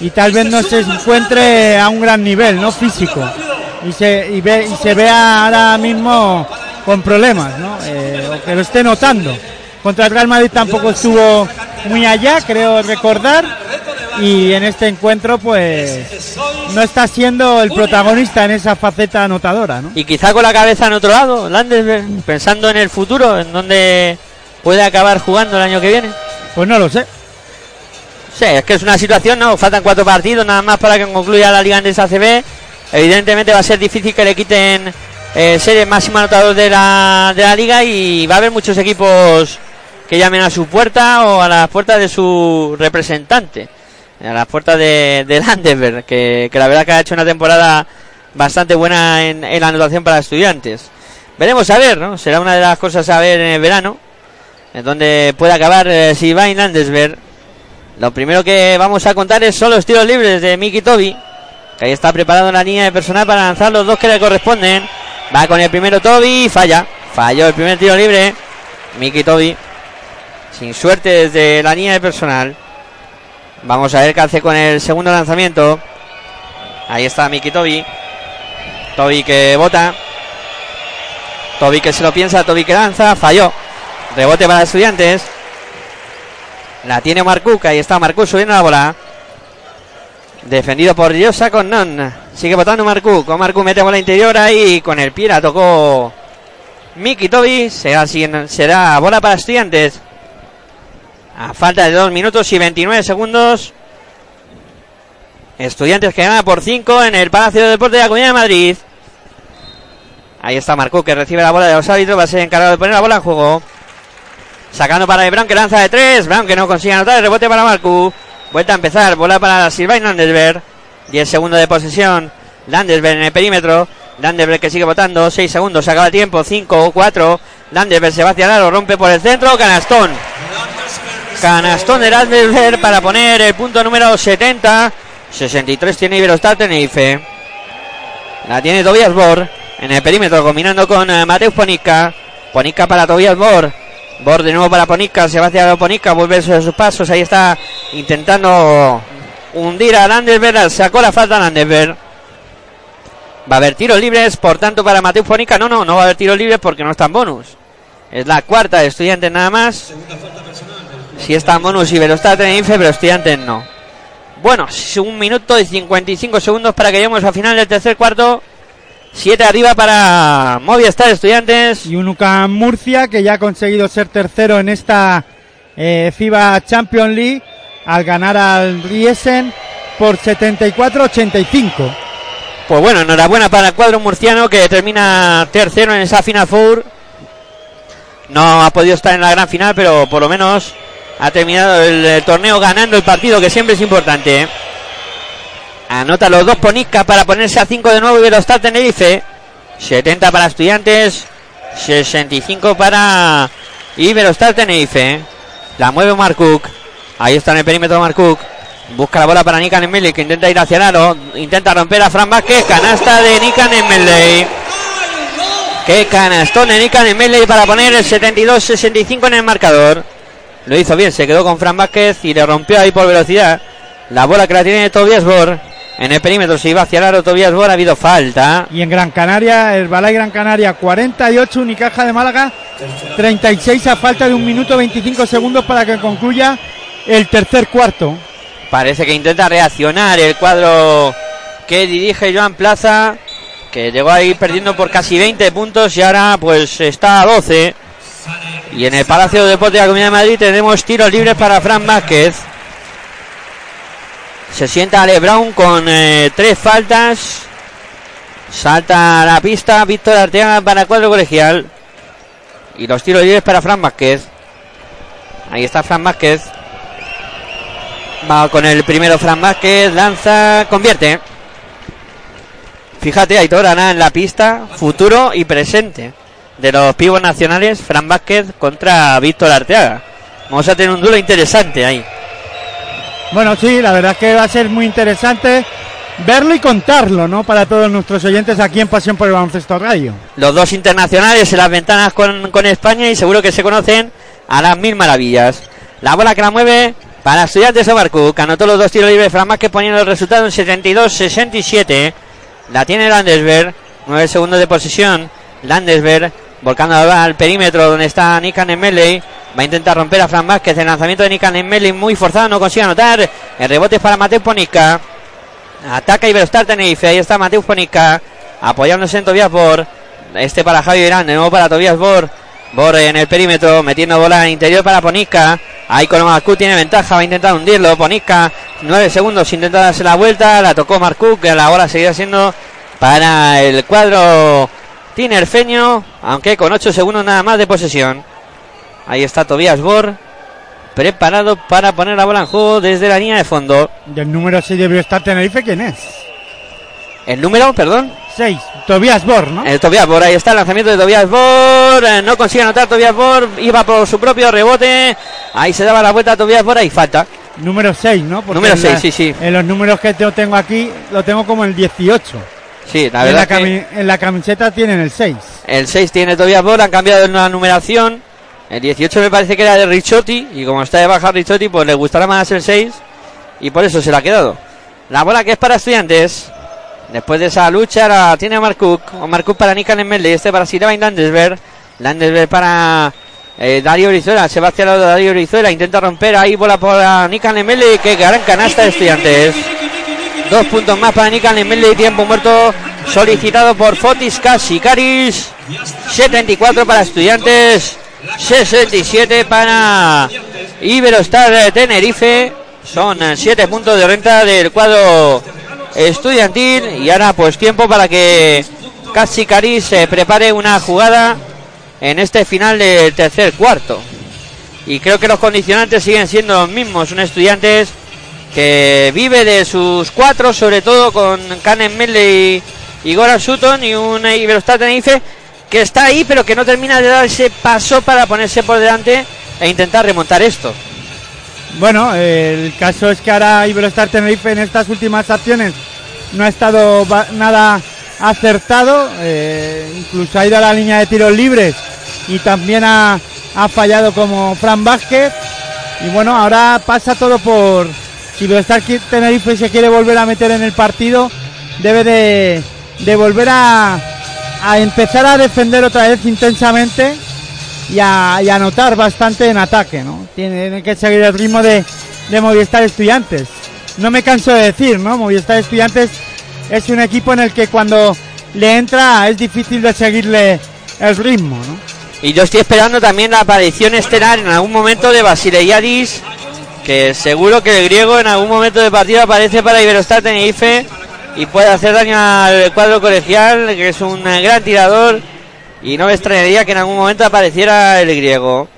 Speaker 1: y tal vez no se encuentre a un gran nivel, ¿no? Físico. Y se, y ve, y se vea ahora mismo con problemas, ¿no? Eh, o que lo esté notando. Contra el Real Madrid tampoco estuvo muy allá, creo recordar. Y en este encuentro, pues, no está siendo el protagonista en esa faceta anotadora, ¿no?
Speaker 2: Y quizá con la cabeza en otro lado, Landes, pensando en el futuro, en donde puede acabar jugando el año que viene?
Speaker 1: Pues no lo sé.
Speaker 2: Sí, es que es una situación, ¿no? Faltan cuatro partidos nada más para que concluya la Liga Andesa ACB. Evidentemente va a ser difícil que le quiten eh, ser el máximo anotador de la, de la liga y va a haber muchos equipos que llamen a su puerta o a las puertas de su representante. A las puertas de, de que, la verdad que ha hecho una temporada bastante buena en, en la anotación para estudiantes. Veremos a ver, ¿no? Será una de las cosas a ver en el verano, en donde puede acabar eh, si va en Landesberg. Lo primero que vamos a contar es son los tiros libres de Miki Toby, que ahí está preparado en la línea de personal para lanzar los dos que le corresponden. Va con el primero Toby, falla, falló el primer tiro libre. Miki Toby, sin suerte desde la línea de personal. Vamos a ver qué hace con el segundo lanzamiento. Ahí está Miki Toby. Toby que bota. Toby que se lo piensa, Toby que lanza, falló. Rebote para estudiantes. La tiene Marcuk, ahí está Marcuk subiendo la bola. Defendido por Yosa con Non. Sigue votando Marcuk. Con Marcuk mete bola interior ahí. Con el pie la tocó Miki Toby. Será, será bola para estudiantes. A falta de 2 minutos y 29 segundos. Estudiantes que gana por 5 en el Palacio de Deportes de la Comunidad de Madrid. Ahí está Marcuk que recibe la bola de los árbitros. Va a ser encargado de poner la bola en juego. Sacando para Brown que lanza de 3. Brown que no consigue anotar. El rebote para Marcuk. Vuelta a empezar. Bola para Silvain Landesberg. 10 segundos de posesión. Landesberg en el perímetro. Landesberg que sigue votando. 6 segundos. Se acaba el tiempo. 5 o 4. Landesberg se va hacia el aro. Rompe por el centro. Canastón. Canastón de Landesberg para poner el punto número 70. 63 tiene Iberostar Tenerife. La tiene Tobias Bor. En el perímetro combinando con uh, Mateus Ponica. Ponica para Tobias Bor. Bor de nuevo para Ponica. Se va hacia Ponica. Vuelve sobre sus pasos. Ahí está intentando hundir a Landesberg. Sacó la falta Landesberg. Va a haber tiros libres. Por tanto, para Mateus Ponica. No, no, no va a haber tiros libres porque no están bonus. Es la cuarta de estudiantes nada más. Si están bonus y Velostar Tenerife, pero estudiantes no. Bueno, un minuto y 55 segundos para que lleguemos al final del tercer cuarto. Siete arriba para Movistar Estudiantes.
Speaker 1: Y un UCAM Murcia que ya ha conseguido ser tercero en esta eh, FIBA Champions League al ganar al Riesen por 74-85.
Speaker 2: Pues bueno, enhorabuena para el cuadro murciano que termina tercero en esa Final Four. No ha podido estar en la gran final, pero por lo menos ha terminado el, el torneo ganando el partido, que siempre es importante. Anota los dos Ponisca para ponerse a 5 de nuevo Iberostar Tenerife. 70 para Estudiantes, 65 para Iberostar Tenerife. La mueve Marcook. Ahí está en el perímetro Marcook. Busca la bola para Nikan Emeli que intenta ir hacia el aro. Intenta romper a Fran Vázquez. Canasta de Nikan Emeli. Qué canastón de Nikan Emeli para poner el 72-65 en el marcador. Lo hizo bien, se quedó con Fran Vázquez y le rompió ahí por velocidad. La bola que la tiene Tobias Bor. En el perímetro se iba hacia el aro Tobias Bor. Ha habido falta.
Speaker 1: Y en Gran Canaria, el Balay Gran Canaria 48, Unicaja de Málaga 36 a falta de un minuto 25 segundos para que concluya el tercer cuarto.
Speaker 2: Parece que intenta reaccionar el cuadro que dirige Joan Plaza, que llegó ahí perdiendo por casi 20 puntos y ahora pues está a 12. Y en el Palacio de Deportes de la Comunidad de Madrid tenemos tiros libres para Fran Vázquez. Se sienta Ale Brown con eh, tres faltas. Salta a la pista Víctor Arteaga para cuadro colegial. Y los tiros libres para Fran Vázquez. Ahí está Fran Vázquez. Va con el primero Fran Vázquez. Lanza, convierte. Fíjate, Aitor, Ana en la pista. Futuro y presente. De los pibos nacionales, Fran Vázquez contra Víctor Arteaga. Vamos a tener un duelo interesante ahí.
Speaker 1: Bueno, sí, la verdad es que va a ser muy interesante verlo y contarlo, ¿no? Para todos nuestros oyentes aquí en Pasión por el Baloncesto Radio.
Speaker 2: Los dos internacionales en las ventanas con, España y seguro que se conocen a las mil maravillas. La bola que la mueve para Estudiantes de Barcook. Anotó los dos tiros libres Fran Vázquez poniendo el resultado en 72-67. La tiene Landesberg. 9 segundos de posesión. Landesberg volcando al perímetro donde está Nikan Emeley. Va a intentar romper a Fran Vázquez. El lanzamiento de Nikan Emeley muy forzado. No consigue anotar. El rebote es para Mateo Ponica. Ataca Iberostar Tenerife. Ahí está Mateus Ponica. Apoyándose en Tobias Bor. Este para Javi Irán. De nuevo para Tobias Bor. Borre en el perímetro, metiendo bola interior para Ponisca. Ahí con Marcú tiene ventaja, va a intentar hundirlo. Ponisca, nueve segundos, intenta darse la vuelta. La tocó Marcú, que la hora seguirá siendo para el cuadro tinerfeño, aunque con ocho segundos nada más de posesión. Ahí está Tobias Bor, preparado para poner la bola en juego desde la línea de fondo.
Speaker 1: Del número 6 de estar Tenerife, ¿quién es?
Speaker 2: El número, perdón.
Speaker 1: 6, Tobias Bor, ¿no?
Speaker 2: El Tobias Bor, ahí está el lanzamiento de Tobias Bor. eh, No consigue anotar Tobias Bor. Iba por su propio rebote. Ahí se daba la vuelta a Tobias Bor. Ahí falta.
Speaker 1: Número 6, ¿no? Porque
Speaker 2: Número
Speaker 1: en la-
Speaker 2: seis, sí, sí.
Speaker 1: En los números que yo tengo aquí, lo tengo como el 18.
Speaker 2: Sí, la
Speaker 1: en,
Speaker 2: verdad
Speaker 1: la
Speaker 2: que
Speaker 1: cami- en la camiseta tienen el 6.
Speaker 2: El 6 tiene Tobias Bor. Han cambiado la numeración. El 18 me parece que era de Richotti. Y como está de baja Richotti, pues le gustará más el 6. Y por eso se la ha quedado. La bola que es para estudiantes. Después de esa lucha la tiene Omar Cook. Omar Cook para Nikan Melde. Este para Sirvain Landesberg. Landesberg para eh, Darío Brizuela. Sebastián Darío Brizuela. Intenta romper ahí bola para Nikan Melde. Que gran canasta de estudiantes. Dos puntos más para Nikan Melde. Tiempo muerto solicitado por Fotis Kasikaris. 74 para estudiantes. 67 para Iberostar Tenerife. Son 7 puntos de renta del cuadro estudiantil. Y ahora pues tiempo para que Kasikaris se prepare una jugada en este final del tercer cuarto. Y creo que los condicionantes siguen siendo los mismos. Un estudiantes que vive de sus cuatro, sobre todo con Canen Medley y Goran Sutton y un Iberostar Tenerife que está ahí pero que no termina de dar ese paso para ponerse por delante e intentar remontar esto.
Speaker 1: Bueno, el caso es que ahora Iberostar Tenerife en estas últimas acciones no ha estado nada acertado, eh, incluso ha ido a la línea de tiros libres y también ha, ha fallado como Fran Vázquez. Y bueno, ahora pasa todo por. Si qui- Tenerife se quiere volver a meter en el partido, debe de, volver a, empezar a defender otra vez intensamente y a, y anotar bastante en ataque, ¿no? Tiene que seguir el ritmo de, de Movistar Estudiantes. No me canso de decir, ¿no? Movistar Estudiantes es un equipo en el que cuando le entra es difícil de seguirle el ritmo.
Speaker 2: Y yo estoy esperando también la aparición estelar en algún momento de Basileiadis, que seguro que el griego en algún momento de partido aparece para Iberostar Tenerife y puede hacer daño al cuadro colegial, que es un gran tirador. Y no me extrañaría que en algún momento apareciera el griego.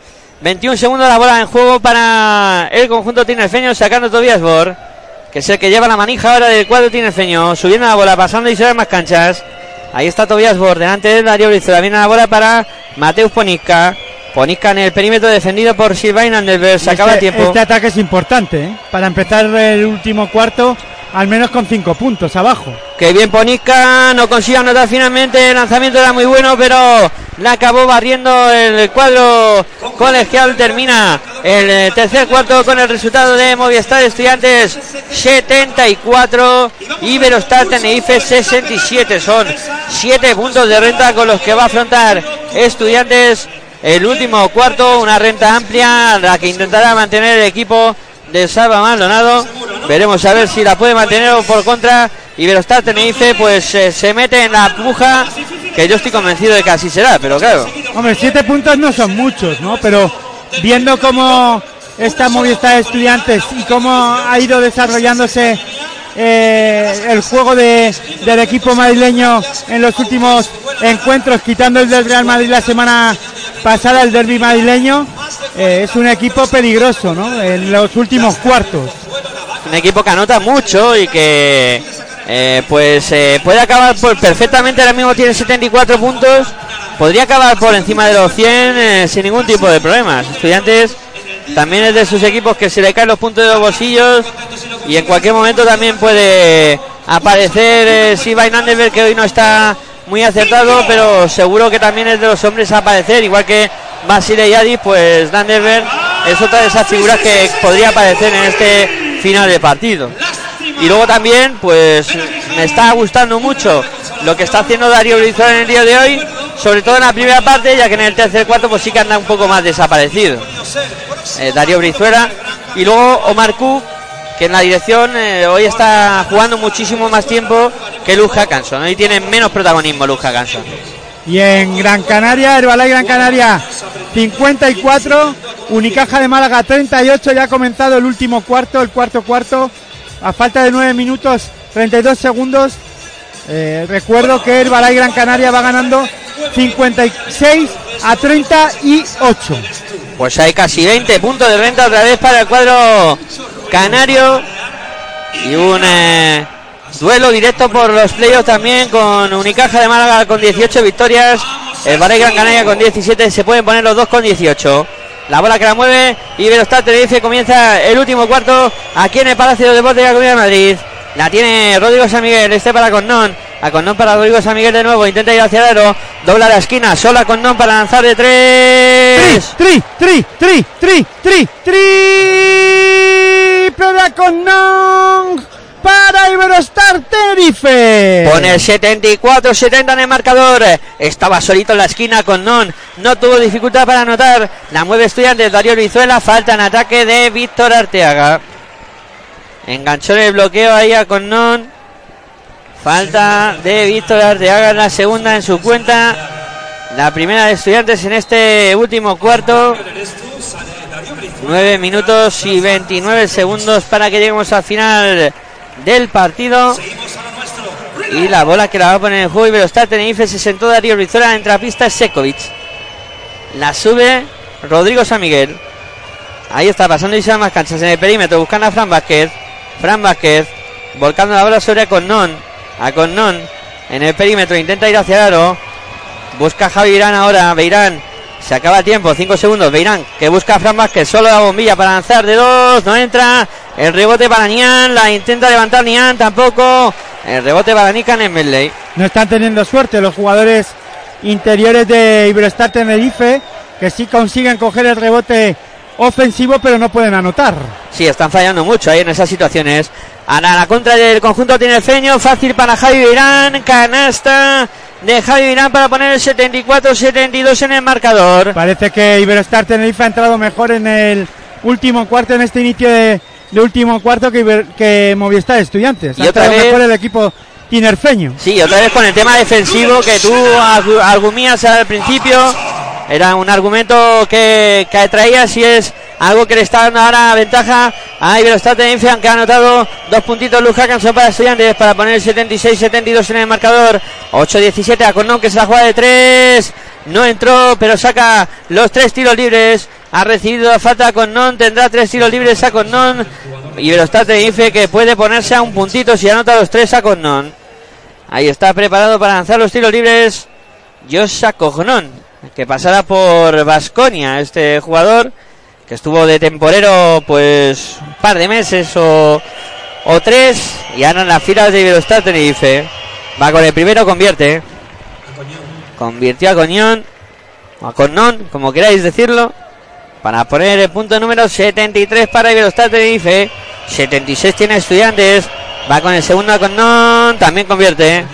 Speaker 2: 21 segundos la bola en juego para el conjunto tinerfeño, sacando Tobias Bor, que es el que lleva la manija ahora del cuadro tinerfeño, subiendo la bola, pasando y se más canchas. Ahí está Tobias Bor, delante de Darío Brizuela. Viene la bola para Mateus Ponisca. Ponisca en el perímetro defendido por Silvain Anderberg. Se acaba el
Speaker 1: Este,
Speaker 2: tiempo.
Speaker 1: este ataque es importante, ¿eh? Para empezar el último cuarto, al menos con cinco puntos abajo.
Speaker 2: Que bien Ponisca no consigue anotar finalmente. El lanzamiento era muy bueno, pero la acabó barriendo el cuadro colegial. Termina el eh, tercer cuarto con el resultado de Movistar Estudiantes 74, Iberostar Tenerife 67. Son 7 puntos de renta con los que va a afrontar Estudiantes el último cuarto. Una renta amplia, la que intentará mantener el equipo de Salva Maldonado. Veremos a ver si la puede mantener o por contra. Iberostar Tenerife pues eh, se mete en la puja que yo estoy convencido de que así será, pero claro.
Speaker 1: Hombre, siete puntos no son muchos, ¿no? Pero viendo cómo está Movistar Estudiantes y cómo ha ido desarrollándose eh, el juego de- del equipo madrileño en los últimos encuentros, quitando el del Real Madrid la semana pasada, el derby madrileño, eh, es un equipo peligroso, ¿no? En los últimos cuartos.
Speaker 2: Un equipo que anota mucho y que eh, pues eh, puede acabar por perfectamente, ahora mismo tiene 74 puntos, podría acabar por encima de los 100 eh, sin ningún tipo de problemas. Estudiantes también es de sus equipos que se le caen los puntos de los bolsillos y en cualquier momento también puede aparecer eh, Siva que hoy no está muy acertado, pero seguro que también es de los hombres a aparecer, igual que Basile Yadi, pues Nandeberg es otra de esas figuras que podría aparecer en este final de partido. Y luego también, pues me está gustando mucho lo que está haciendo Darío Brizuela en el día de hoy, sobre todo en la primera parte, ya que en el tercer cuarto pues sí que anda un poco más desaparecido. Eh, Darío Brizuela y luego Omar Cook, que en la dirección eh, hoy está jugando muchísimo más tiempo que Luz Hackanson. Hoy tiene menos protagonismo Luz Hackanson.
Speaker 1: Y en Gran Canaria, Herbalife Gran Canaria 54, Unicaja de Málaga 38, ya ha comenzado el último cuarto, el cuarto cuarto, a falta de 9 minutos 32 segundos. Eh, recuerdo que Herbalife Gran Canaria va ganando 56 a 38.
Speaker 2: Pues hay casi 20 puntos de renta otra vez para el cuadro canario. Y un eh, duelo directo por los playoffs también con Unicaja de Málaga con 18 victorias. El Valle Gran Canaria con 17. Se pueden poner los dos con 18. La bola que la mueve y Verostat Tenerife comienza el último cuarto aquí en el Palacio de Deportes de la Comunidad de Madrid. La tiene Rodrigo San Miguel, este para Connón. A Connón para Rodrigo San Miguel de nuevo. Intenta ir hacia el aro. Dobla la esquina. Sola Connón para lanzar de tres.
Speaker 1: Tri, tri, tri, tri, tri, tri. Para Connón. Para Iberostar Tenerife.
Speaker 2: Pone el 74-70 en el marcador. Estaba solito en la esquina con Non. No tuvo dificultad para anotar. La mueve Estudiantes. Darío Vizuela. Falta en ataque de Víctor Arteaga. Enganchó en el bloqueo ahí a con Non. Falta de Víctor Arteaga la segunda en su cuenta. La primera de Estudiantes en este último cuarto. 9 minutos y 29 segundos para que lleguemos al final del partido. Y la bola que la va a poner en juego. pero está Tenerife. Se sentó Darío Rizola. Entra a pista Sekovic. La sube Rodrigo San Miguel. Ahí está pasando y se más canchas en el perímetro. Buscando a Fran Vázquez. Fran Vázquez. Volcando la bola sobre a Connon. A Connon. En el perímetro. Intenta ir hacia el aro. Busca a Javi Beirán ahora. Beirán. Se acaba el tiempo. 5 segundos. Beirán que busca a Fran Vázquez. Solo la bombilla para lanzar de dos. No entra. El rebote para Nian. La intenta levantar Nian. Tampoco. El rebote para Nikan en Medley.
Speaker 1: No están teniendo suerte los jugadores interiores de Iberostar Tenerife. Que sí consiguen coger el rebote ofensivo, pero no pueden anotar.
Speaker 2: Sí, están fallando mucho ahí en esas situaciones. A la, contra del conjunto tiene el feño. Fácil para Javi Irán. Canasta de Javi Irán para poner el 74-72 en el marcador.
Speaker 1: Parece que Iberostar Tenerife ha entrado mejor en el último cuarto, en este inicio de, de último cuarto que, Iber- que Movistar Estudiantes.
Speaker 2: Y
Speaker 1: ha entrado
Speaker 2: vez-
Speaker 1: mejor el equipo tinerfeño.
Speaker 2: Sí, otra vez con el tema defensivo que tú argu- argumías al principio. Era un argumento que, que traías y es algo que le está dando ahora ventaja a Iberostar Tenerife, aunque ha anotado dos puntitos Luz Hackanson para estudiantes para poner el 76-72 en el marcador. 8-17 a Cornón que se la juega de tres. No entró, pero saca los tres tiros libres. Ha recibido falta con Non, tendrá tres tiros libres a Cornón. Iberostar Tenerife que puede ponerse a un puntito si anota los tres a Cornón. Ahí está preparado para lanzar los tiros libres Josa Cognon, que pasará por Vasconia, este jugador que estuvo de temporero pues un par de meses o, o tres y ahora en las filas de Iberostar Tenerife. Va con el primero, convierte. Convirtió a Coñón, o a Cornón, como queráis decirlo, para poner el punto número 73 para Iberostar Tenerife. 76 tiene estudiantes. Va con el segundo a Cornón, también convierte.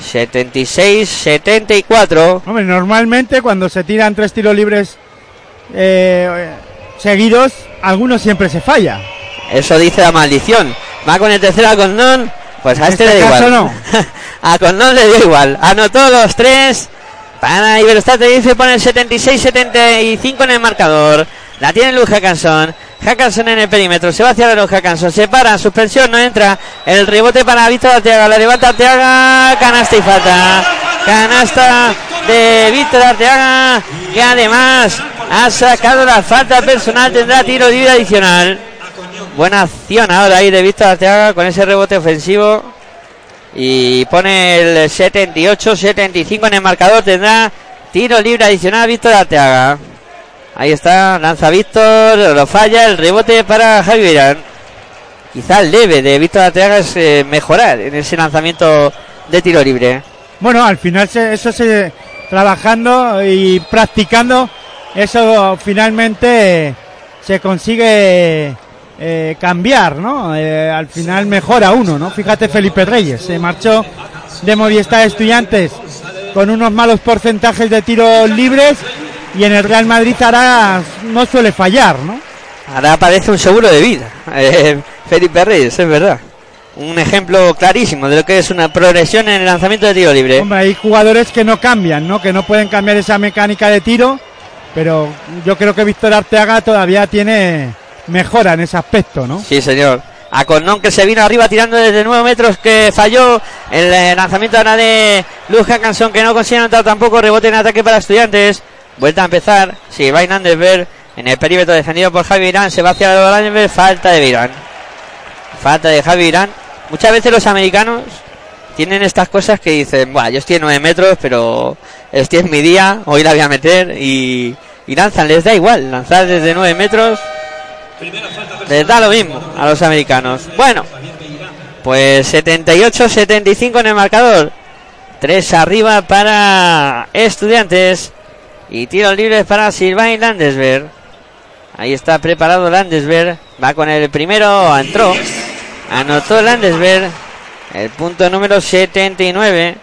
Speaker 2: 76-74.
Speaker 1: Hombre, normalmente cuando se tiran tres tiros libres eh, seguidos, algunos siempre se falla.
Speaker 2: Eso dice la maldición. Va con el tercero a Condón. Pues a
Speaker 1: En
Speaker 2: este,
Speaker 1: este
Speaker 2: le da
Speaker 1: caso
Speaker 2: igual.
Speaker 1: no.
Speaker 2: a Condón le dio igual. Anotó los tres. Para Iberostar Tenerife pone el 76-75 en el marcador. La tiene Luz Hackanson. Hackanson en el perímetro. Se va hacia los Hackanson. Se para. Suspensión. No entra. El rebote para Víctor Arteaga. La levanta Arteaga. Canasta y falta. Canasta de Víctor Arteaga. Que además ha sacado la falta personal. Tendrá tiro libre adicional. Buena acción ahora ahí de Víctor Arteaga con ese rebote ofensivo. Y pone el 78-75 en el marcador. Tendrá tiro libre adicional Víctor Arteaga. Ahí está, lanza Víctor, lo falla, el rebote para Javi Beirán. Quizá el debe de Víctor Arteaga es eh, mejorar en ese lanzamiento de tiro libre.
Speaker 1: Bueno, al final eso se trabajando y practicando, eso finalmente se consigue eh, cambiar, ¿no? Eh, al final mejora uno, ¿no? Fíjate Felipe Reyes, se marchó de Movistar Estudiantes con unos malos porcentajes de tiros libres y en el Real Madrid ahora no suele fallar, ¿no?
Speaker 2: Ahora parece un seguro de vida. eh, Felipe Reyes, es verdad. un ejemplo clarísimo de lo que es una progresión en el lanzamiento de tiro libre.
Speaker 1: Hombre, hay jugadores que no cambian, ¿no? Que no pueden cambiar esa mecánica de tiro, pero yo creo que Víctor Arteaga todavía tiene mejora en ese aspecto, ¿no?
Speaker 2: Sí, señor. A Cornón que se vino arriba tirando desde 9 metros que falló el eh, lanzamiento ahora de Luz Hackanson que no consigue anotar tampoco rebote en ataque para estudiantes. Vuelta a empezar. Sí, va ver en el perímetro defendido por Javi Irán. Se va hacia Landersberg. Falta de Irán. Falta de Javi Irán. Muchas veces los americanos tienen estas cosas que dicen, bueno, yo estoy en 9 metros, pero este es mi día, hoy la voy a meter y, y lanzan, les da igual, lanzar desde 9 metros les da lo mismo a los americanos. Bueno, pues 78-75 en el marcador. Tres arriba para estudiantes. Y tiros libres para Silvain Landesberg. Ahí está preparado Landesberg. Va con el primero. Entró. Anotó Landesberg. El punto número 79.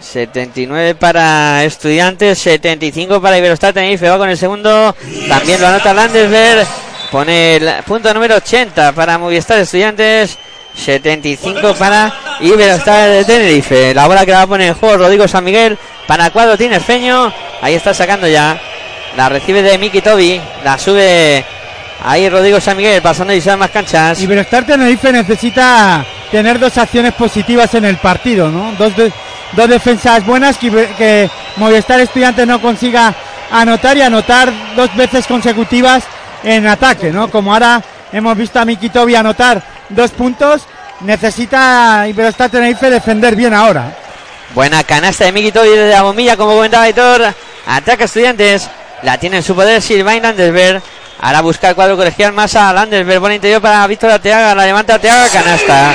Speaker 2: 79 para estudiantes. 75 para Iberostar Tenerife. Va con el segundo. También lo anota Landesberg. Pone el punto número 80 para Movistar Estudiantes. 75 para Iberostar de Tenerife. La bola que va a poner en juego Rodrigo San Miguel para Cuadro Tinerfeño. Ahí está sacando ya. La recibe de Miki Tobi. La sube ahí Rodrigo San Miguel pasando y más canchas.
Speaker 1: Iberostar Tenerife necesita tener dos acciones positivas en el partido, ¿no? Dos, defensas buenas que, que Movistar Estudiantes no consiga anotar y anotar dos veces consecutivas en ataque, ¿no? Como ahora hemos visto a Miki Tobi anotar dos puntos, necesita Iberostar Tenerife defender bien ahora.
Speaker 2: Buena canasta de Miki Tobi desde la bombilla, como comentaba Hitor. Ataca estudiantes, la tiene en su poder Silvain Landesberg. Ahora busca el cuadro colegial más a Landesberg. Buen interior para Víctor Arteaga. La levanta Arteaga. Canasta.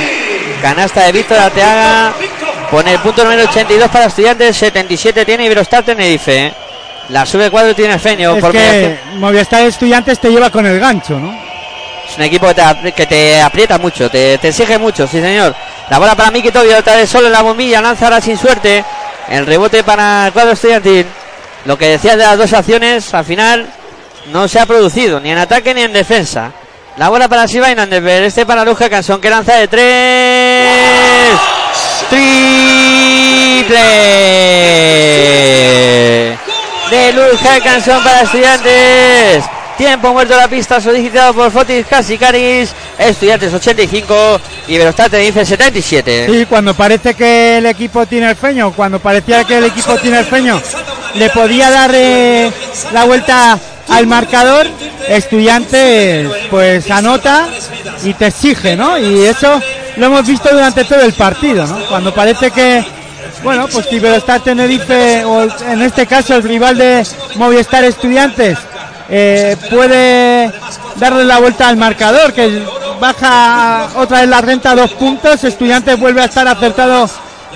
Speaker 2: Canasta de Víctor Arteaga. Pone el punto número 82 para estudiantes. 77 tiene Iberostar Tenerife. La sube cuadro tiene Feño.
Speaker 1: Es que Movistar Estudiantes te lleva con el gancho, ¿no?
Speaker 2: Es un equipo que te, aprieta mucho, te, exige mucho, sí señor. La bola para Miki Tobio, otra vez solo en la bombilla, lanza ahora sin suerte. El rebote para el cuadro estudiantil. Lo que decía de las dos acciones, al final no se ha producido, ni en ataque ni en defensa. La bola para Siva ver este para Luja Cansón que lanza de tres. Triple de Luz Canción para estudiantes. Tiempo muerto la pista solicitado por Fotis Casicaris. Estudiantes 85 y Verostat dice 77.
Speaker 1: Sí, cuando parece que el equipo tiene el feño, cuando parecía que el equipo tiene el feño, le podía dar eh, la vuelta al marcador. Estudiantes pues anota y te exige, ¿no? Y eso lo hemos visto durante todo el partido, ¿no? Cuando parece que bueno, pues Iberostar Tenerife, o en este caso el rival de Movistar Estudiantes, eh, puede darle la vuelta al marcador, que baja otra vez la renta dos puntos. Estudiantes vuelve a estar acertado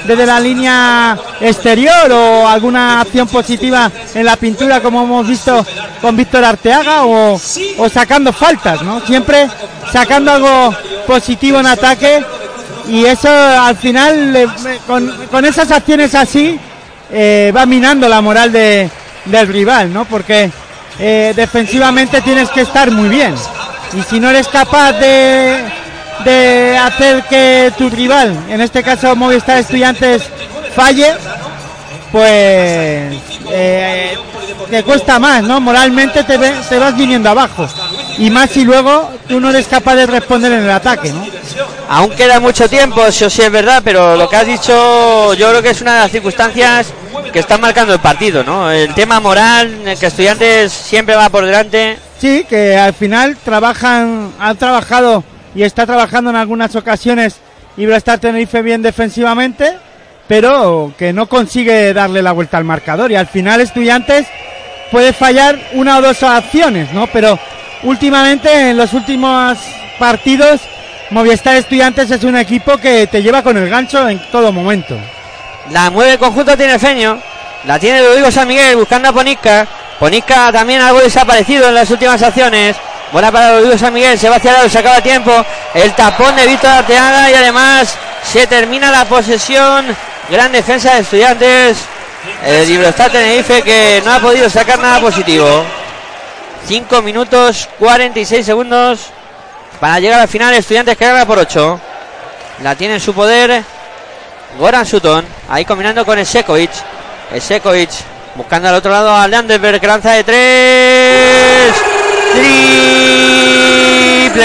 Speaker 1: desde la línea exterior o alguna acción positiva en la pintura, como hemos visto con Víctor Arteaga, o, sacando faltas, ¿no? Siempre sacando algo positivo en ataque y eso al final, con, esas acciones así, eh, va minando la moral de, del rival, ¿no? Porque eh, defensivamente tienes que estar muy bien. Y si no eres capaz de, de hacer que tu rival, en este caso Movistar Estudiantes, falle, pues eh, te cuesta más, ¿no? Moralmente te, te vas viniendo abajo. Y más si luego tú no eres capaz de responder en el ataque, ¿no?
Speaker 2: Aún queda mucho tiempo, eso sí es verdad, pero lo que has dicho yo creo que es una de las circunstancias que están marcando el partido, ¿no? El tema moral, el que estudiantes siempre va por delante.
Speaker 1: Sí, que al final trabajan, han trabajado y está trabajando en algunas ocasiones y Tenerife bien defensivamente, pero que no consigue darle la vuelta al marcador y al final estudiantes puede fallar una o dos acciones, ¿no? Pero últimamente en los últimos partidos Movistar Estudiantes es un equipo que te lleva con el gancho en todo momento.
Speaker 2: La mueve el conjunto tiene Feño. La tiene Rodrigo San Miguel buscando a Ponisca. Ponisca también algo desaparecido en las últimas acciones. Buena para Rodrigo San Miguel. Se va hacia lado, se acaba tiempo. El tapón de Víctor Arteaga y además se termina la posesión. Gran defensa de estudiantes. El libro está Tenerife que no ha podido sacar nada positivo. 5 minutos 46 segundos para llegar al final. Estudiantes que gana por 8. La tiene en su poder Goran Sutton. Ahí combinando con Esekovic. Esekovic buscando al otro lado a Landenberg que lanza de tres. Triple.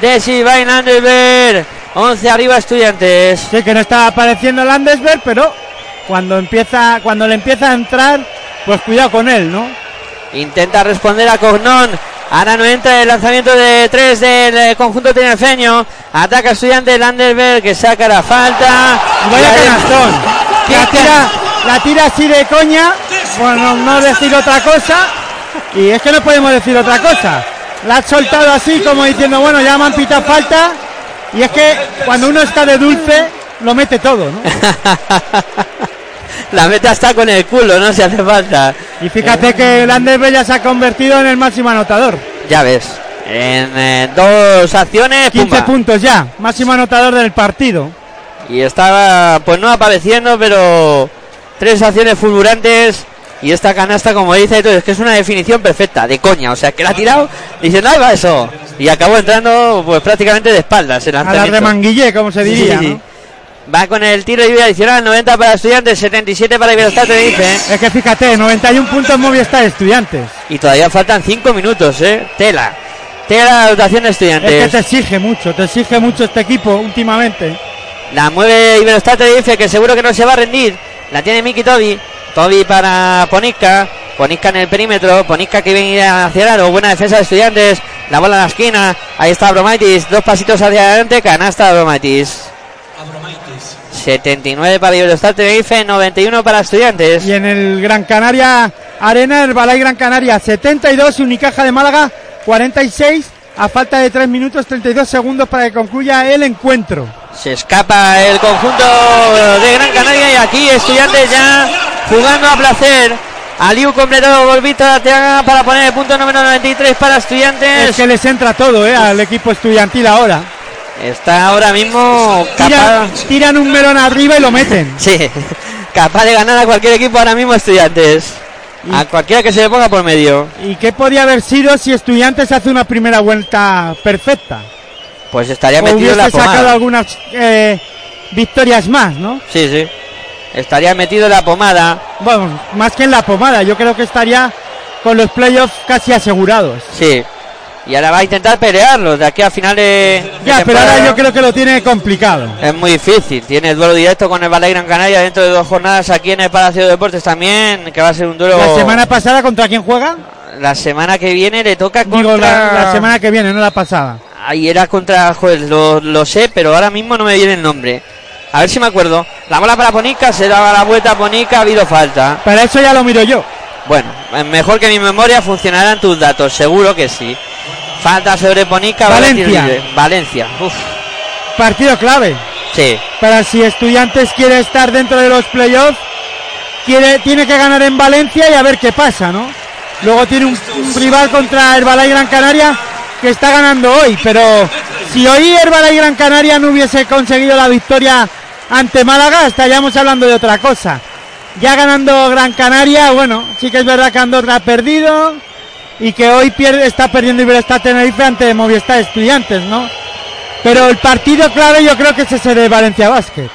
Speaker 2: De Silvain Landenberg. 11 arriba estudiantes.
Speaker 1: Sí, que no está apareciendo Landesberg, pero cuando empieza, cuando le empieza a entrar, pues cuidado con él, ¿no?
Speaker 2: Intenta responder a Cognon. Ahora no entra el lanzamiento de tres del eh, conjunto tinerfeño. Ataca estudiante Landerberg que saca la falta.
Speaker 1: Vaya canastón.
Speaker 2: ¿Qué
Speaker 1: La tira, la tira así de coña, bueno, no decir otra cosa. Y es que no podemos decir otra cosa. La ha soltado así como diciendo, bueno, ya me han pitado falta. Y es que cuando uno está de dulce, lo mete todo, ¿no?
Speaker 2: La meta está con el culo, no se hace falta.
Speaker 1: Y fíjate que Landerberg ya se ha convertido en el máximo anotador.
Speaker 2: Ya ves. En eh, dos acciones.
Speaker 1: 15
Speaker 2: pumba.
Speaker 1: puntos ya, máximo anotador del partido.
Speaker 2: Y estaba, pues no apareciendo, pero tres acciones fulgurantes. Y esta canasta, como dice, es que es una definición perfecta, de coña. O sea, que la ha tirado, dice, ahí va eso. Y acabó entrando, pues prácticamente de espaldas. El
Speaker 1: A la remanguillé, como se diría.
Speaker 2: Sí, sí.
Speaker 1: ¿no?
Speaker 2: Va con el tiro libre adicional, 90 para estudiantes, 77 para Iberostar Tenerife.
Speaker 1: Es que fíjate, 91 puntos Movistar Estudiantes.
Speaker 2: Y todavía faltan 5 minutos, ¿eh? Tela. Tela la dotación de
Speaker 1: Es que
Speaker 2: estudiantes.
Speaker 1: te exige mucho, te exige mucho este equipo últimamente.
Speaker 2: La mueve Iberostar Tenerife, que seguro que no se va a rendir. La tiene Miki Toby. Toby para Ponisca. Ponisca en el perímetro. Ponisca que viene hacia el aro. Buena defensa de estudiantes. La bola en la esquina. Ahí está Bromaitis. Dos pasitos hacia adelante. Canasta de Bromaitis. 79 para Iberostar Tenerife. 91 para estudiantes.
Speaker 1: Y en el Gran Canaria Arena, el Balay Gran Canaria 72, Unicaja de Málaga 46, a falta de 3 minutos 32 segundos para que concluya el encuentro.
Speaker 2: Se escapa el conjunto de Gran Canaria y aquí estudiantes ya jugando a placer. Aliu completado Víctor Arteaga para poner el punto número 93 para estudiantes.
Speaker 1: Es que les entra todo eh, al equipo estudiantil ahora.
Speaker 2: Está ahora mismo capaz,
Speaker 1: Tiran, tiran un melón arriba y lo meten.
Speaker 2: sí, capaz de ganar a cualquier equipo ahora mismo estudiantes. A cualquiera que se le ponga por medio.
Speaker 1: ¿Y qué podría haber sido si estudiantes hace una primera vuelta perfecta?
Speaker 2: Pues estaría
Speaker 1: O
Speaker 2: metido en la
Speaker 1: hubiese sacado
Speaker 2: pomada.
Speaker 1: algunas eh, victorias más, ¿no?
Speaker 2: Sí, sí. Estaría metido en la pomada.
Speaker 1: Bueno, más que en la pomada, yo creo que estaría con los playoffs casi asegurados.
Speaker 2: Sí. Y ahora va a intentar pelearlo de aquí a final de. de
Speaker 1: Ya, pero ahora yo creo que lo tiene complicado.
Speaker 2: Es muy difícil. Tiene duelo directo con el Balay Gran Canaria dentro de dos jornadas aquí en el Palacio de Deportes también, que va a ser un duelo.
Speaker 1: La semana pasada, ¿contra quién juega?
Speaker 2: La semana que viene le toca contra.
Speaker 1: Digo, la, la semana que viene, no la pasada.
Speaker 2: Ahí era contra. Joder, lo, lo sé, pero ahora mismo no me viene el nombre. A ver si me acuerdo. La bola para Ponica, se daba la vuelta a Ponica, ha habido falta.
Speaker 1: Para eso ya lo miro yo.
Speaker 2: Bueno, mejor que mi memoria funcionarán tus datos, seguro que sí. Falta sobre tiro
Speaker 1: Valencia.
Speaker 2: Valencia. Uf,
Speaker 1: Partido clave.
Speaker 2: sí.
Speaker 1: Para si Estudiantes quiere estar dentro de los playoffs, quiere, tiene que ganar en Valencia y a ver qué pasa, ¿no? Luego tiene un, un rival contra el Balay Gran Canaria que está ganando hoy, pero si hoy el Balay Gran Canaria no hubiese conseguido la victoria ante Málaga, estaríamos hablando de otra cosa. Ya ganando Gran Canaria, bueno, sí que es verdad que Andorra ha perdido y que hoy pierde, está perdiendo Iberostar Tenerife ante Movistar Estudiantes, ¿no? Pero el partido clave yo creo que es ese de Valencia Basket.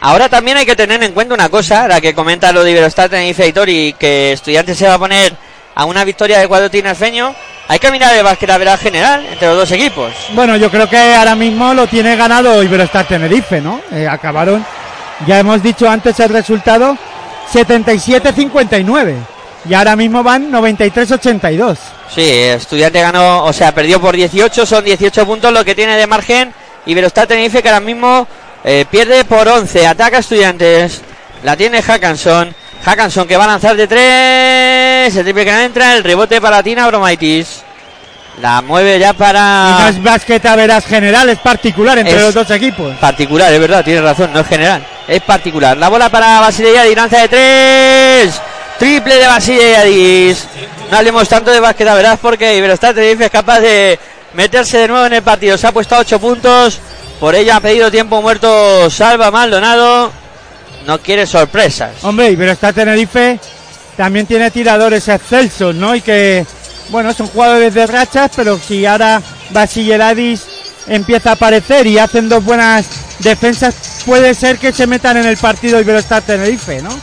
Speaker 2: Ahora también hay que tener en cuenta una cosa, la que comenta lo de Iberostar Tenerife y Tori, que Estudiantes se va a poner a una victoria del cuadro tinerfeño. Hay que mirar el básquet a ver general entre los dos equipos.
Speaker 1: Bueno, yo creo que ahora mismo lo tiene ganado Iberostar Tenerife, ¿no? Eh, acabaron, ya hemos dicho antes el resultado, 77-59. Y ahora mismo van 93-82.
Speaker 2: Sí, Estudiante ganó, o sea, perdió por 18, son 18 puntos lo que tiene de margen. Iberostar Tenerife que ahora mismo eh, pierde por 11, ataca Estudiantes. La tiene Hackanson. Hackanson que va a lanzar de 3, el triple que no entra, el rebote para Tina Bromaitis. La mueve ya
Speaker 1: Y no
Speaker 2: para...
Speaker 1: es general, es particular entre
Speaker 2: Es-
Speaker 1: los dos equipos.
Speaker 2: Particular, es verdad, tiene razón, no es general. Es particular. La bola para Basile Yadis, lanza de tres. Triple de Basile Yadis. No hablemos tanto de básquet, verás, porque Iberostar Tenerife es capaz de meterse de nuevo en el partido. Se ha puesto a 8 puntos. Por ella ha pedido tiempo muerto Salva Maldonado. No quiere sorpresas.
Speaker 1: Hombre, Iberostar Tenerife también tiene tiradores excelsos, ¿no? Y que, bueno, son jugadores de rachas, pero si ahora Basileadis empieza a aparecer y hacen dos buenas defensas, puede ser que se metan en el partido Iberostar Tenerife, ¿no?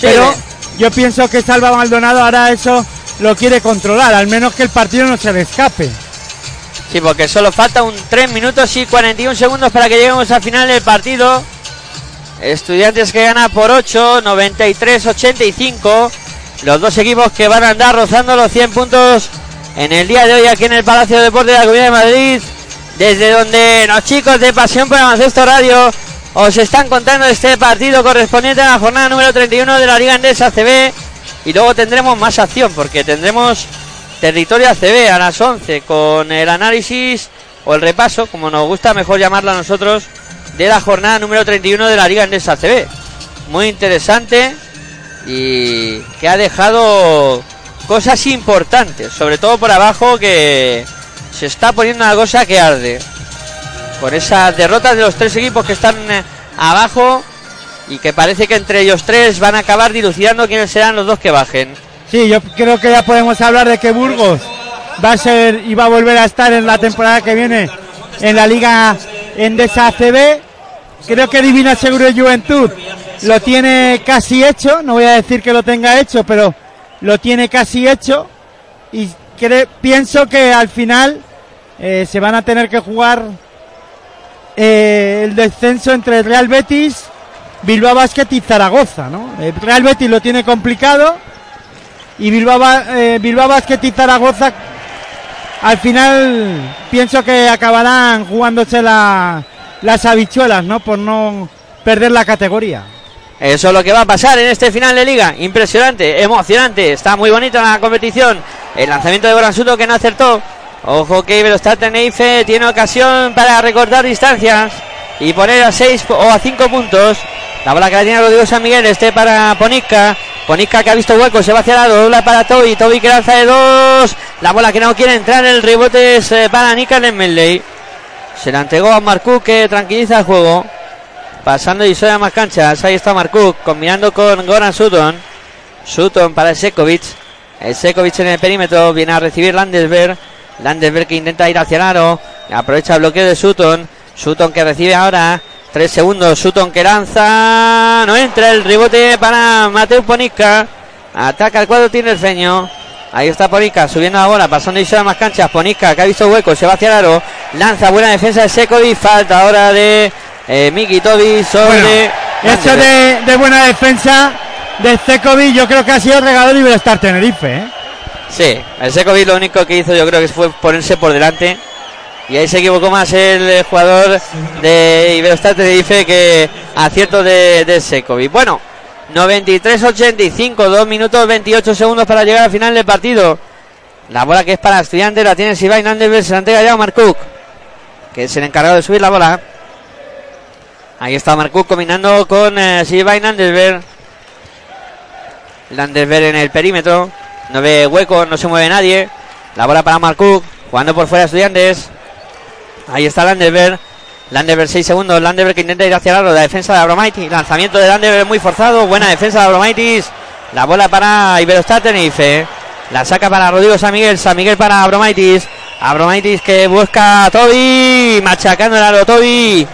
Speaker 1: Pero yo pienso que Salva Maldonado ahora eso lo quiere controlar, al menos que el partido no se le escape.
Speaker 2: Sí, porque solo falta un 3 minutos y 41 segundos para que lleguemos al final del partido. Estudiantes que gana por 8, 93-85. Los dos equipos que van a andar rozando los 100 puntos en el día de hoy aquí en el Palacio de Deportes de la Comunidad de Madrid. Desde donde los chicos de Pasión por Baloncesto Radio os están contando este partido correspondiente a la jornada número 31 de la Liga Endesa CB. Y luego tendremos más acción porque tendremos territorio ACB a las 11 con el análisis o el repaso, como nos gusta mejor llamarlo a nosotros, de la jornada número 31 de la Liga Endesa CB. Muy interesante y que ha dejado cosas importantes, sobre todo por abajo que se está poniendo una cosa que arde. Con esas derrotas de los tres equipos que están eh, abajo y que parece que entre ellos tres van a acabar dilucidando quiénes serán los dos que bajen.
Speaker 1: Sí, yo creo que ya podemos hablar de que Burgos va a ser y va a volver a estar en la temporada que viene en la Liga Endesa ACB. Creo que Divina Seguro de Juventud lo tiene casi hecho, no voy a decir que lo tenga hecho, pero lo tiene casi hecho y pienso que al final eh, se van a tener que jugar eh, el descenso entre Real Betis, Bilbao Basket y Zaragoza, ¿no? El Real Betis lo tiene complicado y Bilbao, eh, Bilbao Basket y Zaragoza al final pienso que acabarán jugándose las habichuelas, ¿no? Por no perder la categoría.
Speaker 2: Eso es lo que va a pasar en este final de liga. Impresionante, emocionante. Está muy bonita la competición. El lanzamiento de Goransuto que no acertó. Ojo que Iberostar Tenerife tiene ocasión para recortar distancias y poner a 6 o a 5 puntos. La bola que la tiene Rodrigo San Miguel, este para Ponica. Ponica que ha visto hueco, se va hacia lado, dobla para Toby. Toby que lanza de dos. La bola que no quiere entrar, el rebote es eh, para Nikan Medley. Se la entregó a Marcú que tranquiliza el juego. Pasando y a más canchas. Ahí está Marcuk combinando con Goran Sutton. Sutton para Sekovic. El Sekovic en el perímetro. Viene a recibir Landesberg. Landesberg que intenta ir hacia el aro. Aprovecha el bloqueo de Sutton. Sutton que recibe ahora. Tres segundos. Sutton que lanza. No entra el rebote para Mateo Ponica. Ataca el cuadro tiene el feño. Ahí está Ponica subiendo la bola, pasando y a más canchas. Ponica que ha visto hueco, se va hacia el aro. Lanza buena defensa de Sekovic. Falta ahora de eh, Miki Tobi sobre.
Speaker 1: Bueno, de, buena defensa de Sekovic, yo creo que ha sido el regador Iberostar Tenerife. ¿eh?
Speaker 2: Sí, el Sekovic lo único que hizo yo creo que fue ponerse por delante. Y ahí se equivocó más el jugador de Iberostar Tenerife que acierto de, de Sekovic. Bueno, 93-85, 2 minutos 28 segundos para llegar al final del partido. La bola que es para estudiantes la tiene Sibai Nandever, se la entrega ya a Marcook, que es el encargado de subir la bola. Ahí está Marcus combinando con eh, Silva y Landesberg. Landesberg en el perímetro. No ve hueco, no se mueve nadie. La bola para Marcus. Jugando por fuera estudiantes. Ahí está Landesberg. Landesberg 6 segundos. Landesberg que intenta ir hacia el aro. La defensa de Abromaitis. Lanzamiento de Landesberg muy forzado. Buena defensa de Abromaitis. La bola para Iberostar Tenerife. La saca para Rodrigo San Miguel. San Miguel para Abromaitis. Abromaitis que busca a Toby. Machacando el aro Toby.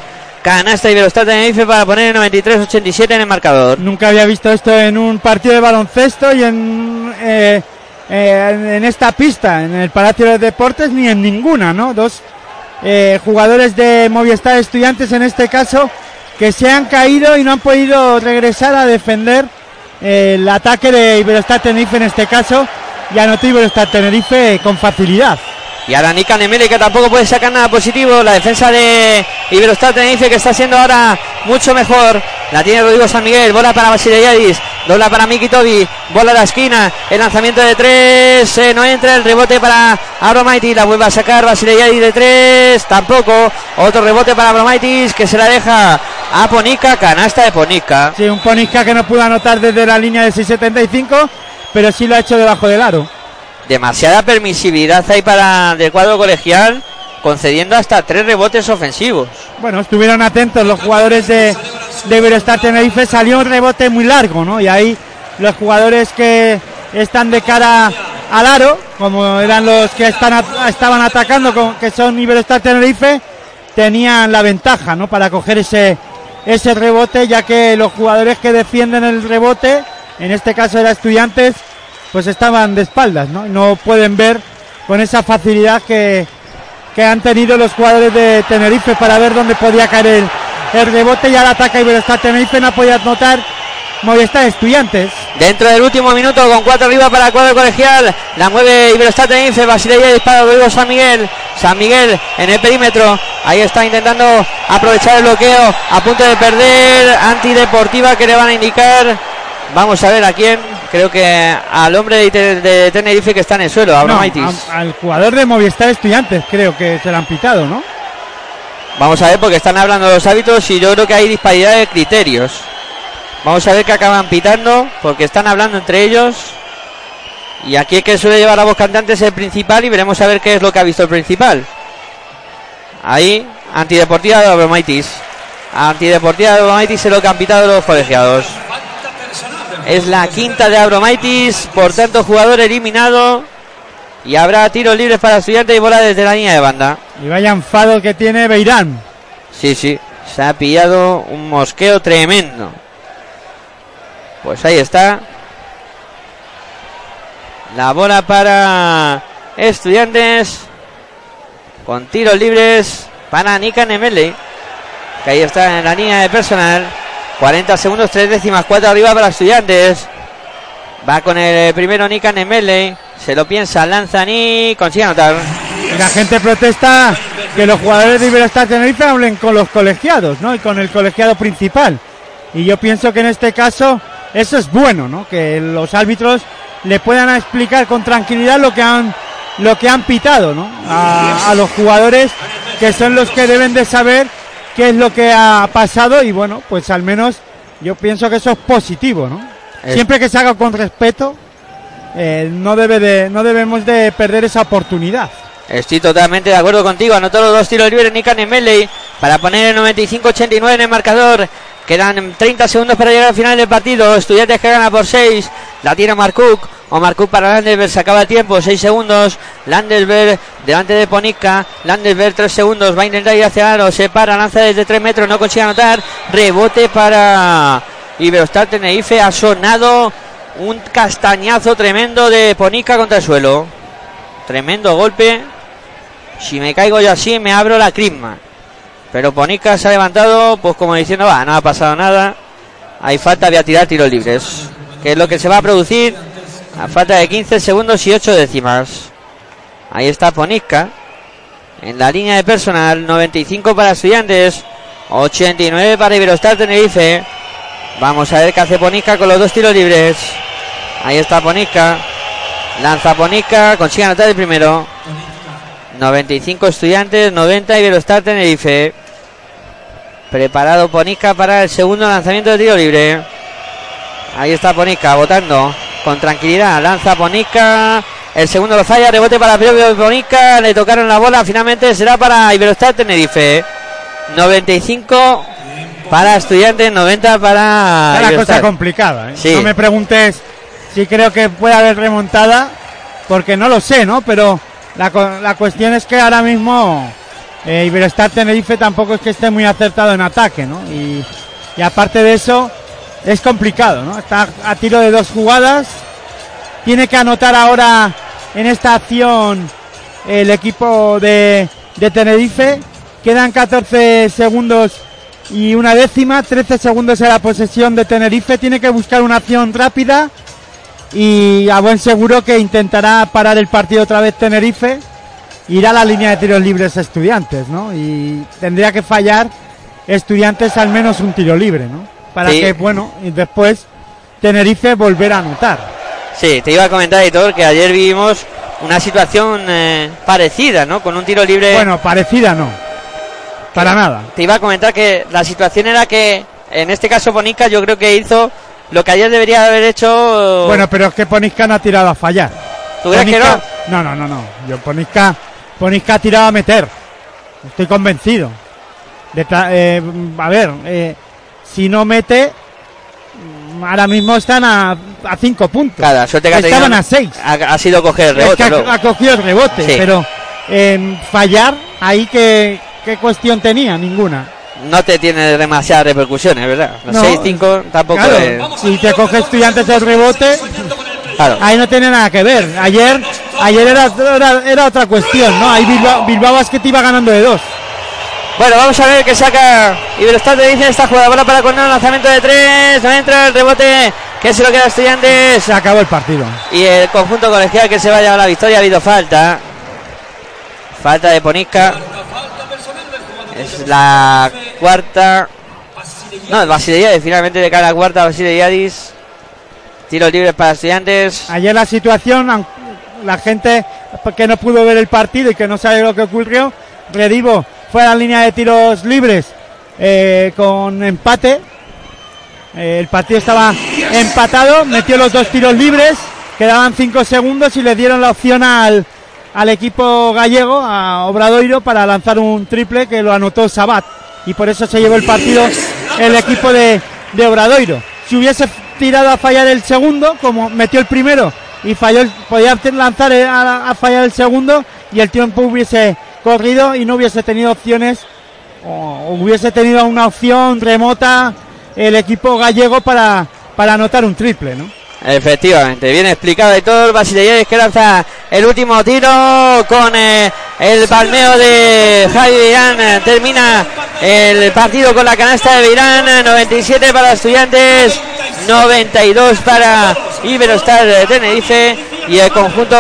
Speaker 2: Canasta Iberostar Tenerife para poner 93-87 en el marcador.
Speaker 1: Nunca había visto esto en un partido de baloncesto y en, eh, eh, en esta pista, en el Palacio de Deportes, ni en ninguna, ¿no? Dos eh, jugadores de Movistar Estudiantes en este caso que se han caído y no han podido regresar a defender el ataque de Iberostar Tenerife en este caso y anotó Iberostar Tenerife con facilidad.
Speaker 2: Y ahora Nika Nemeli que tampoco puede sacar nada positivo. La defensa de Iberostar Tenerife que está siendo ahora mucho mejor. La tiene Rodrigo San Miguel. Bola para Basileyadis. Dobla para Miki Tobi. Bola a la esquina. El lanzamiento de tres. Eh, no entra. El rebote para Abromaitis. La vuelve a sacar Basileyadis de tres. Tampoco. Otro rebote para Abromaitis que se la deja a Ponica. Canasta de Ponica.
Speaker 1: Sí, un Ponica que no pudo anotar desde la línea de 6.75. Pero sí lo ha hecho debajo del aro
Speaker 2: demasiada permisividad hay para el cuadro colegial concediendo hasta tres rebotes ofensivos.
Speaker 1: Bueno, estuvieron atentos los jugadores de, de Iberostar Tenerife, salió un rebote muy largo, ¿no? Y ahí los jugadores que están de cara al aro, como eran los que estaban atacando, que son Iberostar Tenerife, tenían la ventaja, ¿no? Para coger ese, ese rebote, ya que los jugadores que defienden el rebote, en este caso era estudiantes, pues estaban de espaldas, ¿no? No pueden ver con esa facilidad que, que han tenido los jugadores de Tenerife para ver dónde podía caer el, rebote y ahora ataca Iberostar Tenerife, no podía anotar Movistar Estudiantes.
Speaker 2: Dentro del último minuto con cuatro arriba para el cuadro colegial. La mueve Iberostar Tenerife. Basilea dispara luego San Miguel. San Miguel en el perímetro. Ahí está intentando aprovechar el bloqueo. A punto de perder. Antideportiva que le van a indicar. Vamos a ver a quién. Creo que al hombre de, de Tenerife que está en el suelo.
Speaker 1: No,
Speaker 2: Abromaitis.
Speaker 1: a- al jugador de Movistar Estudiantes creo que se le han pitado, ¿no?
Speaker 2: Vamos a ver porque están hablando los árbitros y yo creo que hay disparidad de criterios. Vamos a ver qué acaban pitando porque están hablando entre ellos. Y aquí el que suele llevar la voz cantante es el principal y veremos a ver qué es lo que ha visto el principal. Ahí, antideportiva de Abromaitis. Antideportiva de Abromaitis es lo que han pitado los colegiados. Es la quinta de Abromaitis, por tanto jugador eliminado. Y habrá tiros libres para estudiantes y bola desde la línea de banda.
Speaker 1: Y vaya enfado que tiene Beirán.
Speaker 2: Sí, sí. Se ha pillado un mosqueo tremendo. Pues ahí está. La bola para estudiantes. Con tiros libres para Nika Nemele. Que ahí está en la línea de personal. 40 segundos, 3 décimas, 4 arriba para estudiantes. Va con el primero Nika Nemele. Se lo piensa, lanza ni consigue anotar.
Speaker 1: Y la gente protesta que los jugadores de Iberostar Tenerife hablen con los colegiados, ¿no? Y con el colegiado principal. Y yo pienso que en este caso eso es bueno, ¿no? Que los árbitros le puedan explicar con tranquilidad lo que han lo que han pitado, ¿no? A los jugadores que son los que deben de saber qué es lo que ha pasado y bueno, pues al menos yo pienso que eso es positivo, ¿no?
Speaker 2: Es-
Speaker 1: Siempre que se haga con respeto, eh, no debe de, no debemos de perder esa oportunidad.
Speaker 2: Estoy totalmente de acuerdo contigo. Anotó los dos tiros libres Nikan Emeley para poner el 95-89 en el marcador. Quedan 30 segundos para llegar al final del partido. Estudiantes que gana por 6. La tiene Marcook. O Marcook para Landesberg. Se acaba el tiempo. 6 segundos. Landesberg delante de Ponica. Landesberg 3 segundos. Va a intentar ir hacia aro. Se para. Lanza desde 3 metros. No consigue anotar. Rebote para Iberostar Tenerife. Ha sonado un castañazo tremendo de Ponica contra el suelo. Tremendo golpe. Si me caigo yo así, me abro la crisma. Pero Ponica se ha levantado, pues como diciendo, va, no ha pasado nada. Hay falta, voy a tirar tiros libres. Que es lo que se va a producir a falta de 15 segundos y 8 décimas. Ahí está Ponica. En la línea de personal, 95 para estudiantes, 89 para Iberostar Tenerife. Vamos a ver qué hace Ponica con los dos tiros libres. Ahí está Ponica. Lanza Ponica, consigue anotar el primero. 95 estudiantes, 90 Iberostar Tenerife. Preparado Ponica para el segundo lanzamiento de tiro libre. Ahí está Ponica, votando con tranquilidad. Lanza Ponica. El segundo lo falla, rebote para propio Ponica. Le tocaron la bola. Finalmente será para Iberostar Tenerife. 95 para estudiantes, 90 para
Speaker 1: la
Speaker 2: Iberostar.
Speaker 1: cosa complicada. ¿eh?
Speaker 2: Sí.
Speaker 1: No me preguntes si creo que puede haber remontada, porque no lo sé, ¿no? Pero la, la cuestión es que ahora mismo eh, Iberostar Tenerife tampoco es que esté muy acertado en ataque, ¿no? Y, y aparte de eso, es complicado, ¿no? Está a tiro de dos jugadas. Tiene que anotar ahora en esta acción el equipo de, Tenerife. Quedan 14 segundos y una décima, 13 segundos en la posesión de Tenerife. Tiene que buscar una acción rápida y a buen seguro que intentará parar el partido otra vez Tenerife. Irá a la línea de tiros libres estudiantes, ¿no? Y tendría que fallar estudiantes al menos un tiro libre, ¿no? Para
Speaker 2: Sí.
Speaker 1: que, bueno, y después Tenerife volver a anotar.
Speaker 2: Sí, te iba a comentar, Editor, que ayer vivimos una situación eh, parecida, ¿no? Con un tiro libre.
Speaker 1: Bueno, parecida no. Para nada.
Speaker 2: Te iba a comentar que la situación era que, en este caso, Bonica, yo creo que hizo lo que ayer debería haber hecho.
Speaker 1: Bueno, pero es que Ponisca no ha tirado a fallar.
Speaker 2: ¿Tú crees que
Speaker 1: Ponisca- No, no, no, no. Yo Ponisca, Ponisca ha tirado a meter. Estoy convencido. De eh, a ver, eh, si no mete, ahora mismo están a, a cinco puntos.
Speaker 2: La suerte que
Speaker 1: Estaban a seis.
Speaker 2: Ha, ha sido coger el
Speaker 1: Es
Speaker 2: rebote.
Speaker 1: que ha, cogido el rebote,
Speaker 2: Sí.
Speaker 1: pero en fallar ahí que, ¿qué cuestión tenía? Ninguna.
Speaker 2: No te tiene demasiadas repercusiones, ¿verdad? Los
Speaker 1: No.
Speaker 2: 6-5 tampoco
Speaker 1: Claro,
Speaker 2: es-
Speaker 1: si te coge estudiantes el rebote,
Speaker 2: Claro.
Speaker 1: ahí no tiene nada que ver. Ayer, ayer era, era, era otra cuestión, ¿no? Ahí Bilbao, Bilbao Basket iba ganando de dos.
Speaker 2: Bueno, vamos a ver qué saca Iberostar te dice esta jugada. Bola para Cornell, lanzamiento de tres. No entra el rebote que se lo queda a Estudiantes.
Speaker 1: Se acabó el partido.
Speaker 2: Y el conjunto colegial que se va a llevar la victoria. Ha habido falta. Falta de Ponisca. Es la cuarta. No, Basileyadis finalmente de cara a la cuarta. Basileyadis. Tiros libres para Estudiantes.
Speaker 1: Ayer la situación, la gente que no pudo ver el partido y que no sabe lo que ocurrió, Redivo fue a la línea de tiros libres eh, con empate. Eh, el partido estaba empatado, metió los dos tiros libres, quedaban cinco segundos y le dieron la opción al, equipo gallego, a Obradoiro, para lanzar un triple que lo anotó Sabat. Y por eso se llevó el partido el equipo de, de Obradoiro. Si hubiese tirado a fallar el segundo, como metió el primero y falló, podía lanzar a, a fallar el segundo y el tiempo hubiese corrido y no hubiese tenido opciones o, hubiese tenido una opción remota el equipo gallego para, para anotar un triple, ¿no?
Speaker 2: Efectivamente, bien explicado y todo el Basileyes que lanza el último tiro con eh, el palmeo de Javi. Eh, Termina el partido con la canasta de Beirán. eh, 97 para Estudiantes, 92 para Iberostar de Tenerife y el conjunto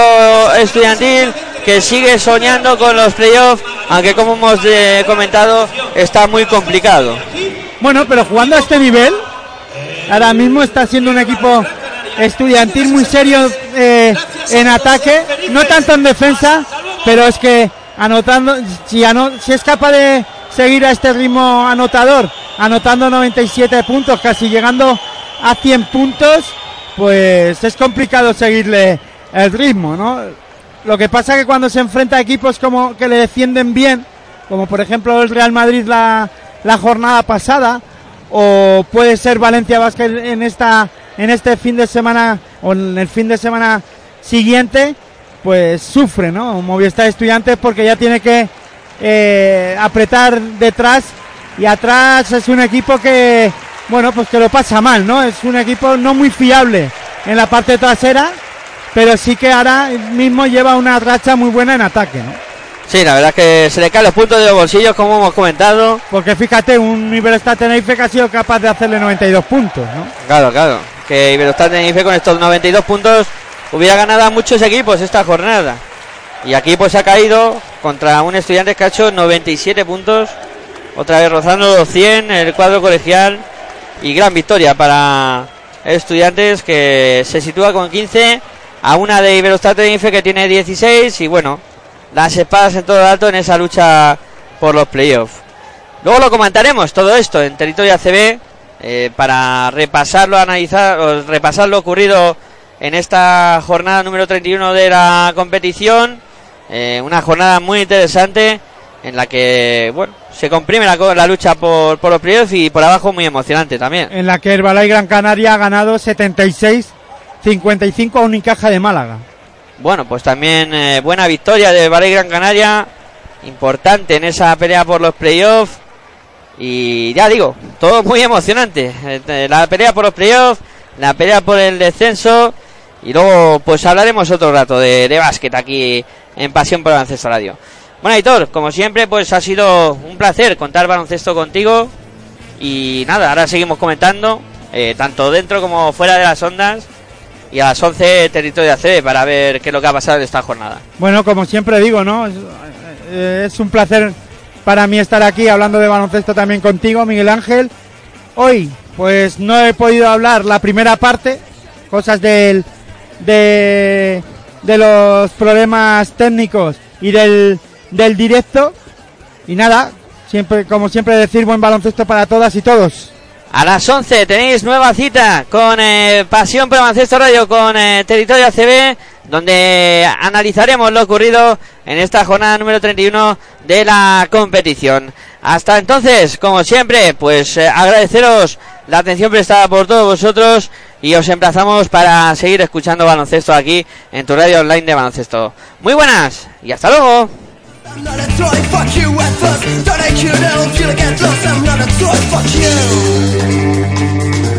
Speaker 2: estudiantil que sigue soñando con los playoffs, aunque como hemos eh, comentado está muy complicado.
Speaker 1: Bueno, pero jugando a este nivel, ahora mismo está siendo un equipo estudiantil muy serio eh, en ataque, no tanto en defensa, pero es que anotando, si, ano- si es capaz de seguir a este ritmo anotador, anotando 97 puntos, casi llegando a 100 puntos, pues es complicado seguirle el ritmo, ¿no? Lo que pasa que cuando se enfrenta a equipos como que le defienden bien, como por ejemplo el Real Madrid la, jornada pasada, o puede ser Valencia Basket en esta en este fin de semana o en el fin de semana siguiente, pues sufre, ¿no? Movistar Estudiantes porque ya tiene que eh, apretar detrás y atrás es un equipo que, bueno, pues que lo pasa mal, ¿no? Es un equipo no muy fiable en la parte trasera, pero sí que ahora mismo lleva una racha muy buena en ataque, ¿no?
Speaker 2: Sí, la verdad es que se le caen los puntos de los bolsillos, como hemos comentado.
Speaker 1: Porque fíjate, un Iberostar Tenerife que ha sido capaz de hacerle 92 puntos, ¿no?
Speaker 2: Claro, claro. Que Iberostar Tenerife con estos 92 puntos hubiera ganado a muchos equipos esta jornada. Y aquí pues ha caído contra un estudiante que ha hecho 97 puntos. Otra vez rozando los 100 el cuadro colegial. Y gran victoria para estudiantes que se sitúa con 15 a una de Iberostar Tenerife que tiene 16. Y bueno, las espadas en todo alto en esa lucha por los playoffs. Luego lo comentaremos todo esto en territorio ACB eh, para repasarlo, analizar, repasar lo ocurrido en esta jornada número 31 de la competición. Eh, una jornada muy interesante en la que bueno se comprime la, la lucha por, por los playoffs y por abajo muy emocionante también.
Speaker 1: En la que Herbalife Gran Canaria ha ganado 76-55 a Unicaja de Málaga.
Speaker 2: Bueno, pues también eh, buena victoria de Valle Gran Canaria, importante en esa pelea por los playoffs. Y ya digo, todo muy emocionante. Eh, La pelea por los playoffs, la pelea por el descenso. Y luego, pues hablaremos otro rato de, de básquet aquí en Pasión por Baloncesto Radio. Bueno, Aitor, como siempre, pues ha sido un placer contar baloncesto contigo. Y nada, ahora seguimos comentando, eh, tanto dentro como fuera de las ondas. Y a las 11 territorio ACB para ver qué es lo que ha pasado en esta jornada.
Speaker 1: Bueno, como siempre digo, ¿no? Es, eh, es un placer para mí estar aquí hablando de baloncesto también contigo, Miguel Ángel. Hoy, pues no he podido hablar la primera parte, cosas del, de, de los problemas técnicos y del, del directo. Y nada, siempre, como siempre decir, buen baloncesto para todas y todos.
Speaker 2: A las 11 tenéis nueva cita con eh, Pasión por Baloncesto Radio con eh, Territorio ACB, donde analizaremos lo ocurrido en esta jornada número 31 de la competición. Hasta entonces, como siempre, pues eh, agradeceros la atención prestada por todos vosotros y os emplazamos para seguir escuchando baloncesto aquí en tu radio online de baloncesto. Muy buenas y hasta luego.
Speaker 7: Not a toy, fuck you at first. Don't I kill, don't feel like get lost. I'm not a toy, fuck you.